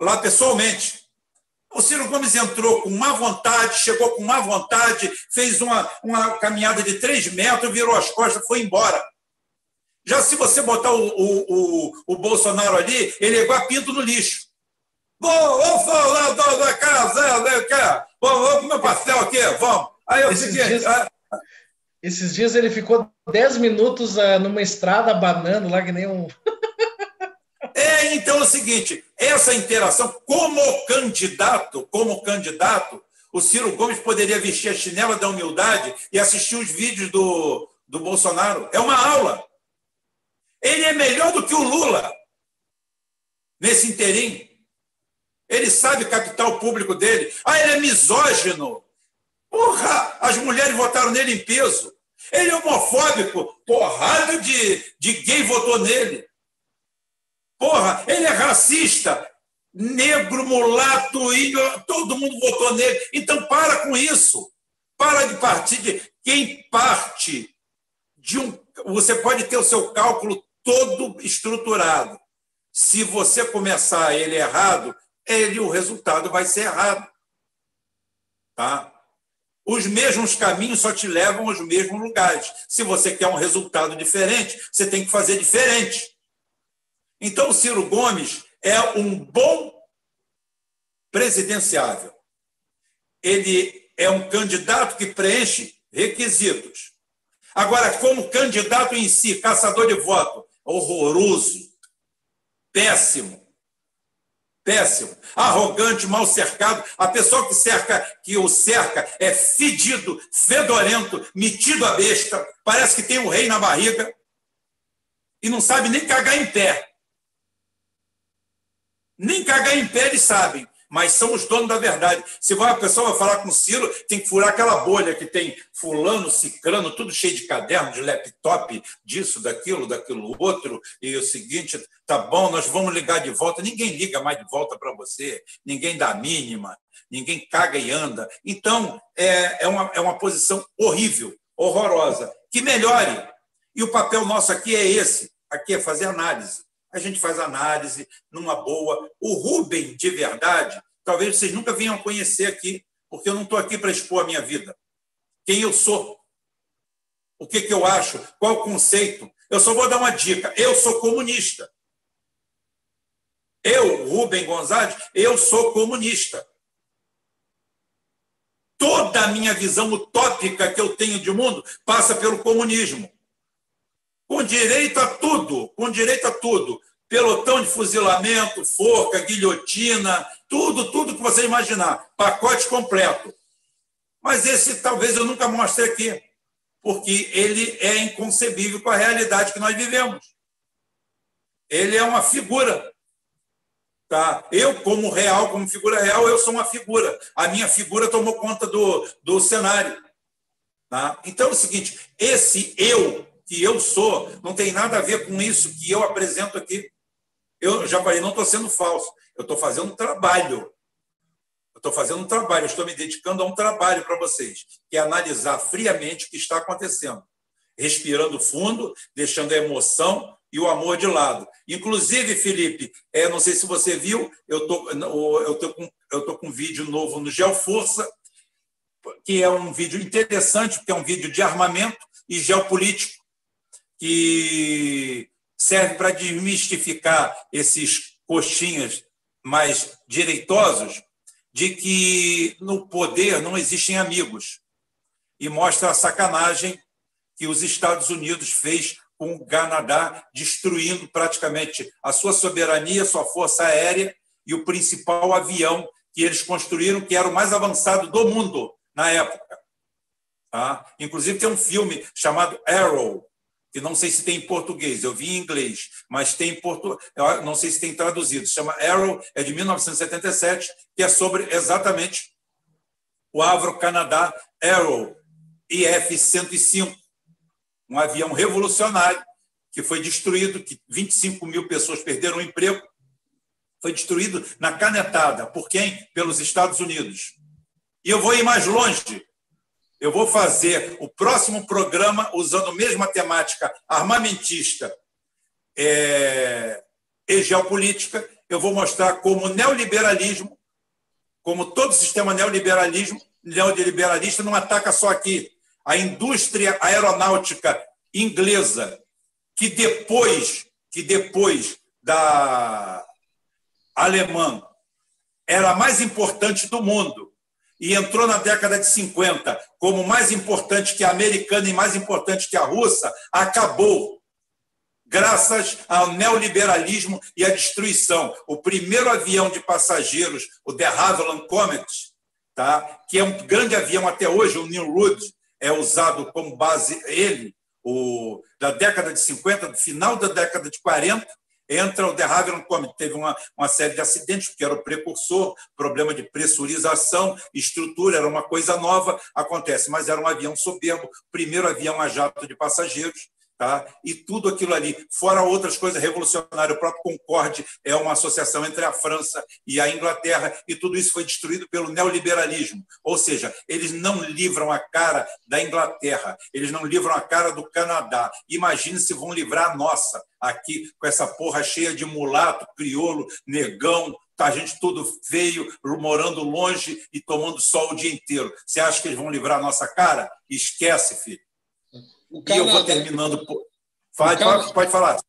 lá pessoalmente. O Ciro Gomes entrou com má vontade, chegou com má vontade, fez uma, uma caminhada de três metros, virou as costas, foi embora. Já se você botar o, o, o, o Bolsonaro ali, ele é igual pinto no lixo. Vou, vamos falar da casa, né? Vamos, vamos comer pastel aqui, vamos. Aí eu esses Dias, ah, esses dias ele ficou 10 minutos uh, numa estrada banando lá que nem um. [LAUGHS] é, então é o seguinte: essa interação, como candidato, como candidato, o Ciro Gomes poderia vestir a chinela da humildade e assistir os vídeos do, do Bolsonaro. É uma aula. Ele é melhor do que o Lula nesse inteirinho. Ele sabe captar o público dele. Ah, ele é misógino. Porra, as mulheres votaram nele em peso. Ele é homofóbico. Porrada de, de gay votou nele. Porra, ele é racista. Negro, mulato, índio, todo mundo votou nele. Então, para com isso. Para de partir de. Quem parte de um. Você pode ter o seu cálculo todo estruturado. Se você começar ele errado, ele o resultado vai ser errado. Tá? Os mesmos caminhos só te levam aos mesmos lugares. Se você quer um resultado diferente, você tem que fazer diferente. Então, o Ciro Gomes é um bom presidenciável. Ele é um candidato que preenche requisitos. Agora, como candidato em si, caçador de voto, horroroso, péssimo, péssimo, arrogante, mal cercado. A pessoa que cerca, que o cerca é fedido, fedorento, metido a besta, parece que tem o um rei na barriga e não sabe nem cagar em pé. Nem cagar em pé eles sabem mas são os donos da verdade. Se uma pessoa vai falar com o Ciro, tem que furar aquela bolha que tem fulano, cicrano, tudo cheio de caderno, de laptop, disso, daquilo, daquilo outro, e o seguinte, tá bom, nós vamos ligar de volta. Ninguém liga mais de volta para você, ninguém dá mínima, ninguém caga e anda. Então, é, é, uma, é uma posição horrível, horrorosa. Que melhore. E o papel nosso aqui é esse, aqui é fazer análise a gente faz análise numa boa. O Rubem, de verdade, talvez vocês nunca venham conhecer aqui, porque eu não estou aqui para expor a minha vida. Quem eu sou? O que, que eu acho? Qual o conceito? Eu só vou dar uma dica. Eu sou comunista. Eu, Rubem Gonzalez, eu sou comunista. Toda a minha visão utópica que eu tenho de mundo passa pelo comunismo com direito a tudo, com direito a tudo. Pelotão de fuzilamento, forca, guilhotina, tudo, tudo que você imaginar. Pacote completo. Mas esse talvez eu nunca mostre aqui, porque ele é inconcebível com a realidade que nós vivemos. Ele é uma figura. Tá? Eu, como real, como figura real, eu sou uma figura. A minha figura tomou conta do, do cenário. Tá? Então é o seguinte: esse eu que eu sou não tem nada a ver com isso que eu apresento aqui. Eu já falei, não estou sendo falso, eu estou fazendo um trabalho. Eu estou fazendo um trabalho, eu estou me dedicando a um trabalho para vocês, que é analisar friamente o que está acontecendo. respirando fundo, deixando a emoção e o amor de lado. Inclusive, Felipe, é, não sei se você viu, eu tô, tô com eu tô com um vídeo novo no Geoforça, que é um vídeo interessante, porque é um vídeo de armamento e geopolítico, que serve para desmistificar esses coxinhas mais direitosos de que no poder não existem amigos. E mostra a sacanagem que os Estados Unidos fez com o Canadá, destruindo praticamente a sua soberania, sua força aérea e o principal avião que eles construíram, que era o mais avançado do mundo na época. Tá? Inclusive, tem um filme chamado Arrow, que não sei se tem em português, eu vi em inglês, mas tem em português, não sei se tem traduzido, chama Arrow, é de 1977, que é sobre exatamente o Avro Canadá Arrow IF-105, um avião revolucionário que foi destruído, que 25 mil pessoas perderam o emprego, foi destruído na canetada. Por quem? Pelos Estados Unidos. E eu vou ir mais longe. Eu vou fazer o próximo programa usando a mesma temática armamentista é, e geopolítica. Eu vou mostrar como o neoliberalismo, como todo sistema neoliberalismo, neoliberalista não ataca só aqui. A indústria aeronáutica inglesa, que depois, que depois da alemã era a mais importante do mundo e entrou na década de 50 como mais importante que a americana e mais importante que a russa, acabou graças ao neoliberalismo e à destruição. O primeiro avião de passageiros, o de Havilland Comet, tá? que é um grande avião até hoje, o Nimrod, é usado como base ele, o, da década de 50, do final da década de 40, entra o De Havilland Comet, teve uma, uma série de acidentes, porque era o precursor, problema de pressurização, estrutura, era uma coisa nova, acontece, mas era um avião soberbo, primeiro avião a jato de passageiros, Tá? E tudo aquilo ali, fora outras coisas revolucionárias, o próprio Concorde é uma associação entre a França e a Inglaterra, e tudo isso foi destruído pelo neoliberalismo. Ou seja, eles não livram a cara da Inglaterra, eles não livram a cara do Canadá. Imagine se vão livrar a nossa aqui, com essa porra cheia de mulato, crioulo, negão, tá a gente tudo feio, morando longe e tomando sol o dia inteiro. Você acha que eles vão livrar a nossa cara? Esquece, filho. Canadá, e eu vou terminando. Pode, Canadá, pode falar.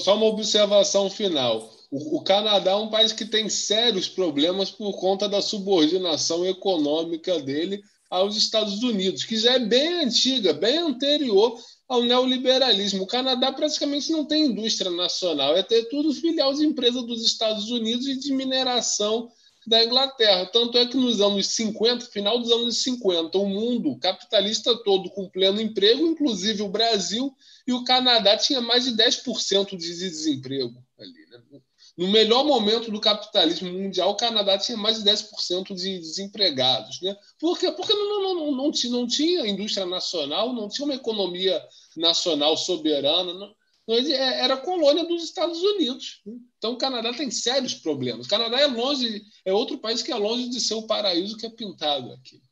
Só uma observação final. O, o, Canadá é um país que tem sérios problemas por conta da subordinação econômica dele aos Estados Unidos, que já é bem antiga, bem anterior ao neoliberalismo. O Canadá praticamente não tem indústria nacional, é ter tudo filial de empresa dos Estados Unidos e de mineração da Inglaterra. Tanto é que nos anos 50, final dos anos 50, o mundo capitalista todo com pleno emprego, inclusive o Brasil, e o Canadá tinha mais de 10% de desemprego ali. Né? No melhor momento do capitalismo mundial, o Canadá tinha mais de 10% de desempregados. Né? Por quê? Porque não, não, não, não, tinha, não tinha indústria nacional, não tinha uma economia nacional soberana. Não, era colônia dos Estados Unidos. Então, o Canadá tem sérios problemas. O Canadá é longe, é outro país que é longe de ser o paraíso que é pintado aqui.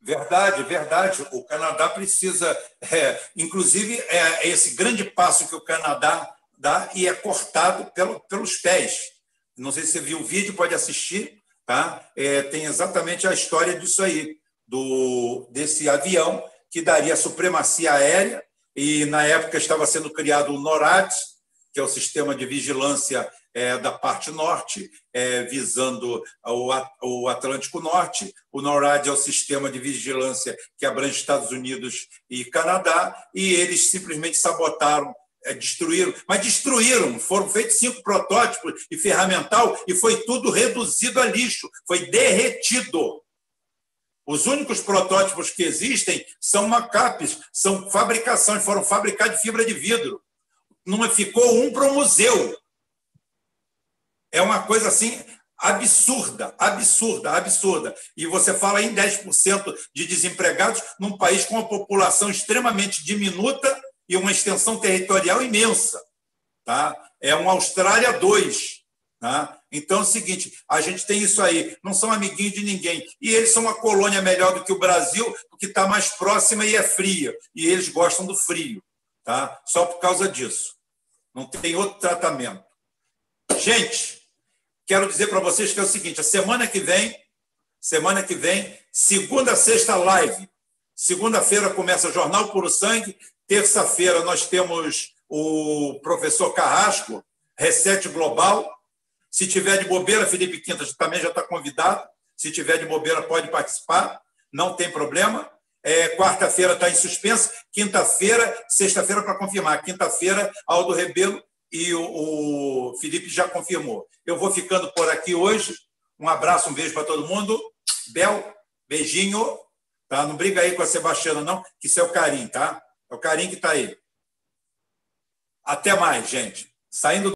Verdade, verdade. O Canadá precisa, é, inclusive, é esse grande passo que o Canadá dá e é cortado pelo, pelos pés. Não sei se você viu o vídeo, pode assistir. Tá? É, tem exatamente a história disso aí, do, desse avião que daria supremacia aérea e na época estava sendo criado o NORAD, que é o sistema de vigilância é, da parte norte, é, visando o, Atlântico Norte. O NORAD é o sistema de vigilância que abrange Estados Unidos e Canadá, e eles simplesmente sabotaram, é, destruíram, mas destruíram. Foram feitos cinco protótipos e ferramental, e foi tudo reduzido a lixo, foi derretido. Os únicos protótipos que existem são macapes, são fabricações, foram fabricados de fibra de vidro. Não ficou um para o museu. É uma coisa assim absurda, absurda, absurda. E você fala em 10% de desempregados num país com uma população extremamente diminuta e uma extensão territorial imensa. Tá? É uma Austrália 2. Tá? Então é o seguinte: a gente tem isso aí, não são amiguinhos de ninguém. E eles são uma colônia melhor do que o Brasil, porque está mais próxima e é fria. E eles gostam do frio. Tá? Só por causa disso. Não tem outro tratamento. Gente, quero dizer para vocês que é o seguinte: a semana que vem, semana que vem, segunda, sexta, live. Segunda-feira começa o Jornal Puro Sangue. Terça-feira nós temos o professor Carrasco, Reset Global. Se tiver de bobeira, Felipe Quintas também já está convidado. Se tiver de bobeira, pode participar, não tem problema. É, Quarta-feira está em suspenso. Quinta-feira, sexta-feira para confirmar. Quinta-feira, Aldo Rebelo e o, o, Felipe já confirmou. Eu vou ficando por aqui hoje. Um abraço, um beijo para todo mundo. Bel, beijinho. Tá? Não briga aí com a Sebastiana, não, que isso é o carinho, tá? É o carinho que está aí. Até mais, gente. Saindo